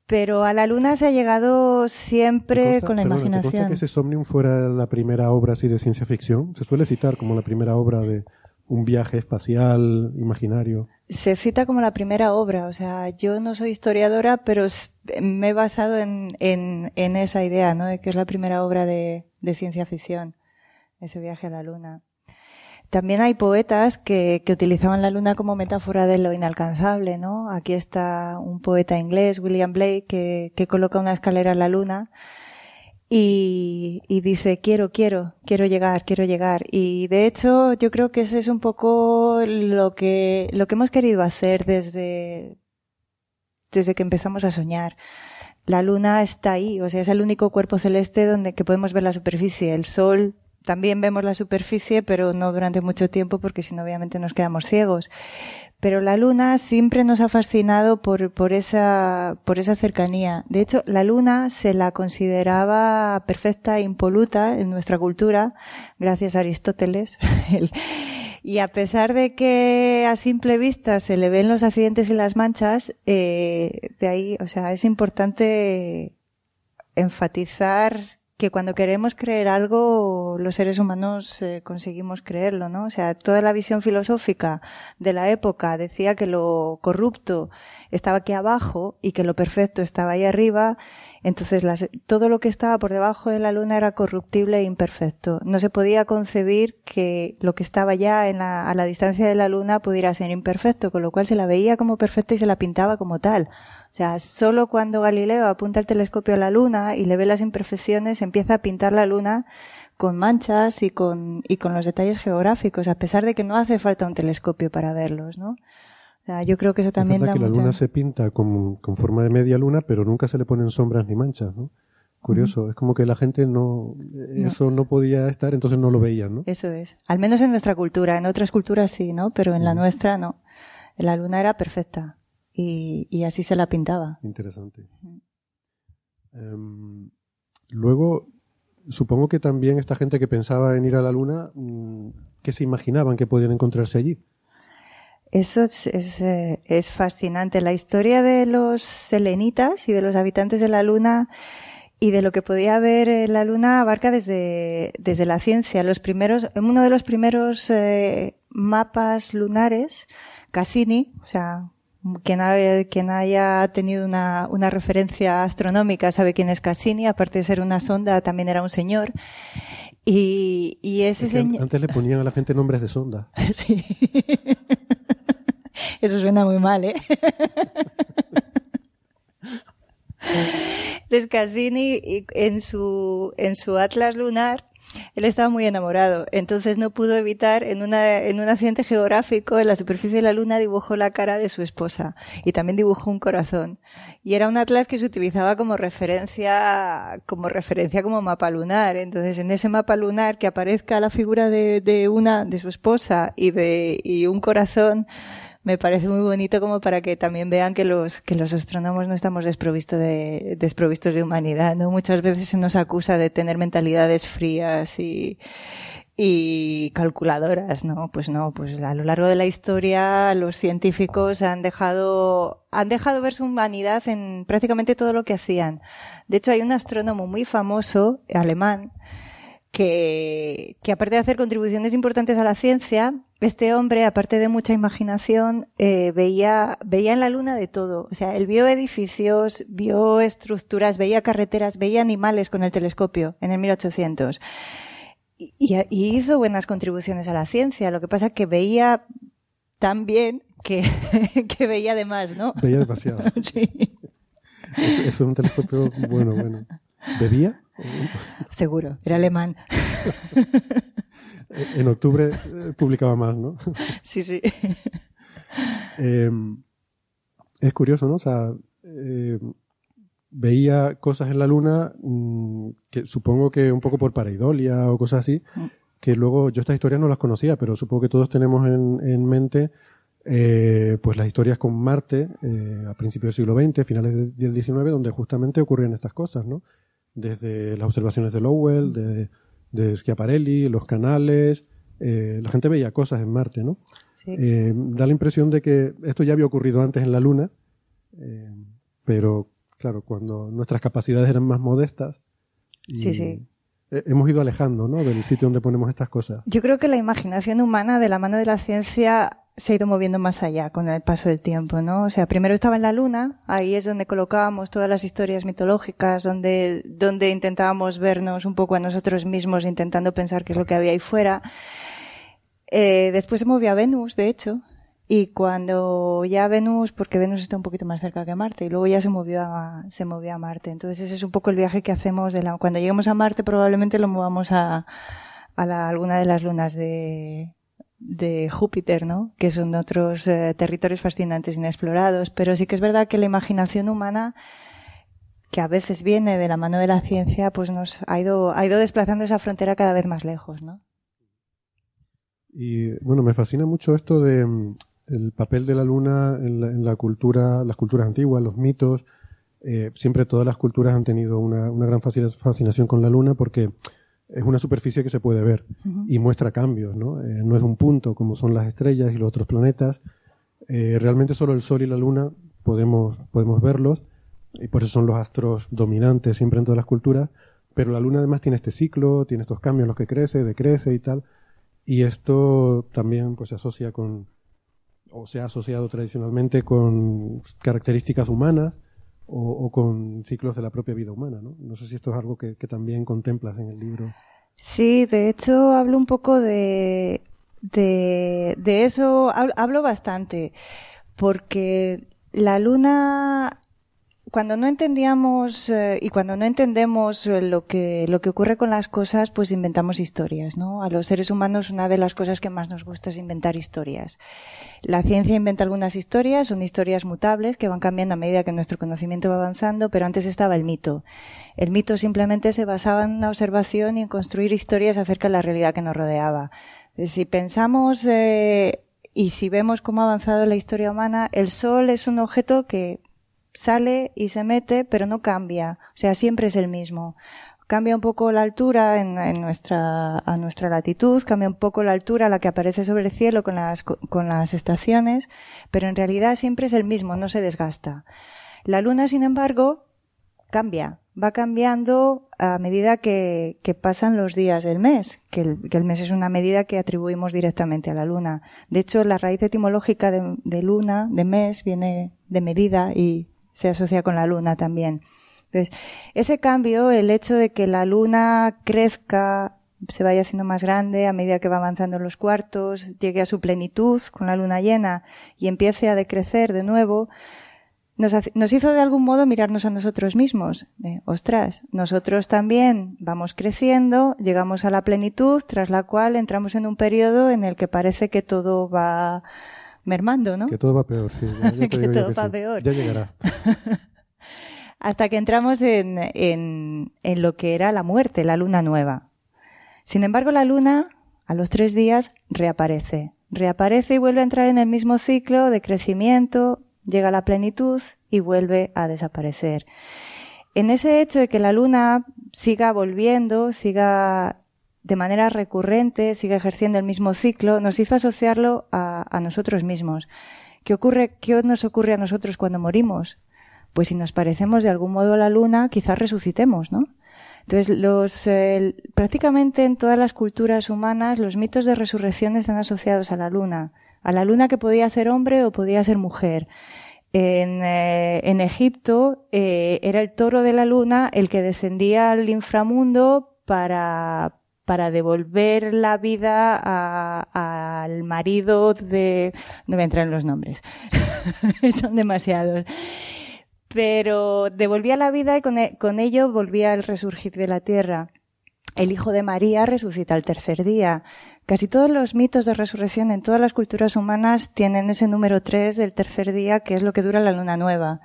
Pero a la luna se ha llegado siempre con la imaginación. ¿te que ese Somnium fuera la primera obra así de ciencia ficción? Se suele citar como la primera obra de un viaje espacial imaginario. Se cita como la primera obra, o sea, yo no soy historiadora, pero me he basado en, en, en esa idea, ¿no? De que es la primera obra de, de ciencia ficción, ese viaje a la luna. También hay poetas que, que, utilizaban la luna como metáfora de lo inalcanzable, ¿no? Aquí está un poeta inglés, William Blake, que, que coloca una escalera en la luna y, y, dice, quiero, quiero, quiero llegar, quiero llegar. Y de hecho, yo creo que ese es un poco lo que, lo que hemos querido hacer desde, desde que empezamos a soñar. La luna está ahí, o sea, es el único cuerpo celeste donde que podemos ver la superficie. El sol también vemos la superficie, pero no durante mucho tiempo porque si no obviamente nos quedamos ciegos. Pero la luna siempre nos ha fascinado por, por esa, por esa cercanía. De hecho, la luna se la consideraba perfecta e impoluta en nuestra cultura, gracias a Aristóteles. <laughs> y a pesar de que a simple vista se le ven los accidentes y las manchas, eh, de ahí, o sea, es importante enfatizar que cuando queremos creer algo, los seres humanos eh, conseguimos creerlo, ¿no? O sea, toda la visión filosófica de la época decía que lo corrupto estaba aquí abajo y que lo perfecto estaba ahí arriba. Entonces, todo lo que estaba por debajo de la luna era corruptible e imperfecto. No se podía concebir que lo que estaba ya en la, a la distancia de la luna pudiera ser imperfecto, con lo cual se la veía como perfecta y se la pintaba como tal. O sea, solo cuando Galileo apunta el telescopio a la luna y le ve las imperfecciones, empieza a pintar la luna con manchas y con, y con los detalles geográficos, a pesar de que no hace falta un telescopio para verlos, ¿no? O sea, yo creo que eso también da que la luna se pinta con, con, forma de media luna, pero nunca se le ponen sombras ni manchas, ¿no? Curioso, es como que la gente no, eso no podía estar, entonces no lo veían, ¿no? Eso es. Al menos en nuestra cultura, en otras culturas sí, ¿no? Pero en la nuestra no. La luna era perfecta y, así se la pintaba. Interesante. Em, luego, supongo que también esta gente que pensaba en ir a la Luna, mm, ¿qué se imaginaban que podían encontrarse allí? Eso es, eh, es, fascinante. La historia de los selenitas y de los habitantes de la Luna y de lo que podía haber en la Luna abarca desde, desde la ciencia. Los primeros, uno de los primeros eh, mapas lunares, Cassini, o sea, quien, quien haya tenido una, una, referencia astronómica sabe quién es Cassini, aparte de ser una sonda, también era un señor. Y, y ese señor... Antes le ponían a la gente nombres de sonda. <laughs> sí. Eso suena muy mal, ¿eh? <laughs> Entonces Cassini en su, en su atlas lunar él estaba muy enamorado, entonces no pudo evitar, en, una, en un accidente geográfico, en la superficie de la Luna dibujó la cara de su esposa y también dibujó un corazón. Y era un atlas que se utilizaba como referencia, como referencia como mapa lunar. Entonces, en ese mapa lunar que aparezca la figura de, de una, de su esposa y de, y un corazón, me parece muy bonito como para que también vean que los, que los astrónomos no estamos desprovistos de, desprovistos de humanidad, ¿no? Muchas veces se nos acusa de tener mentalidades frías y, y calculadoras, ¿no? Pues no, pues a lo largo de la historia los científicos han dejado, han dejado ver su humanidad en prácticamente todo lo que hacían. De hecho, hay un astrónomo muy famoso, alemán, que, que aparte de hacer contribuciones importantes a la ciencia, este hombre, aparte de mucha imaginación, eh, veía, veía en la luna de todo. O sea, él vio edificios, vio estructuras, veía carreteras, veía animales con el telescopio en el 1800. Y, y hizo buenas contribuciones a la ciencia. Lo que pasa es que veía tan bien que, <laughs> que veía de más, ¿no? Veía demasiado. <laughs> sí. Eso es un telescopio bueno, bueno. ¿Bebía? <laughs> Seguro, era alemán. <laughs> en octubre eh, publicaba más, ¿no? <laughs> Sí, sí. Eh, es curioso, ¿no? O sea, eh, veía cosas en la luna mm, que supongo que un poco por pareidolia o cosas así, Mm. que luego yo estas historias no las conocía, pero supongo que todos tenemos en, en mente eh, pues las historias con Marte eh, a principios del siglo XX, finales del XIX, donde justamente ocurrían estas cosas, ¿no? Desde las observaciones de Lowell, de, de Schiaparelli, los canales, eh, la gente veía cosas en Marte, ¿no? Sí. Eh, da la impresión de que esto ya había ocurrido antes en la Luna, eh, pero claro, cuando nuestras capacidades eran más modestas, y Sí, sí. He- hemos ido alejando ¿no? del sitio donde ponemos estas cosas. Yo creo que la imaginación humana de la mano de la ciencia se ha ido moviendo más allá con el paso del tiempo, ¿no? O sea, primero estaba en la luna, ahí es donde colocábamos todas las historias mitológicas, donde, donde intentábamos vernos un poco a nosotros mismos, intentando pensar qué es lo que había ahí fuera. Eh, después se movió a Venus, de hecho, y cuando ya Venus, porque Venus está un poquito más cerca que Marte, y luego ya se movió a, se movió a Marte. Entonces ese es un poco el viaje que hacemos de la, cuando lleguemos a Marte probablemente lo movamos a, la, alguna de las lunas de, de Júpiter, ¿no? Que son otros eh, territorios fascinantes inexplorados. Pero sí que es verdad que la imaginación humana, que a veces viene de la mano de la ciencia, pues nos ha ido, ha ido desplazando esa frontera cada vez más lejos, ¿no? Y bueno, me fascina mucho esto de el papel de la luna en la, en la cultura, las culturas antiguas, los mitos. Eh, siempre todas las culturas han tenido una, una gran fascina- fascinación con la luna porque es una superficie que se puede ver y muestra cambios, ¿no? Eh, no es un punto como son las estrellas y los otros planetas. Eh, realmente solo el Sol y la Luna podemos, podemos verlos y por eso son los astros dominantes siempre en todas las culturas. Pero la Luna además tiene este ciclo, tiene estos cambios en los que crece, decrece y tal. Y esto también pues se asocia con, o se ha asociado tradicionalmente con características humanas o, con ciclos de la propia vida humana, ¿no? No sé si esto es algo que, que también contemplas en el libro. Sí, de hecho hablo un poco de, de, de eso, hab- hablo bastante, porque la luna, cuando no entendíamos eh, y cuando no entendemos eh, lo que, lo que ocurre con las cosas, pues inventamos historias, ¿no? A los seres humanos una de las cosas que más nos gusta es inventar historias. La ciencia inventa algunas historias, son historias mutables que van cambiando a medida que nuestro conocimiento va avanzando, pero antes estaba el mito. El mito simplemente se basaba en una observación y en construir historias acerca de la realidad que nos rodeaba. Si pensamos eh, y si vemos cómo ha avanzado la historia humana, el Sol es un objeto que sale y se mete, pero no cambia. O sea, siempre es el mismo. Cambia un poco la altura en, nuestra, a nuestra latitud, cambia un poco la altura a la que aparece sobre el cielo con las, con las estaciones, pero en realidad siempre es el mismo, no se desgasta. La luna, sin embargo, cambia, va cambiando a medida que, pasan los días del mes, que el, que el mes es una medida que atribuimos directamente a la luna. De hecho, la raíz etimológica de, de luna, de mes, viene de medida y se asocia con la luna también. Entonces, ese cambio, el hecho de que la luna crezca, se vaya haciendo más grande a medida que va avanzando los cuartos, llegue a su plenitud con la luna llena y empiece a decrecer de nuevo, nos, hizo de algún modo mirarnos a nosotros mismos. Ostras, nosotros también vamos creciendo, llegamos a la plenitud, tras la cual entramos en un periodo en el que parece que todo va mermando, ¿no? Que todo va peor, sí. ya- ya <laughs> te Que digo yo todo que va sí. peor. Ya llegará. <laughs> hasta que entramos en, en, en lo que era la muerte, la luna nueva. Sin embargo, la luna, a los tres días, reaparece. Reaparece y vuelve a entrar en el mismo ciclo de crecimiento, llega a la plenitud y vuelve a desaparecer. En ese hecho de que la luna siga volviendo, siga de manera recurrente, siga ejerciendo el mismo ciclo, nos hizo asociarlo a, nosotros mismos. ¿Qué ocurre, qué nos ocurre a nosotros cuando morimos? Pues si nos parecemos de algún modo a la luna, quizás resucitemos, ¿no? Entonces, los, prácticamente en todas las culturas humanas, los mitos de resurrección están asociados a la luna. A la luna que podía ser hombre o podía ser mujer. En, eh, Egipto eh, era el toro de la luna el que descendía al inframundo para, para devolver la vida al marido de... No voy a entrar en los nombres, <laughs> son demasiados. Pero devolvía la vida y con, e- ello volvía el resurgir de la tierra. El hijo de María resucita al tercer día. Casi todos los mitos de resurrección en todas las culturas humanas tienen ese número tres del tercer día, que es lo que dura la luna nueva.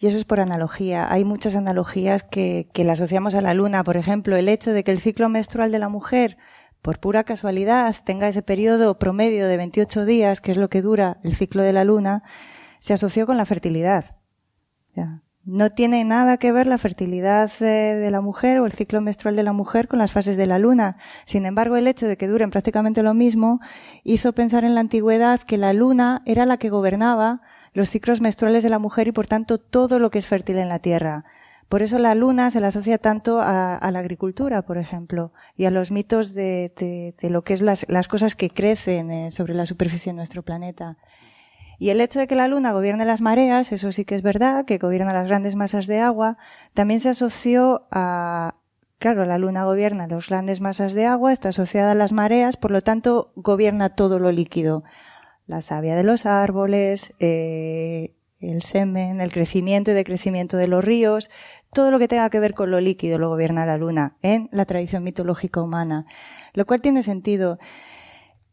Y eso es por analogía. Hay muchas analogías que, que le asociamos a la luna. Por ejemplo, el hecho de que el ciclo menstrual de la mujer, por pura casualidad, tenga ese periodo promedio de 28 días, que es lo que dura el ciclo de la luna, se asoció con la fertilidad. No tiene nada que ver la fertilidad eh, de la mujer o el ciclo menstrual de la mujer con las fases de la luna. Sin embargo, el hecho de que duren prácticamente lo mismo hizo pensar en la antigüedad que la luna era la que gobernaba los ciclos menstruales de la mujer y por tanto todo lo que es fértil en la tierra. Por eso la luna se la asocia tanto a, la agricultura, por ejemplo, y a los mitos de, de- de lo que es las, las cosas que crecen eh, sobre la superficie de nuestro planeta. Y el hecho de que la luna gobierne las mareas, eso sí que es verdad, que gobierna las grandes masas de agua, también se asoció a, claro, la luna gobierna las grandes masas de agua, está asociada a las mareas, por lo tanto gobierna todo lo líquido. La savia de los árboles, eh, el semen, el crecimiento y decrecimiento de los ríos, todo lo que tenga que ver con lo líquido lo gobierna la luna en la tradición mitológica humana, lo cual tiene sentido.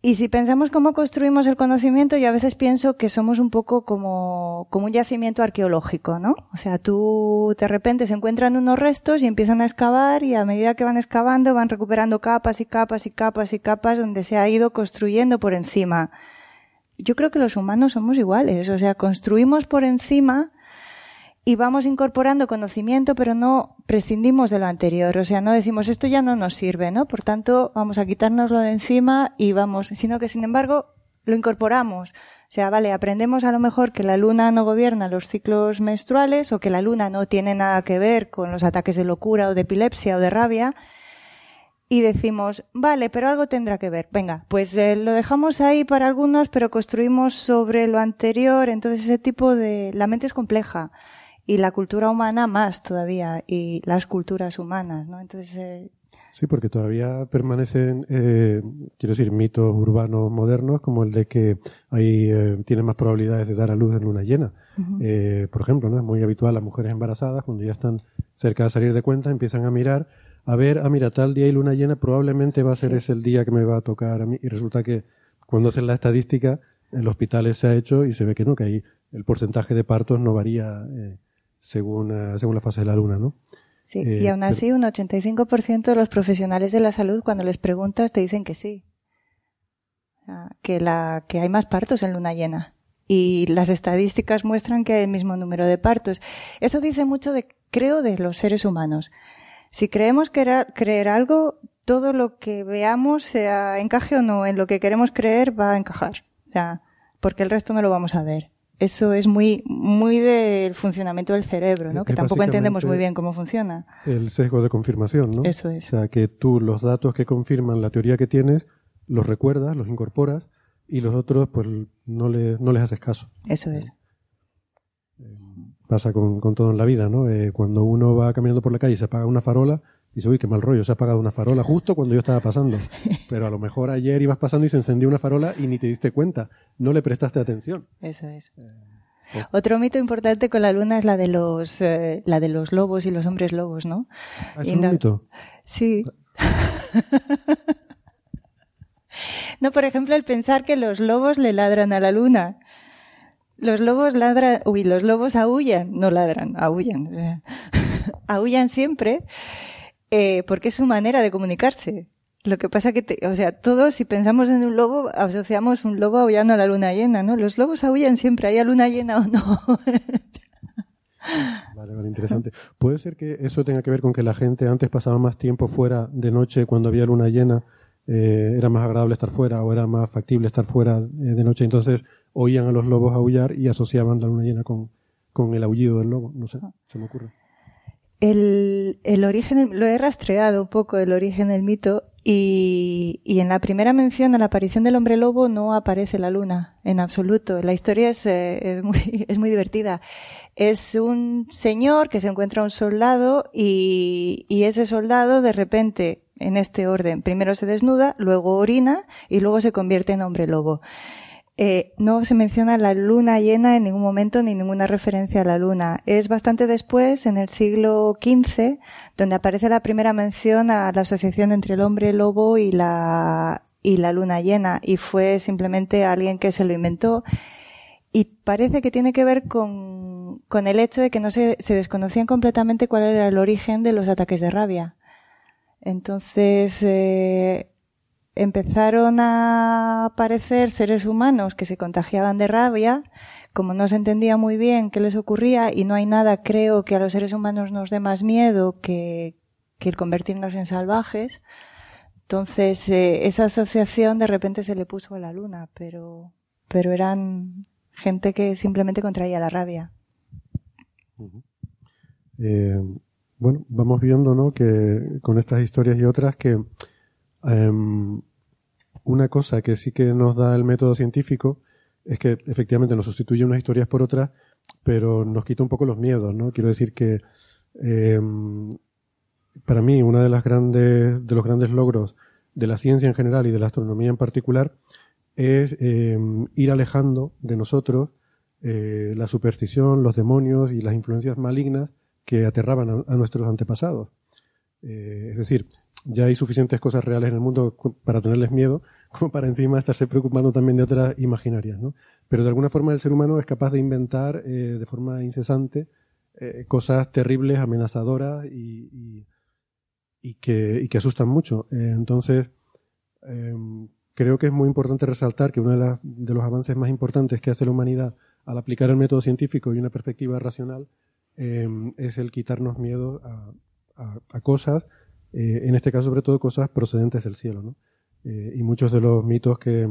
Y si pensamos cómo construimos el conocimiento, yo a veces pienso que somos un poco como, como un yacimiento arqueológico, ¿no? O sea, tú de repente se encuentran unos restos y empiezan a excavar y a medida que van excavando van recuperando capas y capas y capas y capas donde se ha ido construyendo por encima. Yo creo que los humanos somos iguales, o sea, construimos por encima y vamos incorporando conocimiento, pero no prescindimos de lo anterior. O sea, no decimos esto ya no nos sirve, ¿no? Por tanto, vamos a quitárnoslo de encima y vamos, sino que sin embargo lo incorporamos. O sea, vale, aprendemos a lo mejor que la luna no gobierna los ciclos menstruales o que la luna no tiene nada que ver con los ataques de locura o de epilepsia o de rabia. Y decimos, vale, pero algo tendrá que ver. Venga, pues eh, lo dejamos ahí para algunos, pero construimos sobre lo anterior. Entonces ese tipo de... La mente es compleja y la cultura humana más todavía y las culturas humanas, ¿no? Entonces, eh, Sí, porque todavía permanecen, eh, quiero decir, mitos urbanos modernos como el de que ahí eh, tienen más probabilidades de dar a luz en luna llena. Eh, por ejemplo, no es muy habitual las mujeres embarazadas cuando ya están cerca de salir de cuenta empiezan a mirar a ver, ah mira, tal día y luna llena probablemente va a ser ese el día que me va a tocar a mí y resulta que cuando hacen la estadística en los hospitales se ha hecho y se ve que no, que ahí el porcentaje de partos no varía eh, según, eh, según la fase de la luna, ¿no? sí. Eh, y aún pero- así, un 85% de los profesionales de la salud, cuando les preguntas, te dicen que sí. Sea, que, la, que hay más partos en luna llena. Y las estadísticas muestran que hay el mismo número de partos. Eso dice mucho de, creo, de los seres humanos. Si creemos que creer algo, todo lo que veamos, sea encaje o no, en lo que queremos creer, va a encajar. O sea, porque el resto no lo vamos a ver. Eso es muy, muy del funcionamiento del cerebro, ¿no? Es Que tampoco entendemos muy bien cómo funciona. El sesgo de confirmación, ¿no? Eso es. O sea, que tú los datos que confirman la teoría que tienes, los recuerdas, los incorporas, y los otros, pues, no, le, no les haces caso. Eso es. Pasa con, con todo en la vida, ¿no? Eh, cuando uno va caminando por la calle y se apaga una farola, dice, uy, qué mal rollo, se ha apagado una farola justo cuando yo estaba pasando. <laughs> Pero a lo mejor ayer ibas pasando y se encendió una farola y ni te diste cuenta, no le prestaste atención. Eso es. Otro mito importante con la luna es la de los, eh, la de los lobos y los hombres lobos, ¿no? ¿Ah, ¿Es Y un no- mito? Sí. <laughs> no, por ejemplo, el pensar que los lobos le ladran a la luna. Los lobos ladran, uy, los lobos aullan, no ladran, aullan. sea, <laughs> aullan siempre eh, porque es su manera de comunicarse. Lo que pasa que, te- o sea, todos si pensamos en un lobo, asociamos un lobo aullando a la luna llena, ¿no? Los lobos aullan siempre, haya luna llena o no. <laughs> Vale, vale, interesante. ¿Puede ser que eso tenga que ver con que la gente antes pasaba más tiempo fuera de noche cuando había luna llena? eh, era más agradable estar fuera o era más factible estar fuera eh, de noche. Entonces oían a los lobos aullar y asociaban la luna llena con, con el aullido del lobo. No sé, se me ocurre. El, el origen, lo he rastreado un poco, el origen del mito, y, y en la primera mención a la aparición del hombre lobo no aparece la luna, en absoluto. La historia es, eh, es, muy, <laughs> es muy divertida. Es un señor que se encuentra un soldado y, y ese soldado de repente, en este orden, primero se desnuda, luego orina y luego se convierte en hombre lobo. Eh, no se menciona la luna llena en ningún momento ni ninguna referencia a la luna. Es bastante después, en el siglo XV, donde aparece la primera mención a la asociación entre el hombre lobo y la, y la luna llena. Y fue simplemente alguien que se lo inventó. Y parece que tiene que ver con, con el hecho de que no se, se desconocían completamente cuál era el origen de los ataques de rabia. Entonces, eh, empezaron a aparecer seres humanos que se contagiaban de rabia, como no se entendía muy bien qué les ocurría y no hay nada, creo, que a los seres humanos nos dé más miedo que, que el convertirnos en salvajes. Entonces, eh, esa asociación de repente se le puso a la luna, pero, pero eran gente que simplemente contraía la rabia. Eh, bueno, vamos viendo ¿no? que con estas historias y otras que em, una cosa que sí que nos da el método científico es que efectivamente nos sustituye unas historias por otras, pero nos quita un poco los miedos, ¿no? Quiero decir que em, para mí uno de las grandes de los grandes logros de la ciencia en general y de la astronomía en particular es em, ir alejando de nosotros eh, la superstición, los demonios y las influencias malignas que aterraban a, a nuestros antepasados. Eh, es decir, ya hay suficientes cosas reales en el mundo para tenerles miedo, <laughs> como para encima estarse preocupando también de otras imaginarias, ¿no? Pero de alguna forma el ser humano es capaz de inventar eh, de forma incesante eh, cosas terribles, amenazadoras y, y- que, y que asustan mucho. Eh, entonces, em, creo que es muy importante resaltar que uno de, las- de los avances más importantes que hace la humanidad al aplicar el método científico y una perspectiva racional em, es el quitarnos miedo a cosas, eh, en este caso sobre todo cosas procedentes del cielo. ¿no? Eh, y muchos de los mitos que,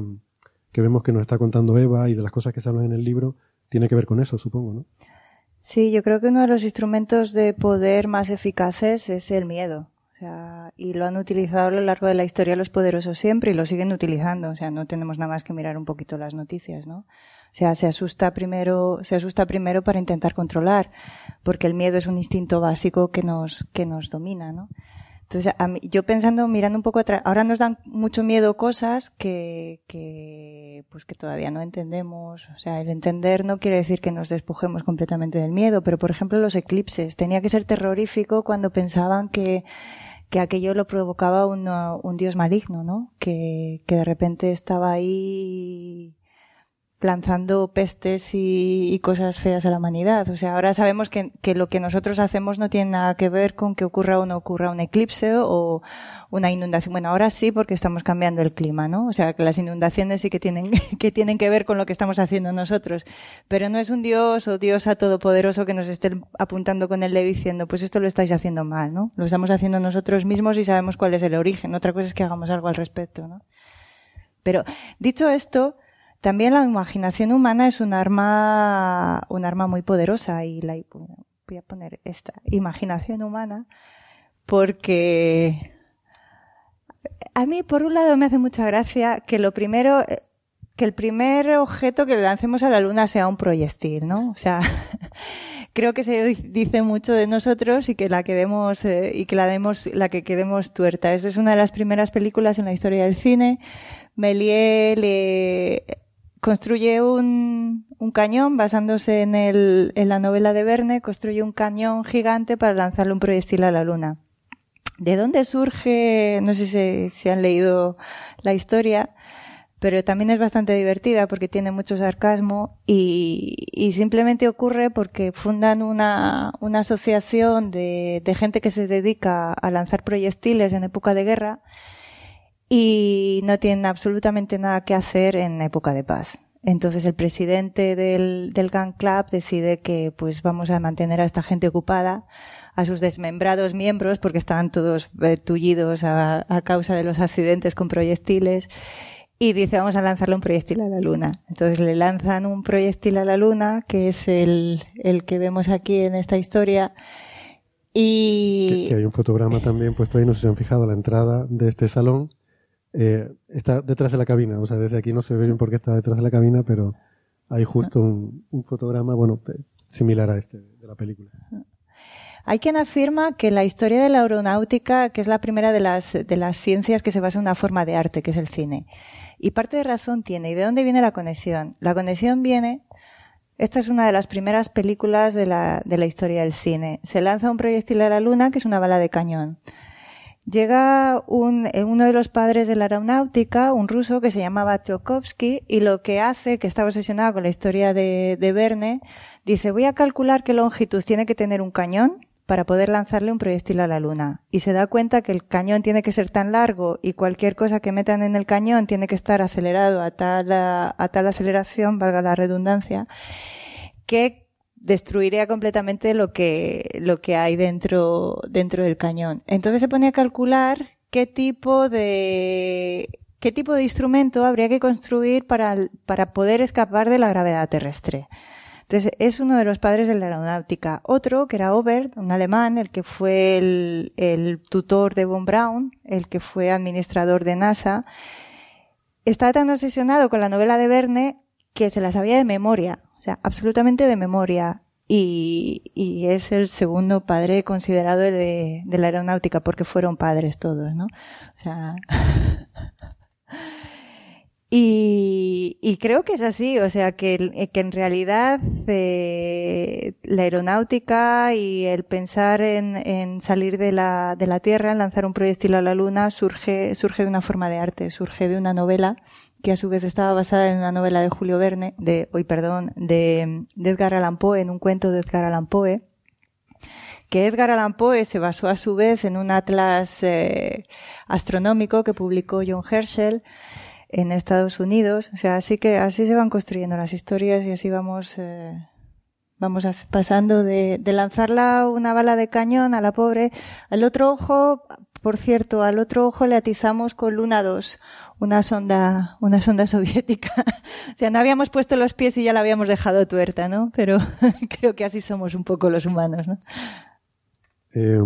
que vemos que nos está contando Eva y de las cosas que se hablan en el libro tiene que ver con eso, supongo. ¿no? Sí, yo creo que uno de los instrumentos de poder más eficaces es el miedo. O sea, y lo han utilizado a lo largo de la historia los poderosos siempre y lo siguen utilizando. O sea, no tenemos nada más que mirar un poquito las noticias, ¿no? O sea, se asusta primero, se asusta primero para intentar controlar, porque el miedo es un instinto básico que nos, que nos domina, ¿no? Entonces, a yo pensando, mirando un poco atrás, ahora nos dan mucho miedo cosas que, que, pues que todavía no entendemos. O sea, el entender no quiere decir que nos despojemos completamente del miedo, pero por ejemplo los eclipses. Tenía que ser terrorífico cuando pensaban que, que aquello lo provocaba uno- un dios maligno, ¿no? Que, que de repente estaba ahí lanzando pestes y, y cosas feas a la humanidad. O sea, ahora sabemos que, que lo que nosotros hacemos no tiene nada que ver con que ocurra o no ocurra un eclipse o una inundación. Bueno, ahora sí porque estamos cambiando el clima, ¿no? O sea, que las inundaciones sí que tienen, <laughs> que tienen que ver con lo que estamos haciendo nosotros. Pero no es un Dios o Diosa todopoderoso que nos esté apuntando con el dedo diciendo, pues esto lo estáis haciendo mal, ¿no? Lo estamos haciendo nosotros mismos y sabemos cuál es el origen. Otra cosa es que hagamos algo al respecto, ¿no? Pero dicho esto, también la imaginación humana es un arma, un arma muy poderosa y la, voy a poner esta imaginación humana porque a mí por un lado me hace mucha gracia que lo primero, eh, que el primer objeto que lancemos a la luna sea un proyectil, ¿no? O sea, <laughs> creo que se di- dice mucho de nosotros y que la quedemos eh, y que la demos, la que quedemos tuerta. Esta es una de las primeras películas en la historia del cine. Méliès le construye un, cañón basándose en, el, en la novela de Verne, construye un cañón gigante para lanzarle un proyectil a la luna. ¿De dónde surge? No sé si, si han leído la historia, pero también es bastante divertida porque tiene mucho sarcasmo y, y simplemente ocurre porque fundan una, una asociación de, de gente que se dedica a lanzar proyectiles en época de guerra y no tienen absolutamente nada que hacer en época de paz. Entonces el presidente del, del Gun Club decide que pues vamos a mantener a esta gente ocupada, a sus desmembrados miembros, porque estaban todos eh, tullidos a, causa de los accidentes con proyectiles, y dice vamos a lanzarle un proyectil a la luna. Entonces le lanzan un proyectil a la luna, que es el, el que vemos aquí en esta historia, y... Que, hay un fotograma también puesto ahí, no sé si se han fijado, la entrada de este salón, eh, está detrás de la cabina, o sea, desde aquí no se ve bien por qué está detrás de la cabina, pero hay justo un, un fotograma, bueno, similar a este de la película. Hay quien afirma que la historia de la aeronáutica, que es la primera de las, de las ciencias que se basa en una forma de arte, que es el cine. Y parte de razón tiene. ¿Y de dónde viene la conexión? La conexión viene, esta es una de las primeras películas de la, de la historia del cine. Se lanza un proyectil a la luna, que es una bala de cañón. Llega un, eh, uno de los padres de la aeronáutica, un ruso que se llamaba Tchaikovsky, y lo que hace, que está obsesionado con la historia de, de Verne, dice, voy a calcular qué longitud tiene que tener un cañón para poder lanzarle un proyectil a la luna. Y se da cuenta que el cañón tiene que ser tan largo y cualquier cosa que metan en el cañón tiene que estar acelerado a tal, a tal aceleración, valga la redundancia, que destruiría completamente lo que, lo que hay dentro, dentro del cañón. Entonces se pone a calcular qué tipo de, qué tipo de instrumento habría que construir para, para poder escapar de la gravedad terrestre. Entonces, es uno de los padres de la aeronáutica. Otro, que era Obert, un alemán, el que fue el, el tutor de von Braun, el que fue administrador de NASA, está tan obsesionado con la novela de Verne que se la sabía de memoria. O sea, absolutamente de memoria. Y, y es el segundo padre considerado de, de la aeronáutica, porque fueron padres todos, ¿no? O sea. <laughs> Y, y, creo que es así, o sea, que, que en realidad eh, la aeronáutica y el pensar en, en salir de la, de la Tierra, en lanzar un proyectil a la Luna, surge, surge de una forma de arte, surge de una novela que a su vez estaba basada en una novela de Julio Verne, de, hoy perdón, de, de Edgar Allan Poe, en un cuento de Edgar Allan Poe, que Edgar Allan Poe se basó a su vez en un atlas eh, astronómico que publicó John Herschel, en Estados Unidos. O sea, así que así se van construyendo las historias y así vamos, eh, vamos pasando de, de lanzarla una bala de cañón a la pobre. Al otro ojo, por cierto, al otro ojo le atizamos con Luna 2, una sonda, una sonda soviética. <laughs> o sea, no habíamos puesto los pies y ya la habíamos dejado tuerta, ¿no? Pero <laughs> creo que así somos un poco los humanos, ¿no? Eh,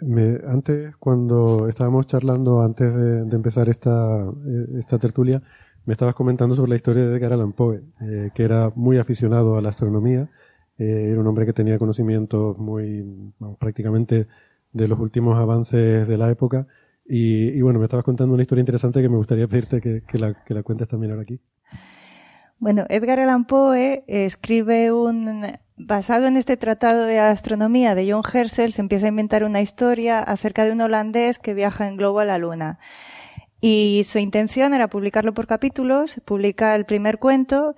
me, antes, cuando estábamos charlando, antes de, empezar esta, eh, esta tertulia, me estabas comentando sobre la historia de Edgar Allan Poe, eh, que era muy aficionado a la astronomía, eh, era un hombre que tenía conocimientos muy, vamos, prácticamente de los últimos avances de la época, y, bueno, me estabas contando una historia interesante que me gustaría pedirte que, la, que la cuentes también ahora aquí. Bueno, Edgar Allan Poe escribe un, basado en este tratado de astronomía de John Herschel, se empieza a inventar una historia acerca de un holandés que viaja en globo a la Luna. Y su intención era publicarlo por capítulos, publica el primer cuento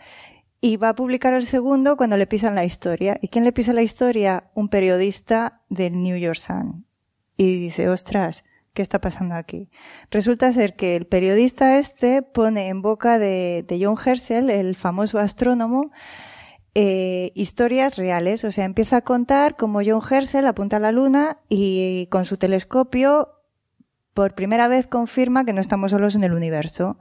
y va a publicar el segundo cuando le pisan la historia. ¿Y quién le pisa la historia? Un periodista del New York Sun. Y dice, ostras, ¿qué está pasando aquí? Resulta ser que el periodista este pone en boca de, John Herschel, el famoso astrónomo, eh, historias reales. O sea, empieza a contar cómo John Herschel apunta a la Luna y con su telescopio por primera vez confirma que no estamos solos en el universo.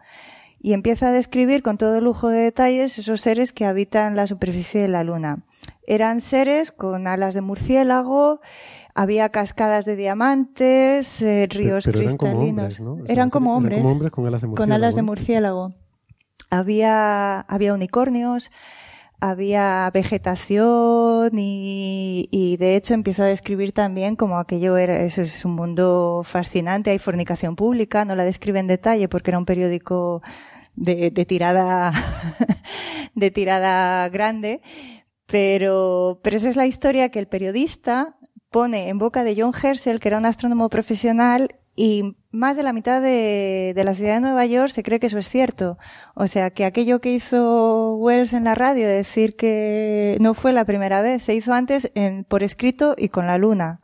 Y empieza a describir con todo lujo de detalles esos seres que habitan la superficie de la Luna. Eran seres con alas de murciélago, había cascadas de diamantes, eh, ríos Pero eran cristalinos. Como hombres, ¿no? Eran como hombres. Eran como hombres con alas de murciélago. Con alas de murciélago. Había, había unicornios, había vegetación y, y, de hecho empieza a describir también como aquello era, eso es un mundo fascinante, hay fornicación pública, no la describe en detalle porque era un periódico de, de tirada, <laughs> de tirada grande. Pero, pero esa es la historia que el periodista pone en boca de John Herschel, que era un astrónomo profesional, y más de la mitad de, la ciudad de Nueva York se cree que eso es cierto. O sea, que aquello que hizo Wells en la radio, decir que no fue la primera vez, se hizo antes en, por escrito y con la luna.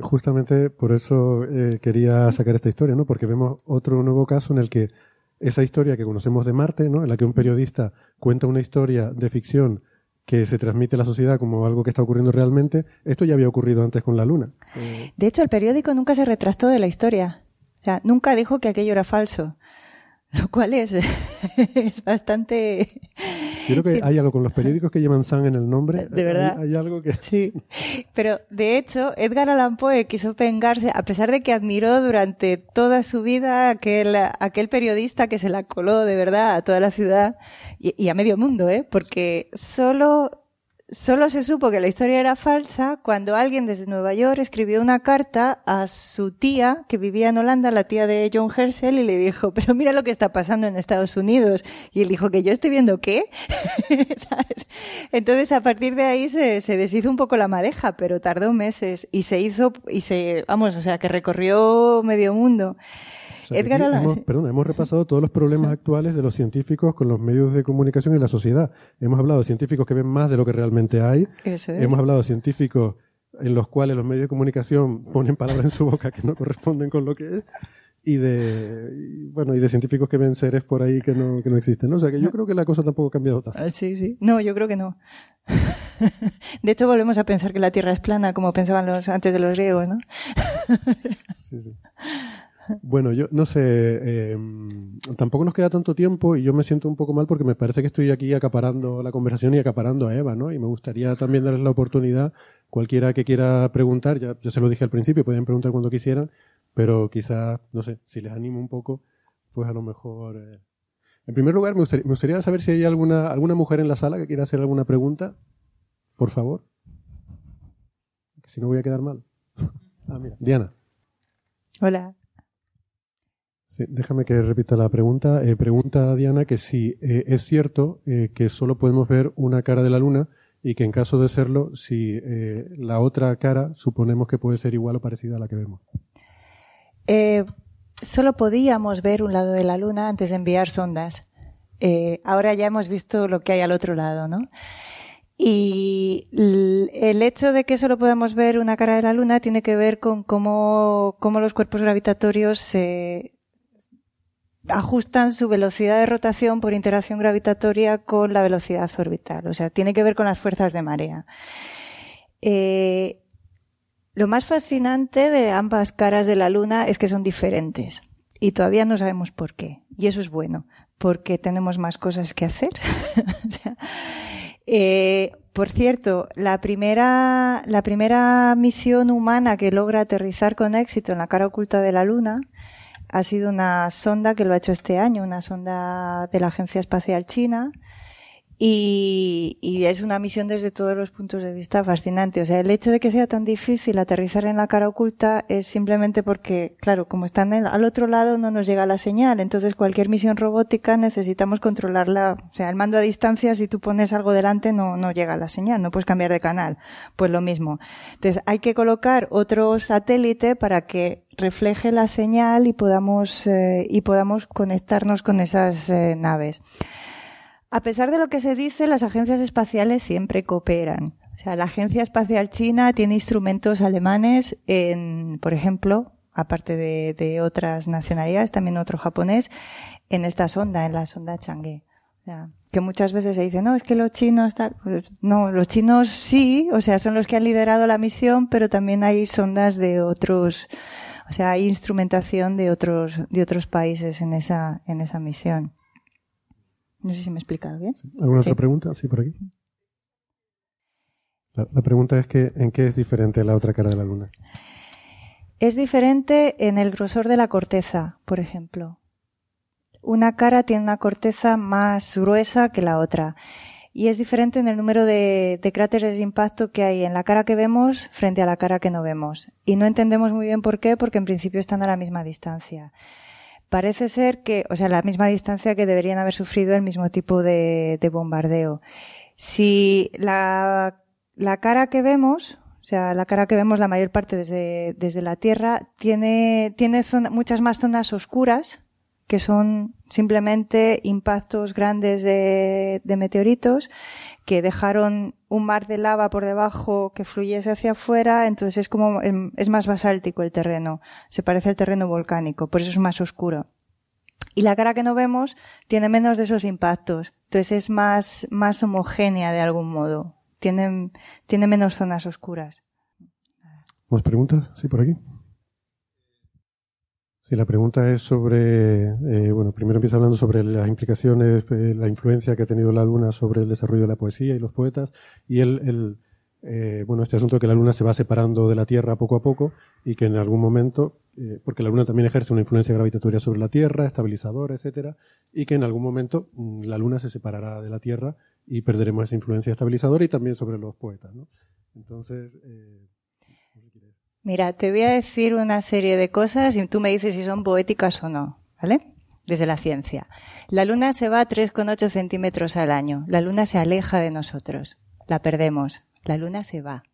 Justamente por eso eh, quería sacar esta historia, ¿no? Porque vemos otro nuevo caso en el que esa historia que conocemos de Marte, ¿no? En la que un periodista cuenta una historia de ficción que se transmite a la sociedad como algo que está ocurriendo realmente, esto ya había ocurrido antes con la Luna. De hecho, el periódico nunca se retractó de la historia. O sea, nunca dijo que aquello era falso. <laughs> Lo cual es, <laughs> es bastante... Creo que hay algo con los periódicos que llevan San en el nombre. De verdad. Hay, hay, algo que... Sí. Pero, de hecho, Edgar Allan Poe quiso vengarse, a pesar de que admiró durante toda su vida aquel, aquel periodista que se la coló de verdad a toda la ciudad y, y a medio mundo, ¿eh? Porque solo Solo se supo que la historia era falsa cuando alguien desde Nueva York escribió una carta a su tía que vivía en Holanda, la tía de John Herschel, y le dijo, pero mira lo que está pasando en Estados Unidos. Y él dijo que yo estoy viendo qué. <laughs> ¿Sabes? Entonces a partir de ahí se, se deshizo un poco la madeja, pero tardó meses y se hizo, y se, vamos, o sea, que recorrió medio mundo. O sea, Edgar Allan. Hemos, perdón, hemos repasado todos los problemas actuales de los científicos con los medios de comunicación y la sociedad. Hemos hablado de científicos que ven más de lo que realmente hay. Eso es. Hemos hablado de científicos en los cuales los medios de comunicación ponen palabras en su boca que no corresponden con lo que es. Y de, y, bueno, y de científicos que ven seres por ahí que no, que no existen. ¿no? O sea, que yo creo que la cosa tampoco ha cambiado tanto. Sí, sí. No, yo creo que no. <laughs> De hecho, volvemos a pensar que la Tierra es plana, como pensaban los antes de los griegos, ¿no? Sí, sí. <laughs> Bueno, yo no sé, eh, tampoco nos queda tanto tiempo y yo me siento un poco mal porque me parece que estoy aquí acaparando la conversación y acaparando a Eva, ¿no? Y me gustaría también darles la oportunidad, cualquiera que quiera preguntar, ya, ya se lo dije al principio, pueden preguntar cuando quisieran, pero quizás, no sé, si les animo un poco, pues a lo mejor... Eh... En primer lugar, me gustaría, me gustaría saber si hay alguna, alguna mujer en la sala que quiera hacer alguna pregunta, por favor. Que si no voy a quedar mal. <laughs> Ah, mira, Diana. Hola. Déjame que repita la pregunta. Eh, pregunta Diana que si eh, es cierto eh, que solo podemos ver una cara de la luna y que en caso de serlo, si la otra cara suponemos que puede ser igual o parecida a la que vemos. solo podíamos ver un lado de la luna antes de enviar sondas. ahora ya hemos visto lo que hay al otro lado, ¿no? Y el hecho de que solo podamos ver una cara de la Luna tiene que ver con cómo, cómo los cuerpos gravitatorios se, ajustan su velocidad de rotación por interacción gravitatoria con la velocidad orbital. O sea, tiene que ver con las fuerzas de marea. Eh, lo más fascinante de ambas caras de la Luna es que son diferentes. Y todavía no sabemos por qué. Y eso es bueno, porque tenemos más cosas que hacer. <laughs> eh, por cierto, la primera, la primera misión humana que logra aterrizar con éxito en la cara oculta de la Luna ha sido una sonda que lo ha hecho este año, una sonda de la Agencia Espacial China. Y, y, es una misión desde todos los puntos de vista fascinante. O sea, el hecho de que sea tan difícil aterrizar en la cara oculta es simplemente porque, claro, como están al otro lado no nos llega la señal. Entonces, cualquier misión robótica necesitamos controlarla. O sea, el mando a distancia, si tú pones algo delante, no, no llega la señal. No puedes cambiar de canal. Pues lo mismo. Entonces, hay que colocar otro satélite para que refleje la señal y podamos, eh, y podamos conectarnos con esas eh, naves. A pesar de lo que se dice, las agencias espaciales siempre cooperan. O sea, la Agencia Espacial China tiene instrumentos alemanes en, por ejemplo, aparte de, de otras nacionalidades, también otro japonés, en esta sonda, en la sonda Chang'e. O sea, que muchas veces se dice, no, es que los chinos, tal. Pues, no, los chinos sí, o sea, son los que han liderado la misión, pero también hay sondas de otros, o sea, hay instrumentación de otros, de otros países en esa, en esa misión. No sé si me he explicado bien. ¿Alguna sí. otra pregunta? Sí, por aquí. La, la, pregunta es que, ¿en qué es diferente la otra cara de la luna? Es diferente en el grosor de la corteza, por ejemplo. Una cara tiene una corteza más gruesa que la otra. Y es diferente en el número de, de, cráteres de impacto que hay en la cara que vemos frente a la cara que no vemos. Y no entendemos muy bien por qué, porque en principio están a la misma distancia. Parece ser que, o sea, la misma distancia que deberían haber sufrido el mismo tipo de, de bombardeo. Si la, la cara que vemos, o sea, la cara que vemos la mayor parte desde, desde la Tierra tiene, tiene muchas más zonas oscuras que son simplemente impactos grandes de, de, meteoritos que dejaron un mar de lava por debajo que fluyese hacia afuera, entonces es como, em, es más basáltico el terreno, se parece al terreno volcánico, por eso es más oscuro. Y la cara que no vemos tiene menos de esos impactos, entonces es más, más homogénea de algún modo tienen, tiene menos zonas oscuras. ¿Más preguntas? Sí, por aquí. Sí, la pregunta es sobre, eh, bueno, primero empieza hablando sobre las implicaciones, eh, la influencia que ha tenido la Luna sobre el desarrollo de la poesía y los poetas, y el, el eh, bueno, este asunto de que la Luna se va separando de la Tierra poco a poco y que en algún momento, eh, porque la Luna también ejerce una influencia gravitatoria sobre la Tierra, estabilizadora, etcétera, y que en algún momento mm, la Luna se separará de la Tierra y perderemos esa influencia estabilizadora y también sobre los poetas, ¿no? Entonces, eh, Mira, te voy a decir una serie de cosas y tú me dices si son poéticas o no, ¿vale? Desde la ciencia. La luna se va a 3,8 centímetros al año. La luna se aleja de nosotros. La perdemos. La luna se va.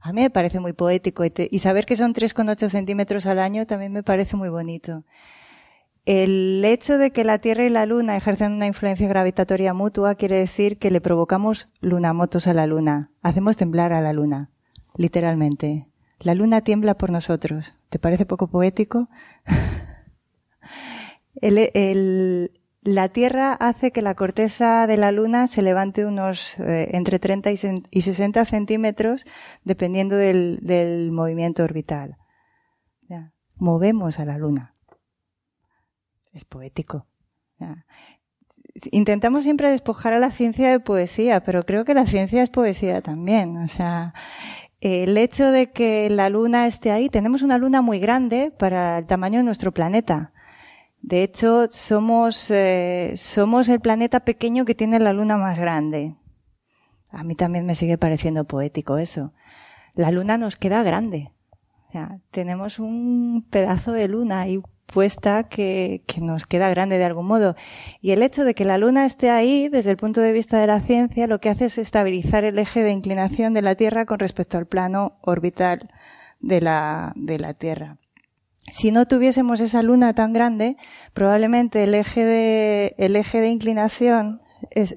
A mí me parece muy poético y, y saber que son 3,8 centímetros al año también me parece muy bonito. El hecho de que la Tierra y la Luna ejercen una influencia gravitatoria mutua quiere decir que le provocamos lunamotos a la Luna. Hacemos temblar a la Luna, literalmente. La Luna tiembla por nosotros. ¿Te parece poco poético? <laughs> la Tierra hace que la corteza de la Luna se levante unos eh, entre 30 y 60 centímetros dependiendo del, movimiento orbital. Movemos a la Luna es poético. Intentamos siempre despojar a la ciencia de poesía, pero creo que la ciencia es poesía también. O sea, el hecho de que la luna esté ahí, tenemos una luna muy grande para el tamaño de nuestro planeta. De hecho, somos, eh, somos el planeta pequeño que tiene la luna más grande. A mí también me sigue pareciendo poético eso. La luna nos queda grande. O sea, tenemos un pedazo de luna y puesta que, que, nos queda grande de algún modo. Y el hecho de que la Luna esté ahí, desde el punto de vista de la ciencia, lo que hace es estabilizar el eje de inclinación de la Tierra con respecto al plano orbital de la, de la Tierra. Si no tuviésemos esa luna tan grande, probablemente el eje de, el eje de inclinación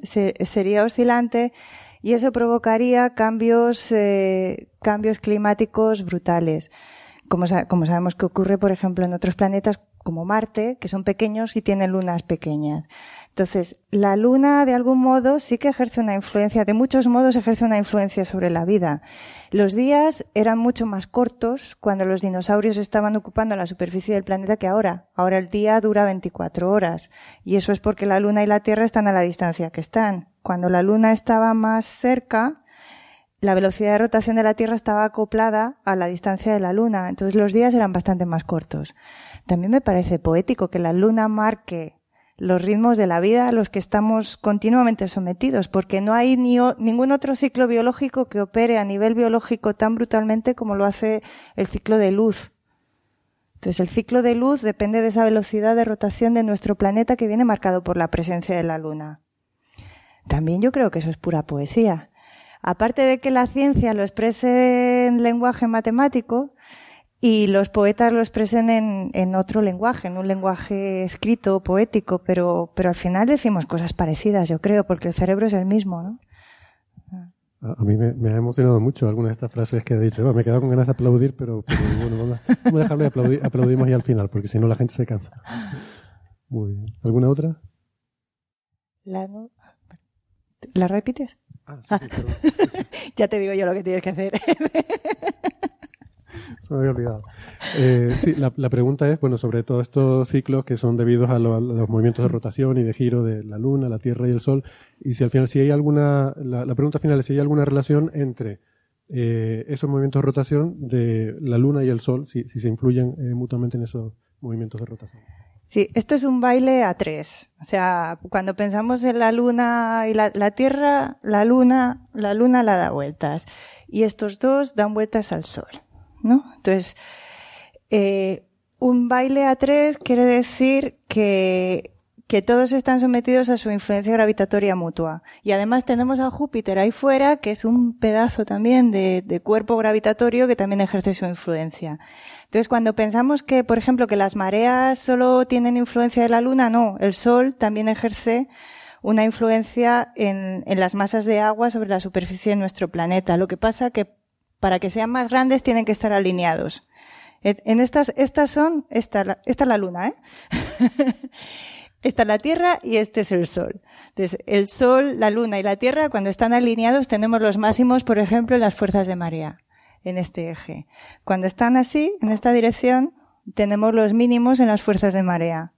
sería oscilante y eso provocaría cambios, eh, cambios climáticos brutales como, sabemos que ocurre, por ejemplo, en otros planetas como Marte, que son pequeños y tienen lunas pequeñas. Entonces, la Luna, de algún modo, sí que ejerce una influencia, de muchos modos ejerce una influencia sobre la vida. Los días eran mucho más cortos cuando los dinosaurios estaban ocupando la superficie del planeta que ahora. Ahora el día dura 24 horas. Y eso es porque la Luna y la Tierra están a la distancia que están. Cuando la Luna estaba más cerca, la velocidad de rotación de la Tierra estaba acoplada a la distancia de la Luna, entonces los días eran bastante más cortos. También me parece poético que la Luna marque los ritmos de la vida a los que estamos continuamente sometidos, porque no hay ni ningún otro ciclo biológico que opere a nivel biológico tan brutalmente como lo hace el ciclo de luz. Entonces, el ciclo de luz depende de esa velocidad de rotación de nuestro planeta que viene marcado por la presencia de la Luna. También yo creo que eso es pura poesía aparte de que la ciencia lo exprese en lenguaje matemático y los poetas lo expresen en, otro lenguaje, en un lenguaje escrito, poético, pero, pero al final decimos cosas parecidas, yo creo, porque el cerebro es el mismo, ¿no? A mí me, ha emocionado mucho algunas de estas frases que he dicho. me he quedado con ganas de aplaudir, pero, bueno, vamos, a dejarlo y aplaudir, aplaudimos ya al final, porque si no la gente se cansa. Muy bien. ¿Alguna otra? ¿La, ¿La repites? Ah, <laughs> ya te digo yo lo que tienes que hacer. <laughs> Se me había olvidado. Eh, sí, la, pregunta es, bueno, sobre todos estos ciclos que son debidos a, los movimientos de rotación y de giro de la Luna, la Tierra y el Sol, y si al final, si hay alguna, la, pregunta final es si hay alguna relación entre eh, esos movimientos de rotación de la Luna y el Sol, si, se influyen eh, mutuamente en esos movimientos de rotación. Sí, esto es un baile a tres. O sea, cuando pensamos en la luna y la, Tierra, la luna, la luna la da vueltas. Y estos dos dan vueltas al sol, ¿no? Entonces, eh, un baile a tres quiere decir que, que todos están sometidos a su influencia gravitatoria mutua. Y además tenemos a Júpiter ahí fuera, que es un pedazo también de, de cuerpo gravitatorio que también ejerce su influencia. Entonces, cuando pensamos que, por ejemplo, que las mareas solo tienen influencia de la Luna, no, el Sol también ejerce una influencia en, las masas de agua sobre la superficie de nuestro planeta. Lo que pasa que para que sean más grandes tienen que estar alineados. En estas, estas son, esta, esta es la Luna, ¿eh? <laughs> Esta es la Tierra y este es el Sol. Entonces, el Sol, la Luna y la Tierra, cuando están alineados, tenemos los máximos, por ejemplo, en las fuerzas de marea, en este eje. Cuando están así, en esta dirección, tenemos los mínimos en las fuerzas de marea,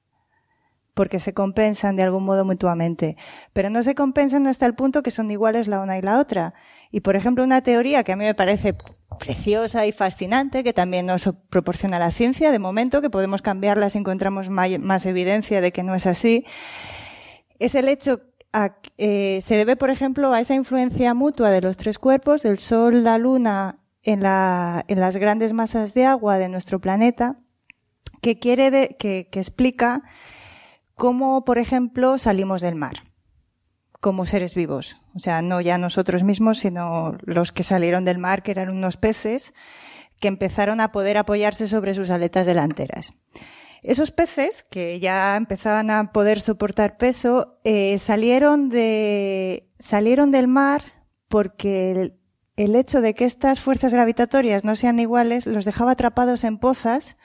porque se compensan de algún modo mutuamente. Pero no se compensan hasta el punto que son iguales la una y la otra. Y, por ejemplo, una teoría que a mí me parece preciosa y fascinante, que también nos proporciona la ciencia, de momento, que podemos cambiarla si encontramos más evidencia de que no es así, es el hecho a, eh, se debe, por ejemplo, a esa influencia mutua de los tres cuerpos, el Sol, la Luna, en, la, en las grandes masas de agua de nuestro planeta, que quiere que, que explica cómo, por ejemplo, salimos del mar como seres vivos. O sea, no ya nosotros mismos, sino los que salieron del mar, que eran unos peces, que empezaron a poder apoyarse sobre sus aletas delanteras. Esos peces, que ya empezaban a poder soportar peso, eh, salieron, de, salieron del mar porque el, hecho de que estas fuerzas gravitatorias no sean iguales los dejaba atrapados en pozas,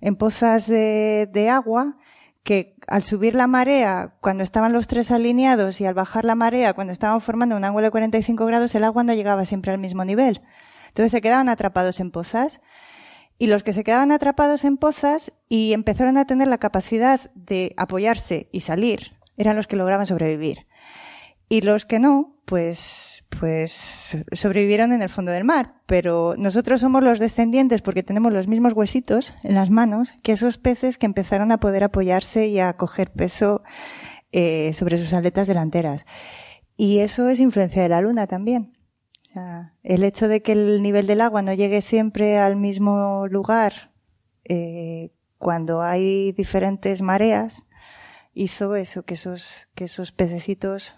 en pozas de, de agua, que al subir la marea, cuando estaban los tres alineados, y al bajar la marea, cuando estaban formando un ángulo de 45 grados, el agua no llegaba siempre al mismo nivel. Entonces se quedaban atrapados en pozas. Y los que se quedaban atrapados en pozas y empezaron a tener la capacidad de apoyarse y salir, eran los que lograban sobrevivir. Y los que no, pues pues sobrevivieron en el fondo del mar. Pero nosotros somos los descendientes porque tenemos los mismos huesitos en las manos que esos peces que empezaron a poder apoyarse y a coger peso eh, sobre sus aletas delanteras. Y eso es influencia de la luna también. El hecho de que el nivel del agua no llegue siempre al mismo lugar eh, cuando hay diferentes mareas hizo eso, que esos, que esos pececitos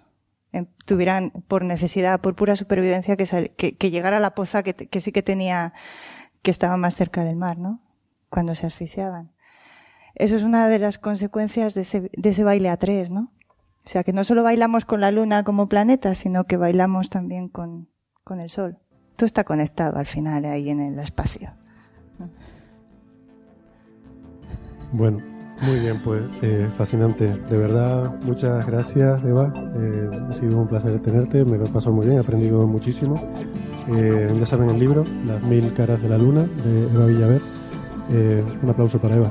tuvieran por necesidad, por pura supervivencia, que, que, llegara a la poza que, que, sí que tenía, que estaba más cerca del mar, ¿no? Cuando se asfixiaban. Eso es una de las consecuencias de ese, de ese baile a tres, ¿no? O sea, que no solo bailamos con la luna como planeta, sino que bailamos también con, con el sol. Todo está conectado al final ahí en el espacio. Bueno, muy bien, pues eh, fascinante. De verdad, muchas gracias, Eva. Eh, ha sido un placer tenerte, me lo he pasado muy bien, he aprendido muchísimo. Eh, ya saben el libro, Las mil caras de la luna, de Eva Villaver. un aplauso para Eva.